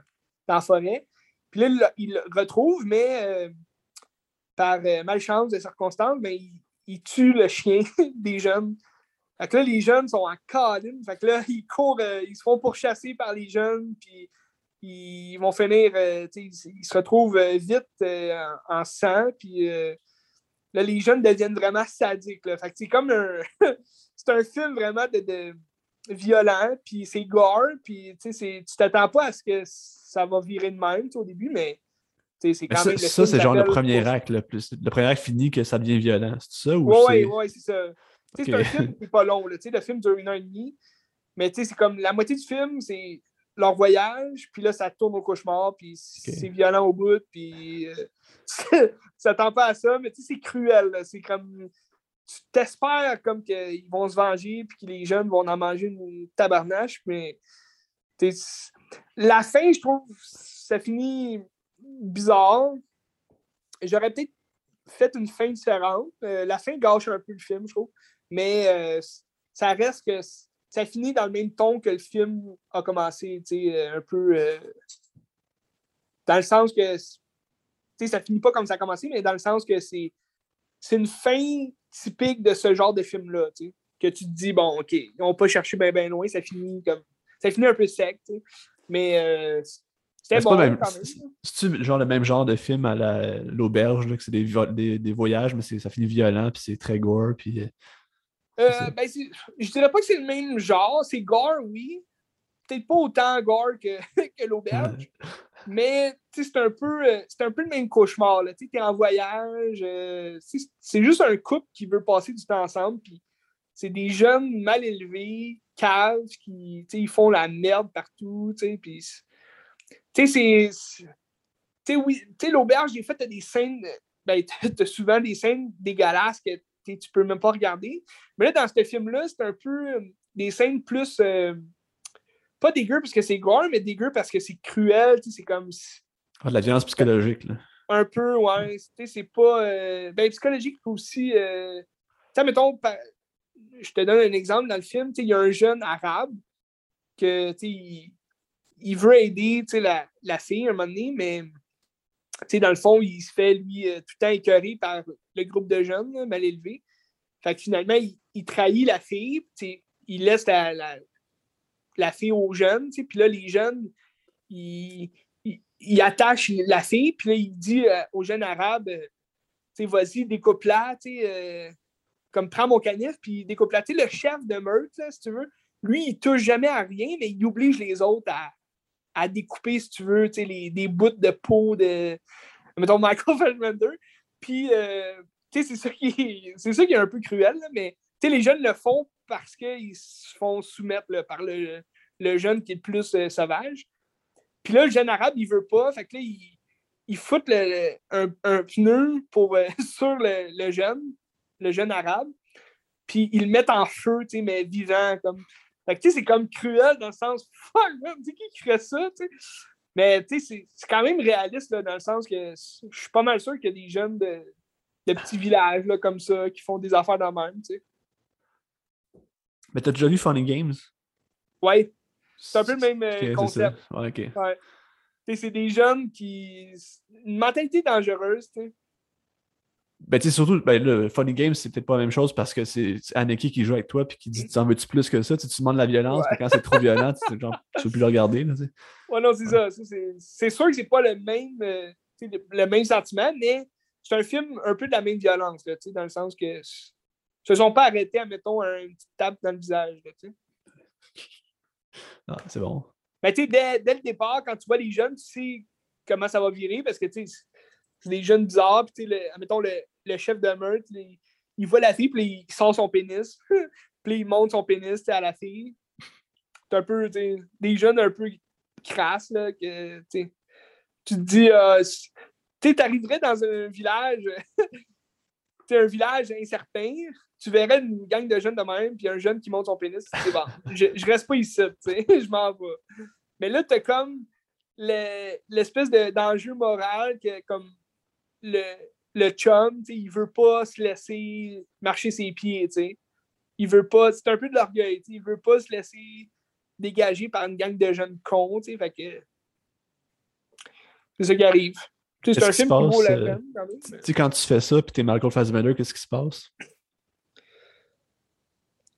dans, la forêt. Puis là, ils le retrouvent, mais euh, par euh, malchance de circonstances, ils, tuent le chien [LAUGHS] des jeunes. Fait que là, les jeunes sont en cadine. Fait que là, [LAUGHS] ils courent, euh, ils se font pourchasser par les jeunes, puis ils vont finir, ils, se retrouvent vite en, sang, puis là, les jeunes deviennent vraiment sadiques. Fait que c'est comme un. [LAUGHS] c'est un film vraiment de, violent, puis c'est gore, puis tu t'attends pas à ce que ça va virer de même au début, mais c'est quand même. Ça, c'est genre le premier acte, le, plus, le premier acte fini que ça devient violent. C'est ça ou Oui, oui, ouais, c'est ça. C'est un film qui n'est pas long. Là, le film dure une heure et demie, mais c'est comme la moitié du film, c'est leur voyage, puis là, ça tourne au cauchemar, puis c'est violent au bout, puis euh, [LAUGHS] ça tend pas à ça, mais c'est cruel. C'est comme tu t'espères comme qu'ils vont se venger puis que les jeunes vont en manger une tabarnache, mais la fin, je trouve, ça finit bizarre. J'aurais peut-être fait une fin différente. Euh, la fin gâche un peu le film, je trouve. Mais euh, ça reste que ça finit dans le même ton que le film a commencé, euh, un peu. dans le sens que. Ça finit pas comme ça a commencé, mais dans le sens que c'est c'est une fin typique de ce genre de film-là, que tu te dis, bon, OK, ils n'ont pas cherché bien ben loin, ça finit comme. Ça finit un peu sec, mais euh, c'était bon même, C'est genre le même genre de film à l'auberge, que c'est des, des, voyages, mais ça finit violent, puis c'est très gore, puis. Euh, euh ben, je dirais pas que c'est le même genre, c'est gore, oui. Peut-être pas autant gore que, [LAUGHS] que l'auberge. Mais c'est un, peu, euh, un peu le même cauchemar. Tu es en voyage. Euh, c'est juste un couple qui veut passer du temps ensemble. C'est des jeunes mal élevés, caves, qui ils font la merde partout. Puis, c'est. Oui, l'auberge, j'ai fait des scènes. Ben, [LAUGHS] t'as souvent des scènes dégueulasses que tu peux même pas regarder. Mais là, dans ce film-là, c'est un peu euh, des scènes plus pas dégueu parce que c'est gore, mais dégueu parce que c'est cruel, c'est comme. Ah, de la violence psychologique, là. Un peu, ouais. C'est pas. Euh, ben, psychologique aussi. Euh... Tu mettons, je te donne un exemple dans le film, il y a un jeune arabe que, il... il veut aider la, la fille à un moment donné, mais dans le fond, il se fait, lui, euh, tout le temps écœuré par le groupe de jeunes mal élevés. Fait que finalement, il, trahit la fille, il laisse la, la, fille aux jeunes, puis là, les jeunes, ils, il attache la fille, puis là, il dit euh, au jeune arabe, euh, tu sais, vas-y, découpe-la, tu sais, euh, comme prends mon canif, puis découpe-la. Tu sais, le chef de meurtre, là, si tu veux, lui, il touche jamais à rien, mais il oblige les autres à, à découper, si tu veux, tu sais, les, des bouts de peau de, mettons, Michael [LAUGHS] Fassbender. Puis, tu sais, c'est ça qui c'est ça qui est un peu cruel, mais tu sais, les jeunes le font parce qu'ils se font soumettre par le, jeune qui est le plus sauvage. Puis là, le jeune arabe, il veut pas. Fait que là, il, fout un, pneu euh, [LAUGHS] sur le, jeune, le jeune arabe. Puis ils le mettent en feu, tu sais, mais vivant. Comme... Fait que tu sais, c'est comme cruel dans le sens, [LAUGHS] fuck, tu qui ferait ça. Mais tu sais, c'est quand même réaliste dans le sens que je suis pas mal sûr qu'il y a des jeunes de, petits villages comme ça qui font des affaires dans le même, tu sais. Mais t'as déjà vu Funny Games? Ouais. C'est un peu le même euh, concept. Ouais, ok. Ouais. C'est des jeunes qui. Une mentalité dangereuse, tu sais. Ben, tu sais, surtout, ben, le Funny Games, c'est peut-être pas la même chose parce que c'est Aneki qui joue avec toi puis qui dit Tu en veux-tu plus que ça? Tu, tu demandes la violence, mais quand c'est trop violent, tu, genre, tu veux plus le regarder. Là, ouais, non, c'est ça. C'est sûr que c'est pas le même, euh, le, même sentiment, mais c'est un film un peu de la même violence, là, dans le sens que se sont pas arrêtés à, mettons, un petit tape dans le visage. Là. Ah, c'est bon. Mais tu sais, dès, dès, le départ, quand tu vois les jeunes, tu sais comment ça va virer parce que tu sais, c'est des jeunes bizarres. Puis, le, mettons, le, le, chef de meurtre, il, il, voit la fille, puis il sort son pénis. [LAUGHS] puis il monte son pénis à la fille. C'est un peu, des jeunes un peu crasses, là, que tu te dis, euh, tu arriverais dans un village, [LAUGHS] un village incertain, tu verrais une gang de jeunes de même, puis un jeune qui monte son pénis, c'est bon, [LAUGHS] je, je, reste pas ici, tu sais, [LAUGHS] je m'en vais. Mais là, tu as comme l'espèce d'enjeu moral que, comme le, le chum, il veut pas se laisser marcher ses pieds, tu sais. Il veut pas, c'est un peu de l'orgueil, il veut pas se laisser dégager par une gang de jeunes cons, tu sais, fait que c'est ça qui arrive. C'est un film qui vaut la euh, peine, quand même. Tu sais, quand tu fais ça, puis t'es Michael Fassbender, qu'est-ce qui se passe?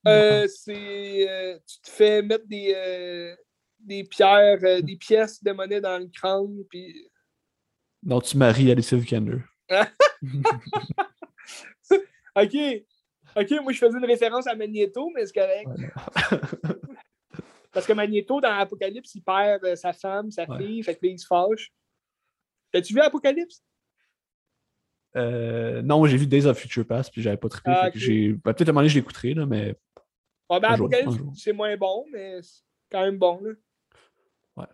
Euh, c'est. Euh, tu te fais mettre des, euh, des pierres, des pièces de monnaie dans le crâne, puis. Non, tu maries Alicia Vikander. [LAUGHS] ok. Ok, moi je faisais une référence à Magneto, mais c'est correct. Parce que Magneto, dans Apocalypse, il perd sa femme, sa fille, fait que là, il se fâche. As-tu vu Apocalypse? Euh, non, j'ai vu Days of Future Past, puis j'avais pas trippé. Ah, ben, peut-être à un moment donné, je l'écouterai, là, mais Ouais, ben, Apocalypse, c'est moins bon, mais c'est quand même bon. Là. Ouais.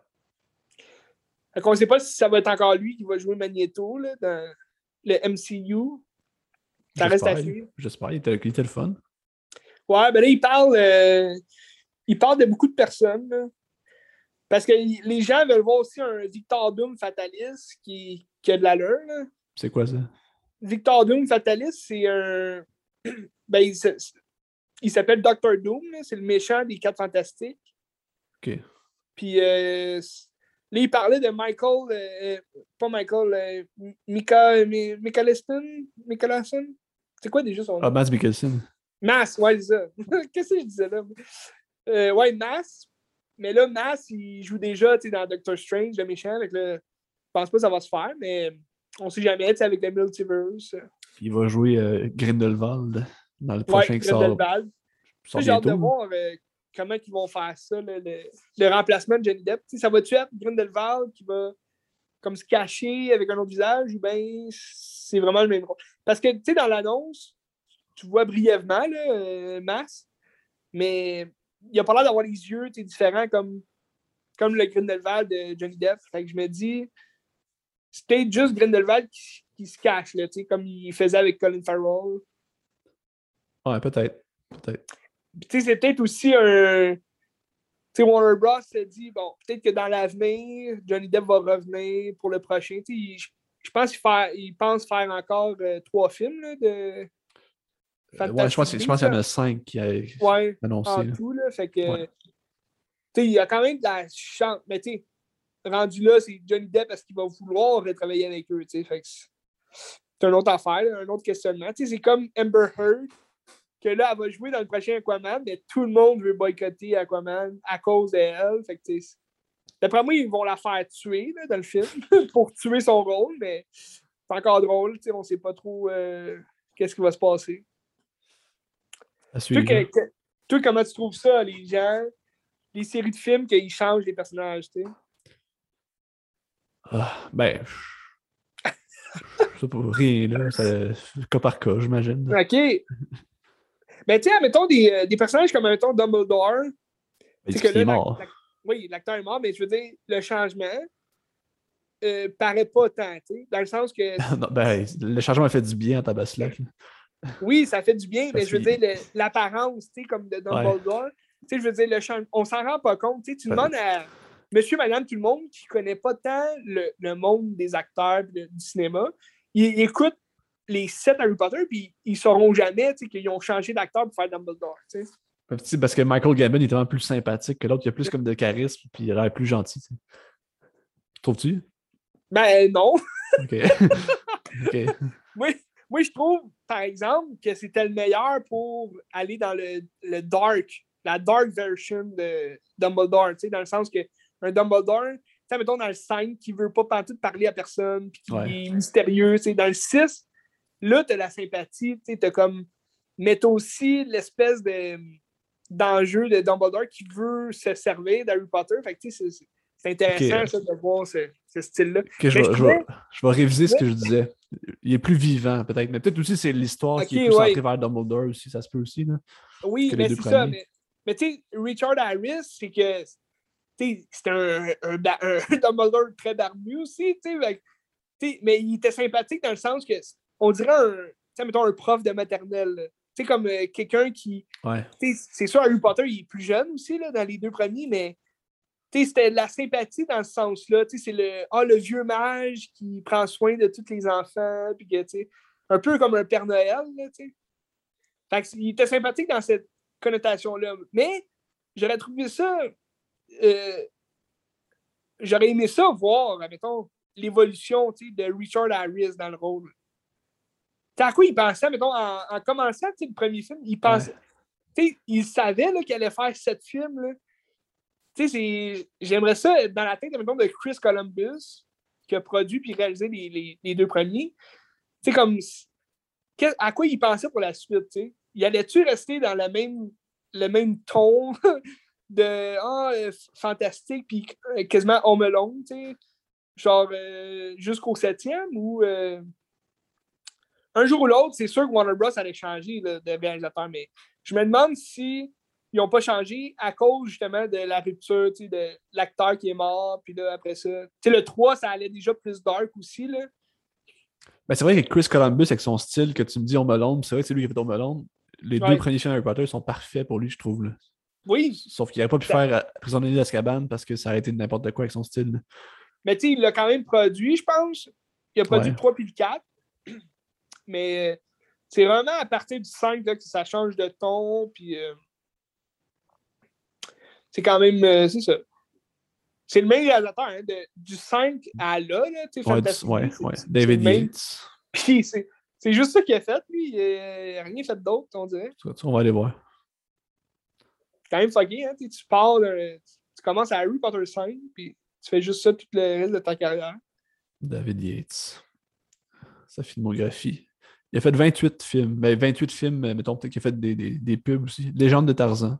Fait qu'on ne sait pas si ça va être encore lui qui va jouer Magneto là, dans le MCU. Ça reste à suivre. J'espère, il était, il était le fun. Ouais, ben là, il parle, euh, il parle de beaucoup de personnes. Là. Parce que les gens veulent voir aussi un Victor Doom fataliste qui, qui a de l'allure. C'est quoi ça? Victor Doom fataliste, c'est un. [CLEARS THROAT] Ben, il s'appelle Doctor Doom, c'est le méchant des Quatre Fantastiques. OK. Puis euh, là, il parlait de Michael, euh, pas Michael, euh, Mika, Michelson. C'est quoi déjà son nom? Ah, Mass Mickelson. Mass, ouais, c'est ça. [LAUGHS] Qu'est-ce que je disais là? Euh, ouais, Mass. Mais là, Mass, il joue déjà dans Doctor Strange, le méchant. Avec le... Je pense pas que ça va se faire, mais on sait jamais, avec le multiverse. Il va jouer Grindelwald dans le prochain ouais, qui sort. J'ai hâte de voir euh, comment ils vont faire ça, le, le, remplacement de Johnny Depp. ça va-tu être Grindelwald qui va comme se cacher avec un autre visage ou bien c'est vraiment le même rôle? Parce que, tu sais, dans l'annonce, tu vois brièvement, là, euh, Mass, mais il a pas l'air d'avoir les yeux différents comme, comme le Grindelwald de Johnny Depp. Fait que je me dis, c'était juste Grindelwald qui, qui se cache, là, comme il faisait avec Colin Farrell. Ouais, peut-être. Peut-être. c'est peut-être aussi un. sais, Warner Bros. s'est dit, bon, peut-être que dans l'avenir, Johnny Depp va revenir pour le prochain. Je, je pense qu'il pense faire encore euh, trois films là, de. Euh, ouais, je pense, qu'il y en a cinq qui a ouais, annoncé. En tout, là, fait que. Il y a quand même de la chance. Mais tu rendu là, c'est Johnny Depp parce qu'il va vouloir retravailler avec eux. Fait que c'est une autre affaire, un autre questionnement. C'est comme Amber Heard que là, elle va jouer dans le prochain Aquaman, mais tout le monde veut boycotter Aquaman à cause d'elle. Fait que, D'après moi, ils vont la faire tuer là, dans le film [LAUGHS] pour tuer son rôle, mais c'est encore drôle. tu sais, On ne sait pas trop euh, qu'est-ce qui va se passer. Toi, que- que- toi, comment tu trouves ça, les gens, les séries de films, qu'ils changent les personnages, tu sais? Ah, ben. je- sais pas, rien, là. C'est cas par cas, j'imagine. OK. Mais tu sais, mettons des, euh, des personnages comme, mettons, Dumbledore. Mais que qu'il est mort? oui, l'acteur est mort, mais je veux dire, le changement euh, paraît pas tant, tu sais, dans le sens que [LAUGHS] Non, ben, le changement a fait du bien à Tabaslac. Oui, ça fait du bien, mais je veux dire, l'apparence, tu sais, comme de Dumbledore, tu sais, je veux dire, le on s'en rend pas compte, tu sais, tu demandes à monsieur, madame, tout le monde qui connaît pas tant le, le monde des acteurs du cinéma, ils, ils écoutent les sept Harry Potter, puis ils sauront jamais, tu sais, qu'ils ont changé d'acteur pour faire Dumbledore, tu sais. Un petit- Parce que Michael Gambon est tellement plus sympathique que l'autre, il a plus comme de charisme, puis il a l'air plus gentil. Trouves-tu? Ben non. Ok. [LAUGHS] ok. moi, moi, je trouve, par exemple, que c'était le meilleur pour aller dans le, le dark, la dark version de Dumbledore, tu sais, dans le sens que un Dumbledore, tu sais, mettons dans le 5, qui veut pas pantoute parler à personne, puis qui Ouais. est mystérieux, tu sais, dans le 6, là, t'as la sympathie, tu sais, t'as comme, mais t'as aussi l'espèce de d'enjeu de Dumbledore qui veut se servir d'Harry Potter, fait que, tu sais, c'est- intéressant, ça, de voir ce, ce style-là. Je, vais, je je, vais, trouvais- je vais réviser ce que je disais. Il est plus vivant, peut-être. Mais peut-être aussi, c'est l'histoire qui est plus ouais. centrée vers Dumbledore aussi. Ça se peut aussi. Là. Oui, mais c'est ça. Mais, mais tu sais, Richard Harris, c'est que c'était un, [LAUGHS] un, Dumbledore très barbu aussi, fait mais il était sympathique dans le sens que on dirait un, mettons, un prof de maternelle. Tu sais, comme euh, quelqu'un qui. Ouais. C'est sûr, Harry Potter, il est plus jeune aussi, là, dans les deux premiers, mais c'était de la sympathie dans ce sens-là. C'est le, ah, le vieux mage qui prend soin de tous les enfants, puis que, un peu comme un Père Noël, là. Fait que il était sympathique dans cette connotation-là. Mais j'aurais trouvé ça. euh, j'aurais aimé ça voir, mettons, l'évolution de Richard Harris dans le rôle. À quoi il pensait, mettons, en, en commençant le premier film, il pensait. il savait là, qu'il allait faire sept films. Là. J'aimerais ça être dans la tête, mettons, de Chris Columbus, qui a produit puis réalisé les, les- les deux premiers. Comme. à quoi il pensait pour la suite, tu sais? Il allait-tu rester dans même, le même ton [LAUGHS] de ah, euh, fantastique puis euh, quasiment Home Alone, tu sais? Genre euh, jusqu'au septième ou un jour ou l'autre, c'est sûr que Warner Bros. allait changer là, de réalisateur, mais je me demande si ils n'ont pas changé à cause justement de la rupture tu sais, de l'acteur qui est mort, puis là, après ça. Tu sais, le 3, ça allait déjà plus dark aussi, là. Ben, c'est vrai que Chris Columbus, avec son style que tu me dis Home Alone, c'est vrai que c'est lui qui a fait Home Alone. Les Ouais. deux premiers films Harry Potter sont parfaits pour lui, je trouve. là. Oui, Sauf qu'il n'aurait pas pu faire euh, Prisonnier d'Azkaban parce que ça aurait été n'importe quoi avec son style. là. Mais tu sais, il l'a quand même produit, je pense. Il a produit Ouais. le 3 puis le 4. Mais euh, c'est vraiment à partir du 5 là, que ça change de ton. Puis euh, c'est quand même. euh, c'est ça. C'est le même réalisateur. Hein, de- du 5 à là, là tu sais, Ouais, ouais, ouais. David. Yates. Puis c'est juste ça qu'il a fait, lui. Il n'a rien fait d'autre, on dirait. On va aller voir. C'est quand même fucké, hein. Tu pars, de- tu commences à Harry Potter 5, puis tu fais juste ça tout le reste de ta carrière. David Yates. Sa filmographie. Il a fait 28 films. Ben, 28 films, euh, mettons peut-être qu'il a fait des, des, des pubs aussi. Légende de Tarzan.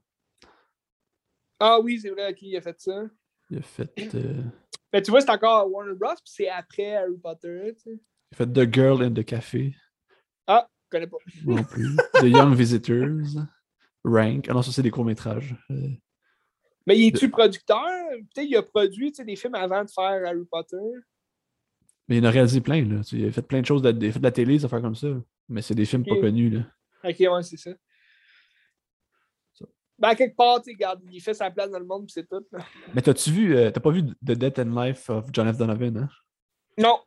Ah oui, c'est vrai, qui a fait ça. Il a fait, euh, Mais tu vois, c'est encore Warner Bros. Puis c'est après Harry Potter. Tu sais. il a fait The Girl in the Café. Ah, je connais pas. Non plus. The Young Visitors. Rank. Ah non, ça, c'est des courts-métrages. Euh, Mais il est-tu producteur? Peut-être qu'il a produit des films avant de faire Harry Potter. Mais il en a réalisé plein, là. Il a fait plein de choses, de, il a fait de la télé, des affaires comme ça. Mais c'est des films pas connus, là. Ok, ouais, c'est ça. Ben, quelque part, tu regarde, il fait sa place dans le monde, puis c'est tout. là. Mais t'as-tu vu, euh, t'as pas vu The Death and Life of John F. Donovan, hein? Non,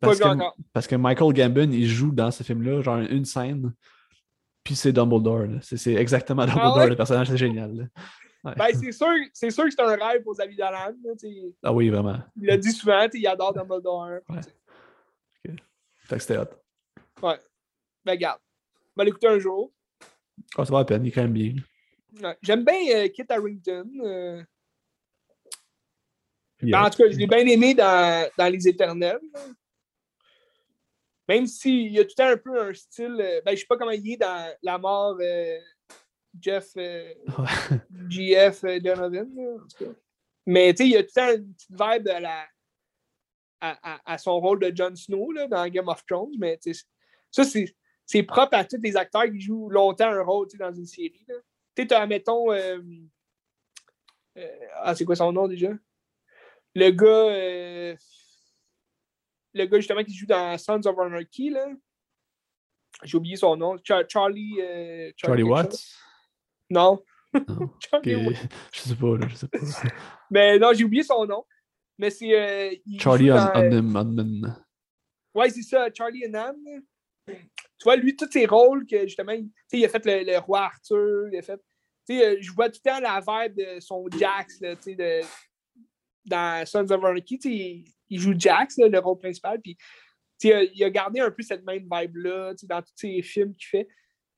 pas Parce vu que, encore. parce que Michael Gambon, il joue dans ce film-là, genre une scène, puis c'est Dumbledore. C'est exactement Dumbledore, Ah ouais? le personnage, c'est génial. Ouais. Ben, c'est sûr, c'est sûr que c'est un rêve là, tu sais. Ah oui, vraiment. Il l'a dit souvent, il adore Dumbledore. Ouais. tu sais. Fait que c'était hot. Ouais. Ben, regarde. On va l'écouter un jour. Ah, ça va à peine, il est quand même bien. Ouais. J'aime bien euh, Kit Harington. euh, en tout cas, je l'ai bien aimé dans, dans Les Éternels. là. Même s'il y a tout le temps un peu un style. euh, ben, je sais pas comment il est dans La mort euh, Jeff euh, Donovan. là, en tout cas. Mais tu sais, il y a tout le temps une petite vibe à, la, à, à- à son rôle de Jon Snow là, dans Game of Thrones. Mais ça, c'est. Propre à tous les acteurs qui jouent longtemps un rôle dans une série. là. Tu sais, t'as, mettons. euh, euh, ah, c'est quoi son nom déjà? le gars, euh, le gars justement qui joue dans Sons of Anarchy, là. J'ai oublié son nom. Char- Charlie. Charlie quelque Watts? Non. Non. [LAUGHS] Charlie Watts. Je sais pas, là, je sais pas. [LAUGHS] Mais non, j'ai oublié son nom. Mais c'est. Charlie. Hunnam. Ouais, c'est ça, Charlie Hunnam. Tu vois, lui, tous ses rôles que justement, il, il a fait le, le roi Arthur, il a fait. Euh, je vois tout le temps la vibe de son Jax, là, tu sais, de, dans Sons of Anarchy, tu sais, il, joue Jax, là, le rôle principal, puis tu sais, euh, il a gardé un peu cette même vibe-là, tu sais, dans tous ses films qu'il fait.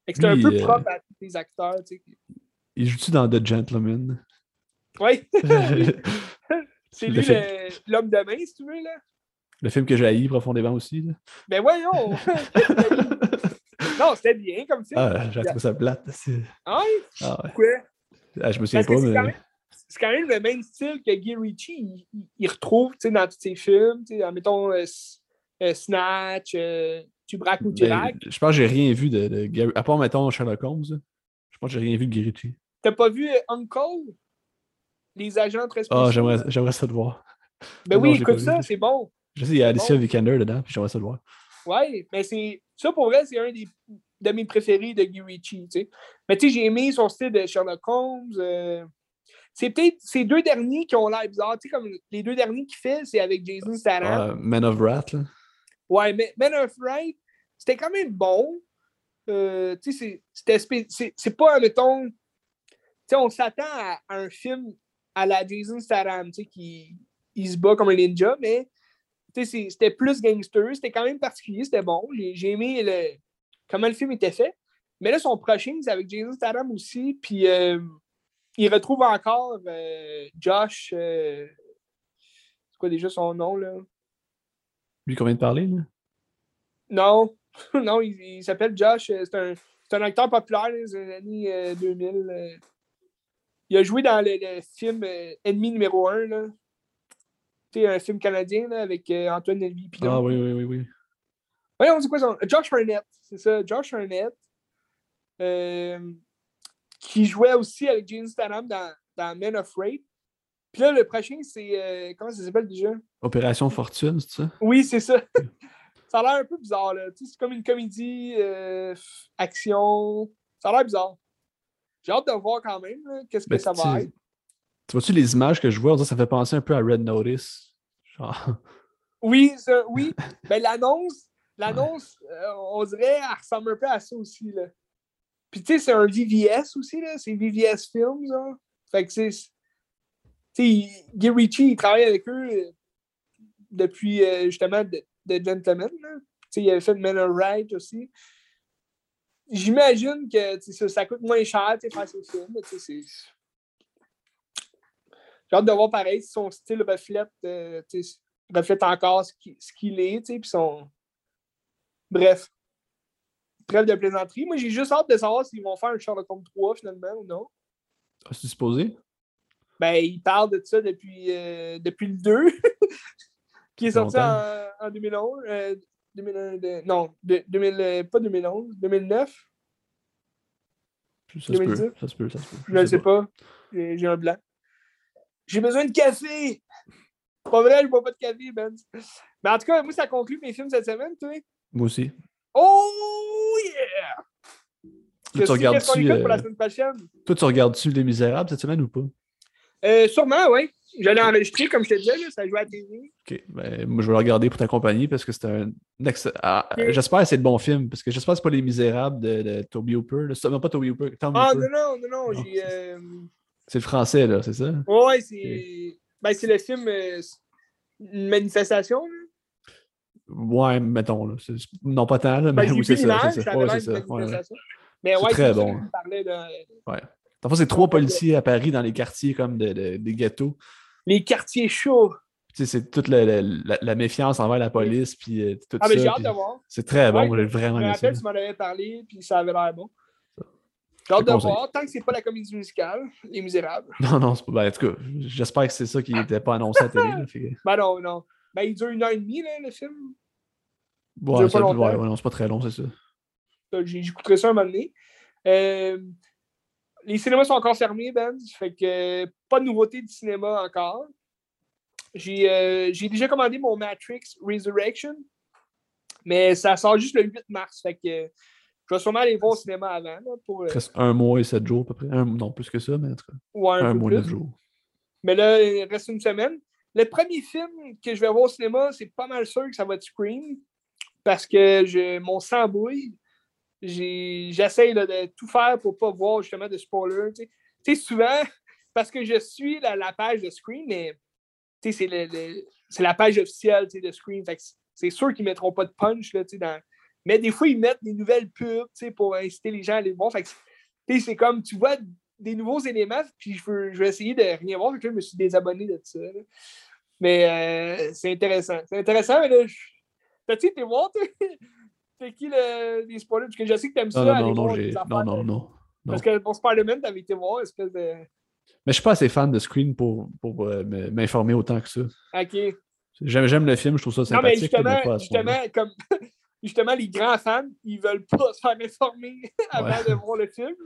C'est un peu euh, propre à tous les acteurs, tu sais. Il joue-tu dans The Gentleman? Oui, [LAUGHS] c'est lui l'homme de main, si tu veux, là. Le film que j'ai haï profondément aussi. là. Ben voyons! [LAUGHS] non, c'était bien comme film. Ah, j'ai trouvé ça plate. Ah oui? Ah, ouais. Quoi? Ah, je me souviens Parce pas, c'est mais. quand même- c'est quand même le même style que Guy Ritchie. Il, retrouve tu sais, dans tous ses films. tu Mettons euh, euh, Snatch, euh, Tu braques ou tu Ben, raques. je pense que j'ai rien vu de, de Gary- À part, mettons, Sherlock Holmes. Je pense que j'ai rien vu de Guy Ritchie. T'as pas vu Uncle? Les agents très spéciaux. Ah, j'aimerais j'aimerais ça le voir. Ben non, oui, écoute ça, c'est bon. Je sais, il y a Alicia Bon. Vikander dedans, puis j'aimerais ça le voir. Ouais, mais c'est. Ça, pour vrai, c'est un des, de mes préférés de Guy Ritchie. tu sais. Mais tu sais, j'ai aimé son style de Sherlock Holmes. euh, C'est peut-être ces deux derniers qui ont l'air bizarres. Tu sais, comme les deux derniers qu'il fait, c'est avec Jason Statham. Ah, Man of Wrath, là. Ouais, mais Men of Right, c'était quand même bon. Euh, tu sais, c'est- pas, mettons. Tu sais, on s'attend à, à un film à la Jason Statham, tu sais, qui il se bat comme un ninja, mais c'était plus gangster, c'était quand même particulier, c'était bon. J'ai aimé le, comment le film était fait. Mais là, son prochain, c'est avec Jason Statham aussi, puis euh, il retrouve encore euh, Josh. euh, c'est quoi déjà son nom, là? Lui qu'on vient de parler, là? Non, [LAUGHS] non, il, il s'appelle Josh. C'est un, un acteur populaire des années euh, 2000. euh. Il a joué dans le, le film Ennemi numéro 1. Là. Tu sais, un film canadien là, avec euh, Antoine Nelly Pilon. Ah oui, oui, oui, oui. Voyons, c'est quoi son. Josh Arnett, c'est ça, Josh Arnett. euh, qui jouait aussi avec James Statham dans, dans Men of Rape. Puis là, le prochain, c'est. euh, comment ça s'appelle déjà? Opération Fortune, c'est ça? Oui, c'est ça. [LAUGHS] ça a l'air un peu bizarre, là. Tu sais, c'est comme une comédie, euh, action. Ça a l'air bizarre. J'ai hâte de voir quand même qu'est-ce que Ben, ça va être. Tu vois-tu les images que je vois? on dirait que Ça fait penser un peu à Red Notice. Genre, Oui, ça, oui. [LAUGHS] Ben, l'annonce, l'annonce, euh, on dirait, elle ressemble un peu à ça aussi, là. Puis, tu sais, c'est un VVS aussi, là. C'est VVS Films, là. Fait que c'est... Tu sais, Guy Ritchie, il travaille avec eux euh, depuis, euh, justement, de, de Gentleman, là. Tu sais, il avait fait Men of Right aussi. J'imagine que ça, ça coûte moins cher, tu sais, faire ces films, mais tu sais, c'est... J'ai hâte de voir pareil si son style reflète, euh, reflète encore ce qui- ce qu'il est, puis son... Bref. Trêve de plaisanterie. Moi, j'ai juste hâte de savoir s'ils vont faire un Sherlock Holmes 3, finalement, ou non. as-tu supposé? Ben, ils parlent de ça depuis, euh, depuis le 2, [LAUGHS] qui est sorti en, en 2011. euh, 2001, de- non, de- 2000, euh, pas 2011, 2009. Ça se peut, 2010? ça se peut, ça se peut. Je ne sais pas. J'ai un blanc. J'ai besoin de café! Pas vrai, je bois pas de café, Ben. Mais en tout cas, moi, ça conclut mes films cette semaine, toi. Moi aussi. Oh yeah! Toi, tu regardes-tu pour la euh, semaine prochaine? toi, tu regardes-tu Les Misérables cette semaine ou pas? Euh, sûrement, oui. J'allais enregistrer, comme je te disais, là, ça joue à la télé. Ok, ben, moi je vais le regarder pour t'accompagner parce que c'est un. ex- ah. J'espère que c'est de bon film parce que j'espère que c'est pas Les Misérables de, de Toby Hooper. là. Non, pas Toby Hooper, Tom Ah, Hooper. non, non, non, non, Non, j'ai. euh, C'est le français, là, c'est ça? Ouais, c'est. Ben, c'est le film euh, Une manifestation. là. Ouais, mettons. Là. Non, pas tant, là, Ben, mais j'ai oui, c'est ça. c'est ça Ouais, c'est ouais, ouais. Mais ouais, très bon. parlais de. Dans c'est trois policiers à Paris dans les quartiers comme de, de- des ghettos. Les quartiers chauds. C'est toute la, la- la- la méfiance envers la police, puis euh, tout Ah, mais j'ai hâte de voir. C'est très bon, Ouais, j'ai vraiment Je me rappelle, tu m'en avais parlé, puis ça avait l'air bon. J'ai hâte te de conseille. voir, tant que c'est pas la comédie musicale, Les Misérables. Non, non, c'est pas. Ben, en tout cas, j'espère que c'est ça qui n'était pas annoncé à la télé. là, fait que- Ben non, non. Ben, il dure une heure et demie, là, le film. Ouais, dure ça, pas ouais, ouais, non, c'est pas très long, c'est ça. J'écouterai ça un moment donné. Euh, les cinémas sont encore fermés, Ben. Fait que pas de nouveauté du cinéma encore. J'ai euh, j'ai déjà commandé mon Matrix Resurrection, mais ça sort juste le 8 mars. Fait que je vais sûrement aller voir au cinéma avant. là, pour, euh, Il reste un mois et sept jours à peu près. Un- non, plus que ça, mais en tout cas, ouais, un mois, plus. neuf jours. Mais là, il reste une semaine. Le premier film que je vais voir au cinéma, c'est pas mal sûr que ça va être Scream. Parce que je, mon sang bouille. J'essaye de tout faire pour pas voir justement de spoilers. Tu sais. Souvent, [LAUGHS] parce que je suis la, la page de Scream, mais c'est le- le- c'est la page officielle de Scream. C'est- sûr qu'ils mettront pas de punch. Là, dans... Mais des fois, ils mettent des nouvelles pubs pour inciter les gens à aller le voir. Fait que, c'est comme, tu vois des nouveaux éléments, puis je veux, je veux essayer de rien voir. Fait que là, je me suis désabonné de ça. là. Mais euh, c'est intéressant. C'est intéressant, mais là, je... t'as-tu été voir? C'est [LAUGHS] qui le... les spoilers? Parce que je sais que t'aimes ça. Non, non, aller non, non, voir Non, non, de- non. non. Parce que pour Spider-Man, t'avais été voir, espèce de. Mais je suis pas assez fan de Screen pour, pour euh, me- m'informer autant que ça. Ok. J'aime, le film, je trouve ça Non, mais sympathique. mais pas à justement, comme [LAUGHS] justement, les grands fans, ils veulent pas [LAUGHS] se faire informer [LAUGHS] avant Ouais. de voir le film.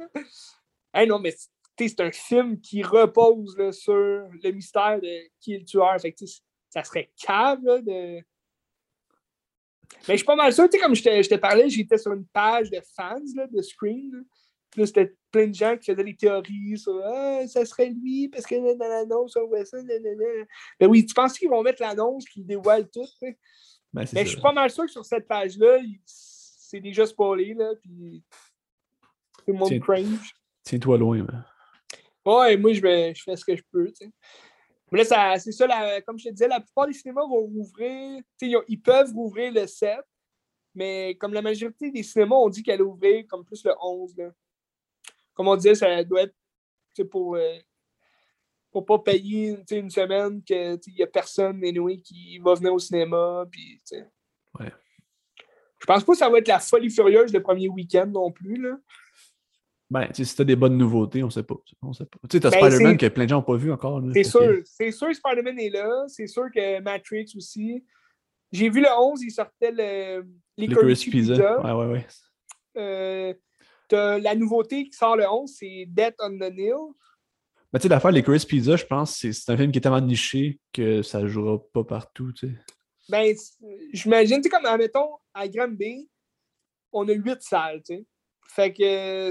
Hey, non, mais c'est un film qui repose là, sur le mystère de qui est le tueur. Fait que, ça serait cave là, de. Mais je suis pas mal sûr, tu sais, comme je te, parlais, j'étais sur une page de fans là, de Scream. là. C'était plein de gens qui faisaient des théories sur Ah, ça serait lui, parce que dans l'annonce, on voit ça. nanana. Ben oui, tu penses qu'ils vont mettre l'annonce qui dévoile tout? Ben, Mais je suis pas mal sûr que sur cette page-là, c'est déjà spoilé, là, puis tout le monde Tiens. cringe. Tiens-toi loin. man. Ouais, moi, je, vais- je fais ce que je peux, tu sais. Mais là, c'est ça, la- comme je te disais, la plupart des cinémas vont rouvrir, ils, ont- ils peuvent rouvrir le 7, mais comme la majorité des cinémas ont dit qu'elle ouvrir comme plus le 11, là. Comme on disait, ça doit être, pour... euh, pour pas payer une semaine que tu sais, il y a personne anyway, qui va venir au cinéma. Puis. Ouais. Je pense pas que ça va être la folie furieuse le premier week-end non plus. Là. Ben, si t'as des bonnes nouveautés, on sait pas. On sait pas. Tu sais, t'as Ben, Spider-Man que plein de gens n'ont pas vu encore. C'est sûr. que- C'est sûr que Spider-Man est là. C'est sûr que Matrix aussi. J'ai vu le 11, il sortait le Licorice Pizza. Pizza. Ouais, ouais, ouais. Euh, t'as la nouveauté qui sort le 11, c'est Death on the Nile. Mais tu sais, l'affaire, les Chris Pizza, je pense, c'est c'est un film qui est tellement niché que ça jouera pas partout, tu sais. Ben, j'imagine, tu sais, comme, admettons, à Granby, on a huit salles, tu sais. Fait que,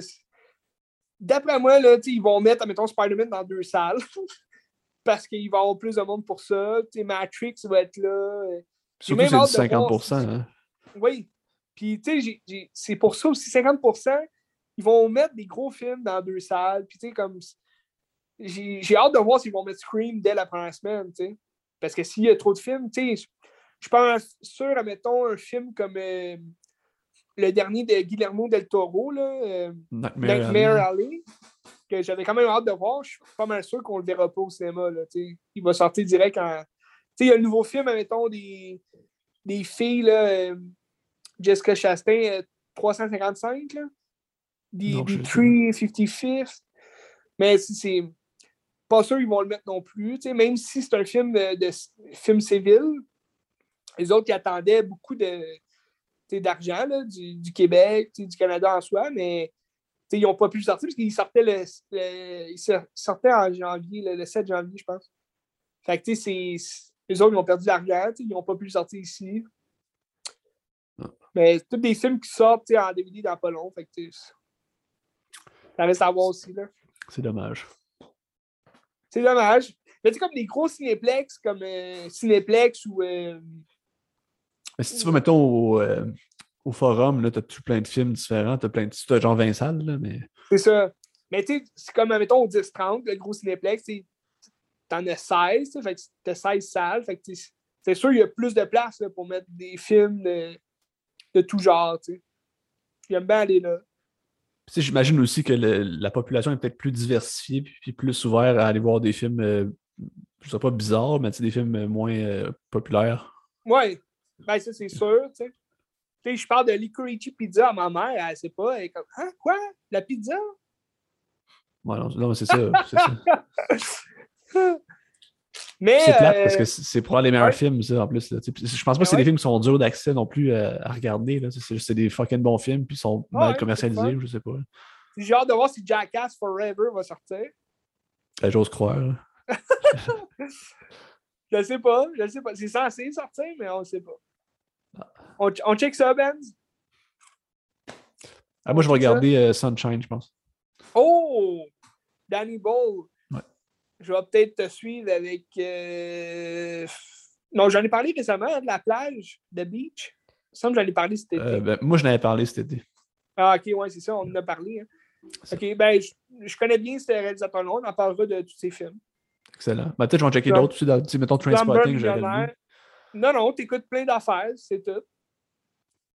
d'après moi, là, tu sais, ils vont mettre, admettons, Spider-Man dans deux salles. [LAUGHS] parce qu'il va y avoir plus de monde pour ça. Tu sais, Matrix va être là. Surtout c'est du hâte de 50%. voir hein. Oui. Puis, tu sais, c'est pour ça aussi, 50%, ils vont mettre des gros films dans deux salles. Puis, tu sais, comme. J'ai hâte de voir s'ils vont mettre Scream dès la première semaine, tu sais. Parce que s'il y a trop de films, tu sais, je pas sûr, admettons, un film comme euh, le dernier de Guillermo del Toro, là, euh, Nightmare Nightmare Alley. Alley, que j'avais quand même hâte de voir. Je suis pas mal sûr qu'on le verra pas au cinéma. Là, tu sais. il va sortir direct en. Tu sais, il y a le nouveau film, admettons, des, des filles, là, euh, Jessica Chastain, euh, 355, là. Des, Non, sais 355th. Mais c'est pas sûr qu'ils vont le mettre non plus. Même si c'est un film de, de film civil, les autres ils attendaient beaucoup de d'argent du, du Québec, du Canada en soi, mais ils n'ont pas pu le sortir parce qu'ils sortaient, le, le- ils sor- sortaient en janvier, le, le 7 janvier, je pense. Fait que tu sais, c'est- les autres ils ont perdu de l'argent, ils n'ont pas pu le sortir ici. Ah. Mais c'est tous des films qui sortent en DVD dans pas long. Fait que, ça reste à voir aussi. Là. C'est dommage. C'est dommage. Mais tu sais, comme des gros cinéplex, comme euh, Cinéplex ou. euh, si tu vas, mettons, au, euh, au forum, là, t'as tout plein de films différents, t'as plein de. T'as genre 20 salles, là, mais. c'est ça. Mais tu sais, c'est comme, mettons, au 10-30, le gros cinéplex, tu t'en as 16, tu sais, fait t'as 16 salles. Fait que tu sais, c'est sûr, il y a plus de place là, pour mettre des films de, de tout genre, tu sais. J'aime bien aller là. J'imagine aussi que le- la population est peut-être plus diversifiée puis, puis plus ouverte à aller voir des films euh, je sais pas bizarre, mais des films moins euh, populaires. Ouais, ben ça c'est sûr, je parle de Licorice Pizza à ma mère, elle sait pas, elle est comme Hein, quoi? La pizza? Ouais, non, non, c'est ça. c'est ça. [LAUGHS] Mais. C'est plate euh, parce que c'est probablement les meilleurs ouais. films, ça, en plus. là. Je pense pas que c'est Ouais. des films qui sont durs d'accès non plus euh, à regarder. là. C'est c'est des fucking bons films, puis ils sont Ouais, mal commercialisés, je sais pas. J'ai hâte de voir si Jackass Forever va sortir. Ben, J'ose croire. [LAUGHS] Je sais pas, je sais pas. C'est censé sortir, mais on sait pas. Ah. On, on check ça, Benz? Ah, moi, je vais regarder euh, Sunshine, je pense. Oh! Danny Ball. Je vais peut-être te suivre avec. euh, Non, j'en ai parlé récemment hein, de la plage, de beach. Il me semble que j'en ai parlé cet été. Euh, ben, moi, je n'avais parlé cet été. Ah, ok, ouais, c'est ça, on en a parlé. hein. Ok, ben, je, je connais bien ce réalisateur-là, on en parlera de tous ses films. Excellent. Ben, Peut-être que je vais en checker d'autres aussi. Dans, mettons j'aurais Millionnaire. vu. Non, non, t'écoutes plein d'affaires, c'est tout.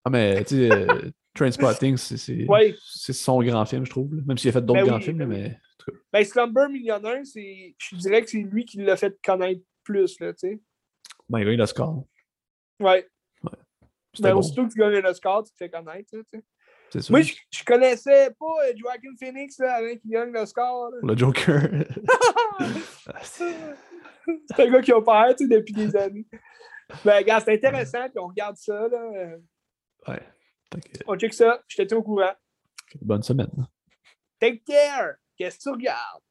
Ah, mais tu sais, euh, Trainspotting, c'est Ouais. son grand film, je trouve. là. Même s'il a fait d'autres Ben oui, grands films, ben mais. Tout cas, Ben, Slumber Millionnaire, c'est, je dirais que c'est lui qui l'a fait connaître plus, là, tu sais. Ben, il a gagné l'Oscar. Ouais. C'était Ben, bon. aussitôt que tu gagnes l'Oscar, tu te fais connaître, là, tu sais. C'est ça. Moi, je, je connaissais pas euh, Joaquin Phoenix là, avant qu'il gagne l'Oscar. là. Pour le Joker. [LAUGHS] C'est un gars qui opère tu sais, depuis des années. Ben, gars, c'est intéressant, puis on regarde ça. Là. ouais. On check ça, je tiens au courant. bonne semaine. Take care! Qu'est-ce que tu regardes?